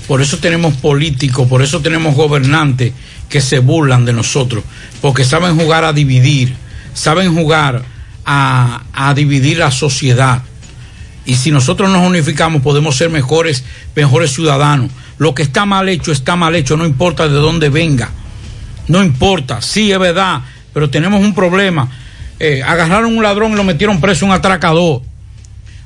por eso tenemos políticos, por eso tenemos gobernantes que se burlan de nosotros, porque saben jugar a dividir, saben jugar a, a dividir la sociedad. Y si nosotros nos unificamos, podemos ser mejores, mejores ciudadanos. Lo que está mal hecho, está mal hecho, no importa de dónde venga. No importa, sí es verdad, pero tenemos un problema. Eh, agarraron un ladrón y lo metieron preso, un atracador.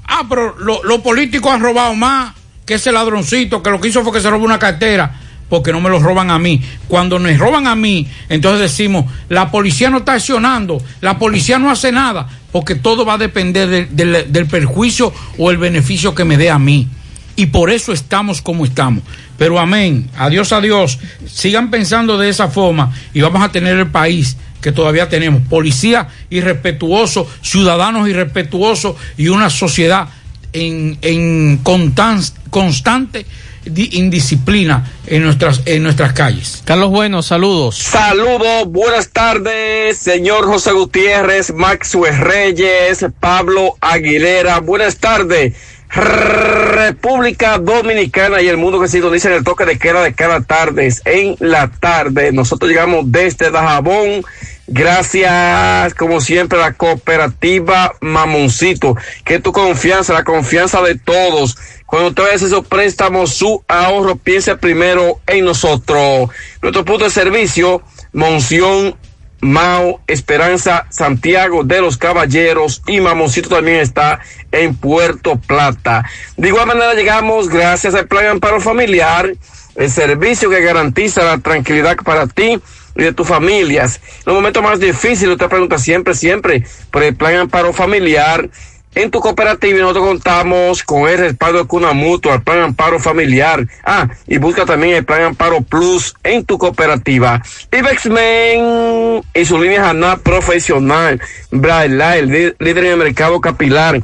Ah, pero lo- los políticos han robado más que ese ladroncito, que lo que hizo fue que se robó una cartera, porque no me lo roban a mí. Cuando me roban a mí, entonces decimos, la policía no está accionando, la policía no hace nada, porque todo va a depender del- perjuicio o el beneficio que me dé a mí. Y por eso estamos como estamos. Pero amén, adiós, adiós. Sigan pensando de esa forma y vamos a tener el país que todavía tenemos. Policía irrespetuoso, ciudadanos irrespetuosos y una sociedad en, en constan- constante indisciplina en nuestras, en nuestras calles. Carlos Bueno, saludos. Saludos, buenas tardes, señor José Gutiérrez, Maxwell Reyes, Pablo Aguilera, buenas tardes. República Dominicana y el mundo que sintoniza en el toque de queda de cada tarde en la tarde. Nosotros llegamos desde Dajabón. Gracias, como siempre, a la cooperativa Mamoncito, que tu confianza, la confianza de todos. Cuando usted vaya a hacer su ahorro, piense primero en nosotros. Nuestro punto de servicio, Monción, Mao, Esperanza, Santiago de los Caballeros y Mamoncito también está en Puerto Plata. De igual manera llegamos gracias al Plan Amparo Familiar, el servicio que garantiza la tranquilidad para ti y de tus familias. Los momentos más difíciles, usted pregunta siempre, siempre por el Plan Amparo Familiar. En tu cooperativa nosotros contamos con el respaldo de Cuna Mutua, el Plan Amparo Familiar. Ah, y busca también el Plan Amparo Plus en tu cooperativa. Ibexmen y su línea Haná profesional. Lí- líder en el mercado capilar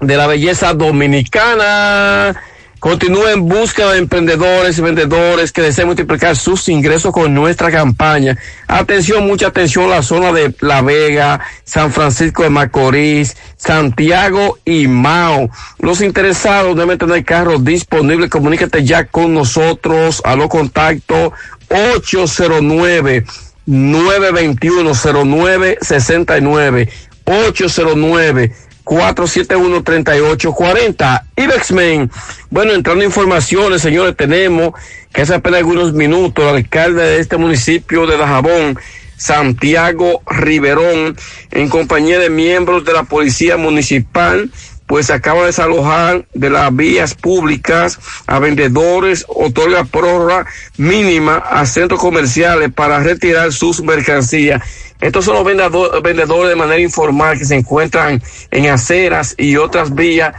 de la belleza dominicana. Continúa en busca de emprendedores y vendedores que deseen multiplicar sus ingresos con nuestra campaña. Atención, mucha atención, la zona de La Vega, San Francisco de Macorís, Santiago y Mao. Los interesados deben tener carros disponibles. Comunícate ya con nosotros a los contactos 809 921 0969 809 471-3840. Ibexmen. Bueno, entrando informaciones, señores, tenemos que hace apenas algunos minutos el alcalde de este municipio de Dajabón, Santiago Riverón, en compañía de miembros de la Policía Municipal, pues acaba de desalojar de las vías públicas a vendedores, otorga prórroga mínima a centros comerciales para retirar sus mercancías. Estos son los vendedor- vendedores de manera informal que se encuentran en aceras y otras vías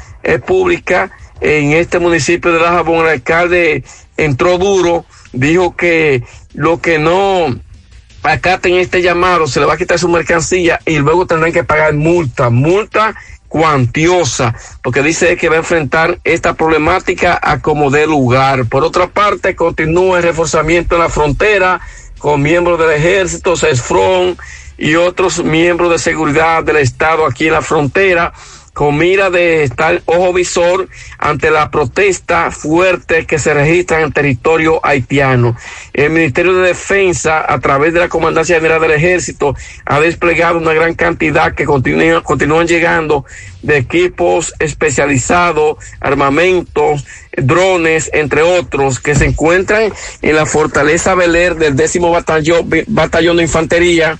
públicas en este municipio de Dajabón. El alcalde entró duro, dijo que lo que no acaten este llamado se le va a quitar su mercancía y luego tendrán que pagar multa, multa cuantiosa, porque dice que va a enfrentar esta problemática a como dé lugar. Por otra parte, continúa el reforzamiento en la frontera con miembros del ejército, CESFRON y otros miembros de seguridad del Estado aquí en la frontera con mira de estar ojo visor ante la protesta fuerte que se registra en el territorio haitiano. El Ministerio de Defensa, a través de la Comandancia General del Ejército, ha desplegado una gran cantidad que continúan, llegando de equipos especializados, armamentos, drones, entre otros, que se encuentran en la fortaleza Beler del décimo batallón de infantería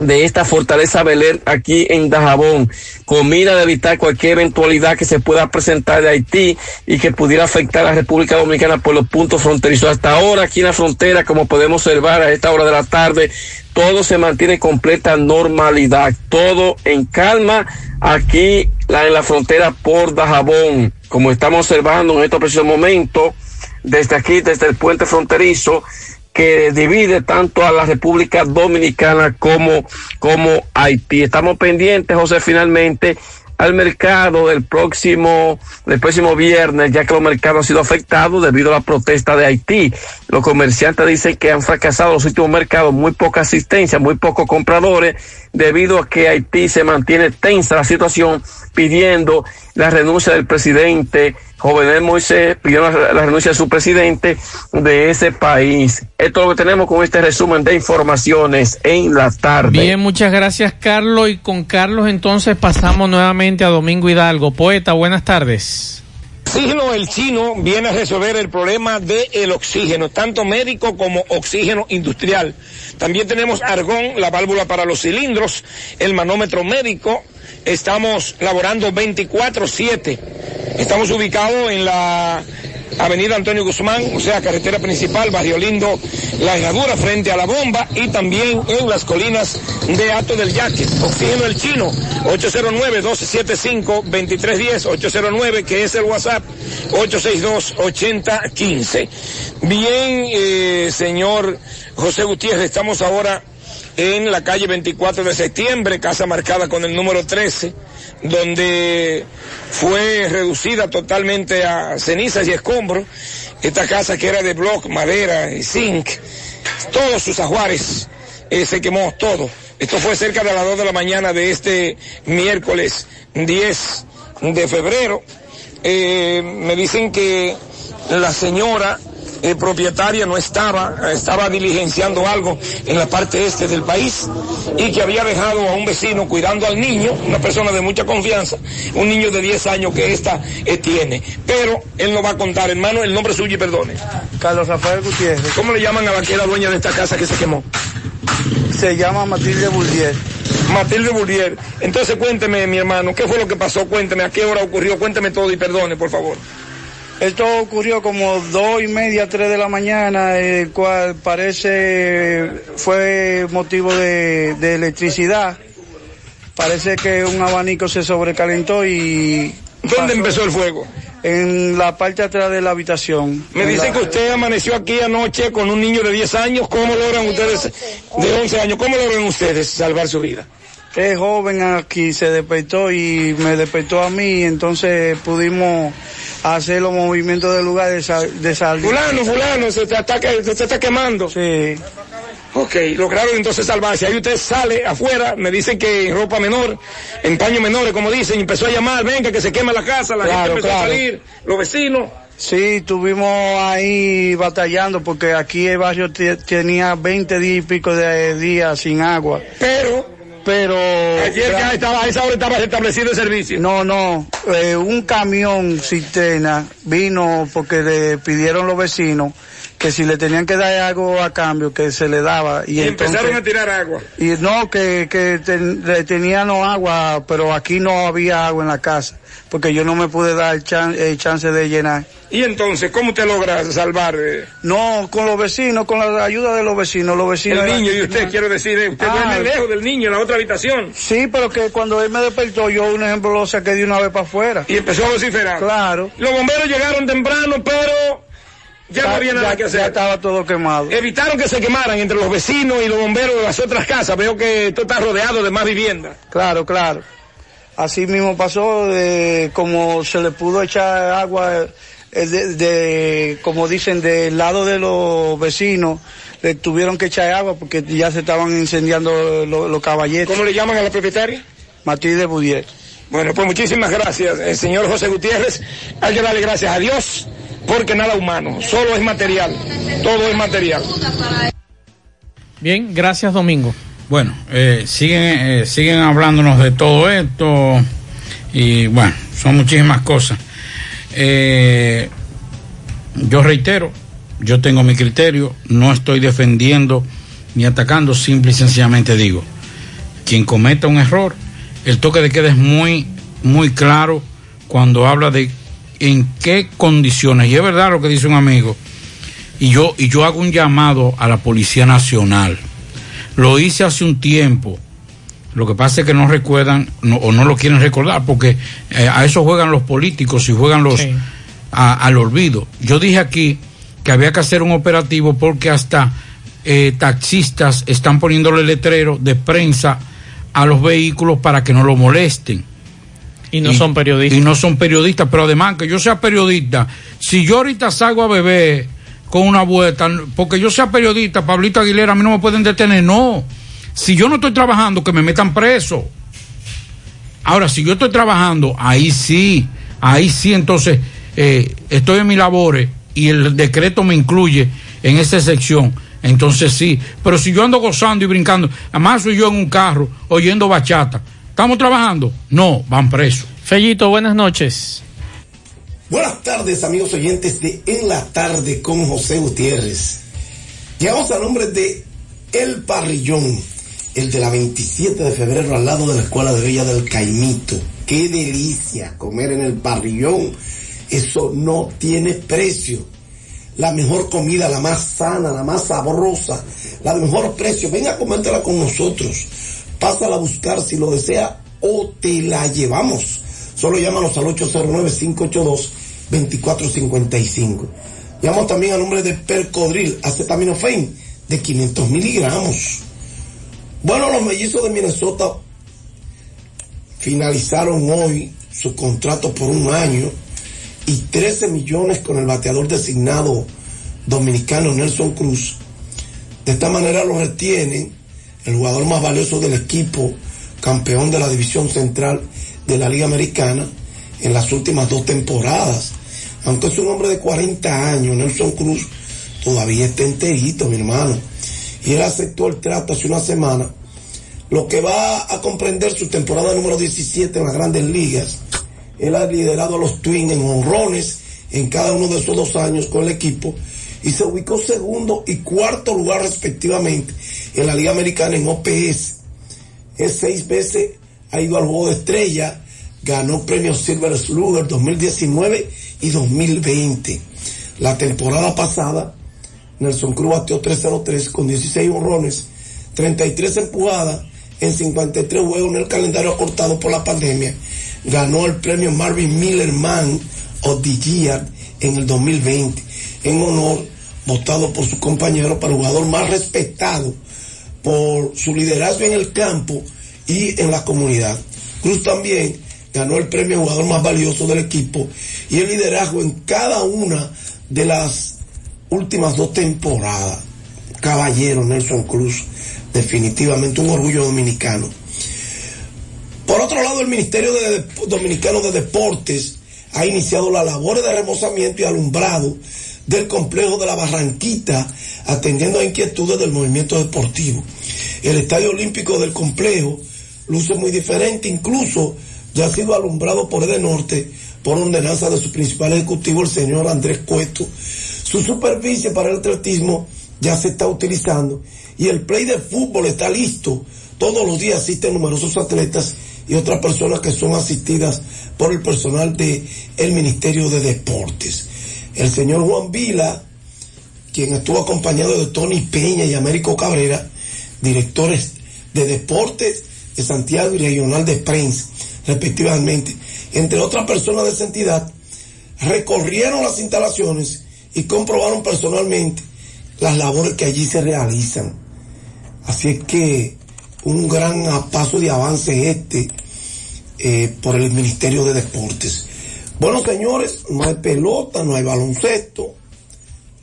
de esta fortaleza Beler aquí en Dajabón, con mira de evitar cualquier eventualidad que se pueda presentar de Haití y que pudiera afectar a la República Dominicana por los puntos fronterizos. Hasta ahora aquí en la frontera, como podemos observar a esta hora de la tarde, todo se mantiene en completa normalidad, todo en calma aquí en la frontera por Dajabón, como estamos observando en estos precisos momentos, desde aquí, desde el puente fronterizo, que divide tanto a la República Dominicana como, como Haití. Estamos pendientes, José, finalmente al mercado del próximo, del próximo viernes, ya que los mercados han sido afectados debido a la protesta de Haití. Los comerciantes dicen que han fracasado los últimos mercados, muy poca asistencia, muy pocos compradores, debido a que Haití se mantiene tensa la situación, pidiendo la renuncia del presidente Jovenel Moisés pidió la, la, renuncia de su presidente de ese país. Esto es lo que tenemos con este resumen de informaciones en la tarde. Bien, muchas gracias Carlos. Y con Carlos entonces pasamos nuevamente a Domingo Hidalgo. Poeta, buenas tardes. El Chino viene a resolver el problema del oxígeno, tanto médico como oxígeno industrial. También tenemos argón, la válvula para los cilindros, el manómetro médico. Estamos laborando 24-7. Estamos ubicados en la Avenida Antonio Guzmán, o sea, carretera principal, Barrio Lindo, La Herradura, frente a la bomba y también en las colinas de Ato del Yaque. Oxígeno El Chino, 809-275-2310, 809, que es el WhatsApp, 862-8015. Bien, eh, señor José Gutiérrez, estamos ahora en la calle 24 de septiembre, casa marcada con el número 13, donde fue reducida totalmente a cenizas y escombros. Esta casa que era de block, madera y zinc, todos sus ajuares, eh, se quemó todo. Esto fue cerca de las 2 de la mañana de este miércoles 10 de febrero. Eh, me dicen que la señora eh, propietaria no estaba, estaba diligenciando algo en la parte este del país y que había dejado a un vecino cuidando al niño, una persona de mucha confianza, un niño de 10 años que esta eh, tiene. Pero él no va a contar, hermano, el nombre suyo y perdone. Carlos Rafael Gutiérrez. ¿Cómo le llaman a la que era dueña de esta casa que se quemó? Se llama Matilde Bourdier. Matilde Bourdier. Entonces cuénteme, mi hermano, ¿qué fue lo que pasó? Cuénteme, ¿a qué hora ocurrió? Cuénteme todo y perdone, por favor. Esto ocurrió como dos y media, tres de la mañana, el cual parece fue motivo de, de electricidad. Parece que un abanico se sobrecalentó y... ¿Dónde empezó el fuego? En la parte atrás de la habitación. Me dicen la... que usted amaneció aquí anoche con un niño de 10 años. ¿Cómo logran ustedes, de 11 años, cómo logran ustedes salvar su vida? Es joven aquí, se despertó y me despertó a mí, entonces pudimos hacer los movimientos del lugar de, sal, de salir. Fulano, fulano, se te, está, se te está quemando. Sí. Ok, lograron entonces salvarse. Ahí usted sale afuera, me dicen que en ropa menor, en paños menores, como dicen, empezó a llamar, venga, que se quema la casa, la claro, gente empezó claro. a salir, los vecinos. Sí, estuvimos ahí batallando porque aquí el barrio tenía 20 días y pico de días sin agua. Pero pero ayer ya estaba a esa hora estaba establecido el servicio. No no eh, un camión cisterna vino porque le pidieron los vecinos que si le tenían que dar algo a cambio que se le daba y, y entonces, empezaron a tirar agua y no que, que ten, le tenían agua pero aquí no había agua en la casa porque yo no me pude dar el, chan- el chance de llenar. Y entonces, ¿cómo usted logra salvar? eh, No, con los vecinos, con la ayuda de los vecinos, los vecinos. el niño y usted, quiero decir, eh, usted Ah. duerme lejos del niño en la otra habitación. Sí, pero que cuando él me despertó, yo un ejemplo lo saqué de una vez para afuera. Y empezó a vociferar. Claro. Los bomberos llegaron temprano, pero ya no había nada que hacer. Ya estaba todo quemado. Evitaron que se quemaran entre los vecinos y los bomberos de las otras casas. Veo que esto está rodeado de más viviendas. Claro, claro. Así mismo pasó, de, como se le pudo echar agua, eh, de, de- como dicen, del lado de los vecinos, le tuvieron que echar agua porque ya se estaban incendiando los, los caballetes. ¿Cómo le llaman a la propietaria? Matilde Budier. Bueno, pues muchísimas gracias, el señor José Gutiérrez. Hay que darle gracias a Dios porque nada humano, solo es material, todo es material. Bien, gracias Domingo. Bueno, eh, siguen, eh, siguen hablándonos de todo esto y bueno, son muchísimas cosas. Eh, yo reitero, yo tengo mi criterio, no estoy defendiendo ni atacando, simple y sencillamente digo, quien cometa un error, el toque de queda es muy, muy claro cuando habla de en qué condiciones, y es verdad lo que dice un amigo, y yo, y yo hago un llamado a la Policía Nacional. Lo hice hace un tiempo. Lo que pasa es que no recuerdan no- o no lo quieren recordar porque eh, a eso juegan los políticos y juegan los a- al olvido. Yo dije aquí que había que hacer un operativo porque hasta eh, taxistas están poniéndole letrero de prensa a los vehículos para que no lo molesten. Y no son periodistas. Y no son periodistas, pero además que yo sea periodista, si yo ahorita salgo a beber con una vuelta, porque yo sea periodista, Pablito Aguilera, a mí no me pueden detener, no. Si yo no estoy trabajando, que me metan preso. Ahora, si yo estoy trabajando, ahí sí, ahí sí, entonces eh, estoy en mis labores y el decreto me incluye en esa sección, entonces sí. Pero si yo ando gozando y brincando, además soy yo en un carro oyendo bachata, ¿estamos trabajando? No, van presos. Fellito, buenas noches. Buenas tardes, amigos oyentes de En la Tarde con José Gutiérrez. Llegamos al nombre de El Parrillón, el de la 27 de febrero al lado de la Escuela de Bella del Caimito. Qué delicia comer en el Parrillón. Eso no tiene precio. La mejor comida, la más sana, la más sabrosa, la de mejor precio. Venga a comértela con nosotros. Pásala a buscar si lo desea o te la llevamos. Solo llámanos al 809-582-2455. Llamamos también al nombre de Percodril, acetaminofén, de 500 miligramos. Bueno, los mellizos de Minnesota finalizaron hoy su contrato por un año y 13 millones con el bateador designado dominicano Nelson Cruz. De esta manera lo retienen el jugador más valioso del equipo, campeón de la división central de la Liga Americana en las últimas dos temporadas. Aunque es un hombre de 40 años, Nelson Cruz todavía está enterito, mi hermano. Y él aceptó el trato hace una semana, lo que va a comprender su temporada número 17 en las grandes ligas. Él ha liderado a los Twins en honrones en cada uno de esos dos años con el equipo y se ubicó segundo y cuarto lugar respectivamente en la Liga Americana en OPS. Es seis veces ha ido al juego de estrella, ganó premios Silver Slugger 2019 y 2020. La temporada pasada, Nelson Cruz bateó 303 con 16 honrones, 33 empujadas en 53 juegos en el calendario acortado por la pandemia. Ganó el premio Marvin Miller Man of the Year en el 2020, en honor votado por su compañero para jugador más respetado por su liderazgo en el campo y en la comunidad. Cruz también ganó el premio jugador más valioso del equipo y el liderazgo en cada una de las últimas dos temporadas. Caballero Nelson Cruz, definitivamente un orgullo dominicano. Por otro lado, el Ministerio de- Dominicano de Deportes ha iniciado la labor de remozamiento y alumbrado del complejo de la Barranquita, atendiendo a inquietudes del movimiento deportivo. El Estadio Olímpico del complejo luce muy diferente, incluso ya ha sido alumbrado por Edenorte por ordenanza de su principal ejecutivo, el señor Andrés Cueto. Su superficie para el atletismo ya se está utilizando y el play de fútbol está listo. Todos los días asisten numerosos atletas y otras personas que son asistidas por el personal del el Ministerio de Deportes. El señor Juan Vila, quien estuvo acompañado de Tony Peña y Américo Cabrera, directores de deportes de Santiago y regional de prensa, respectivamente, entre otras personas de esa entidad, recorrieron las instalaciones y comprobaron personalmente las labores que allí se realizan. Así es que un gran paso de avance este eh, por el Ministerio de Deportes. Bueno, señores, no hay pelota, no hay baloncesto.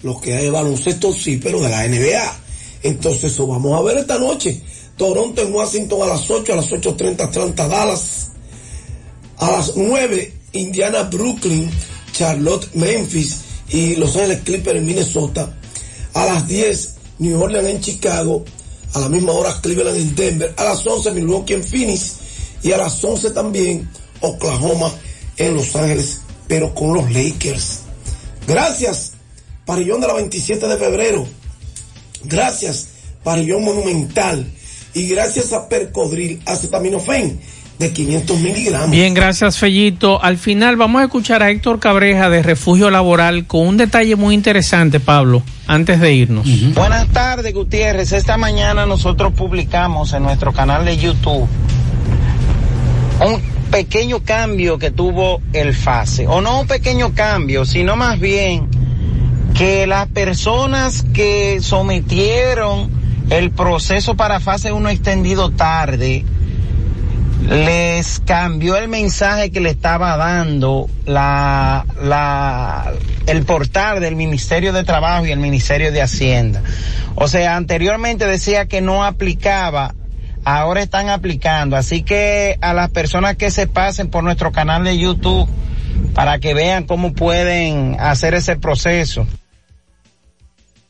Lo que hay es baloncesto sí, pero de la NBA. Entonces eso vamos a ver esta noche. Toronto en Washington a las 8, a las 8.30 Atlanta Dallas. A las 9 Indiana Brooklyn, Charlotte Memphis y Los Ángeles Clippers en Minnesota. A las 10 New Orleans en Chicago. A la misma hora Cleveland en Denver. A las 11 Milwaukee en Phoenix. Y a las 11 también Oklahoma en Los Ángeles, pero con los Lakers. Gracias, Parillón de la 27 de febrero. Gracias, Parillón Monumental. Y gracias a Percodril Acetaminofén de 500 miligramos. Bien, gracias Fellito. Al final vamos a escuchar a Héctor Cabreja de Refugio Laboral con un detalle muy interesante, Pablo, antes de irnos. Buenas tardes, Gutiérrez. Esta mañana nosotros publicamos en nuestro canal de YouTube un pequeño cambio que tuvo el FASE. O no un pequeño cambio, sino más bien que las personas que sometieron el proceso para fase 1 extendido tarde, les cambió el mensaje que le estaba dando la, la, el portal del Ministerio de Trabajo y el Ministerio de Hacienda. O sea, anteriormente decía que no aplicaba, ahora están aplicando. Así que a las personas que se pasen por nuestro canal de YouTube para que vean cómo pueden hacer ese proceso.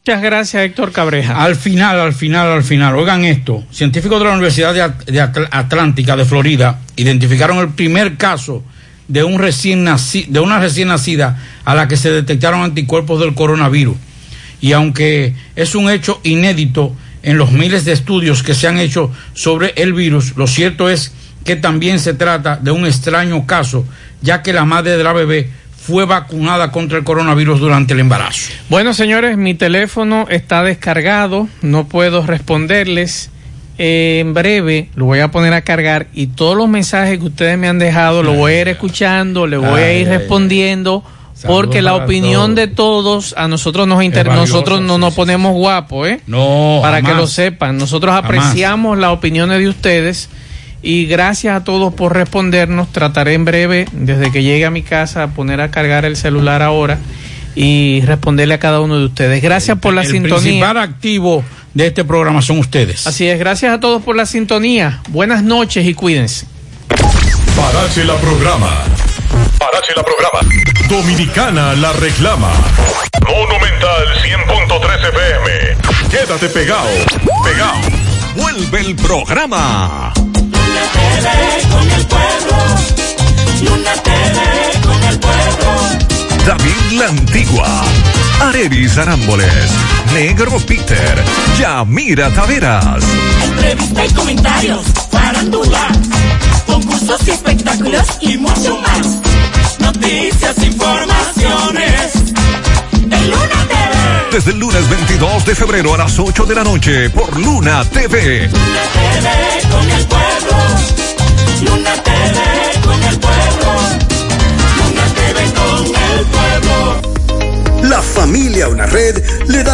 Muchas gracias, Héctor Cabreja. Al final, al final, al final, oigan esto, científicos de la Universidad de, At de Atl Atlántica de Florida identificaron el primer caso de, un recién naci de una recién nacida a la que se detectaron anticuerpos del coronavirus. Y aunque es un hecho inédito en los miles de estudios que se han hecho sobre el virus, lo cierto es que también se trata de un extraño caso, ya que la madre de la bebé fue vacunada contra el coronavirus durante el embarazo. Bueno, señores, mi teléfono está descargado, no puedo responderles. Eh, en breve lo voy a poner a cargar y todos los mensajes que ustedes me han dejado lo voy a ir escuchando, le voy a ir respondiendo. Porque la opinión de todos a nosotros nos inter nosotros no nos ponemos guapos, ¿eh? No. Para jamás. que lo sepan, nosotros Jamás. apreciamos las opiniones de ustedes y gracias a todos por respondernos. Trataré en breve, desde que llegue a mi casa, a poner a cargar el celular ahora y responderle a cada uno de ustedes. Gracias por la el sintonía. principal activo de este programa son ustedes. Así es, gracias a todos por la sintonía. Buenas noches y cuídense. Parache la programa. Parache la programa. Dominicana la reclama. Monumental 100.13 FM. Quédate pegado. Pegado. Vuelve el programa. Con el pueblo. Luna TV con el pueblo. David La Antigua. Arevis Arámboles. Negro Peter. Yamira Taveras. Entrevista y comentarios. Farándula. Concursos y espectáculos y mucho más. Noticias, informaciones. En Luna TV. Desde el lunes 22 de febrero a las 8 de la noche por Luna TV. Luna TV con el pueblo. Luna TV con el pueblo. Luna TV con el pueblo. La familia Una Red le da la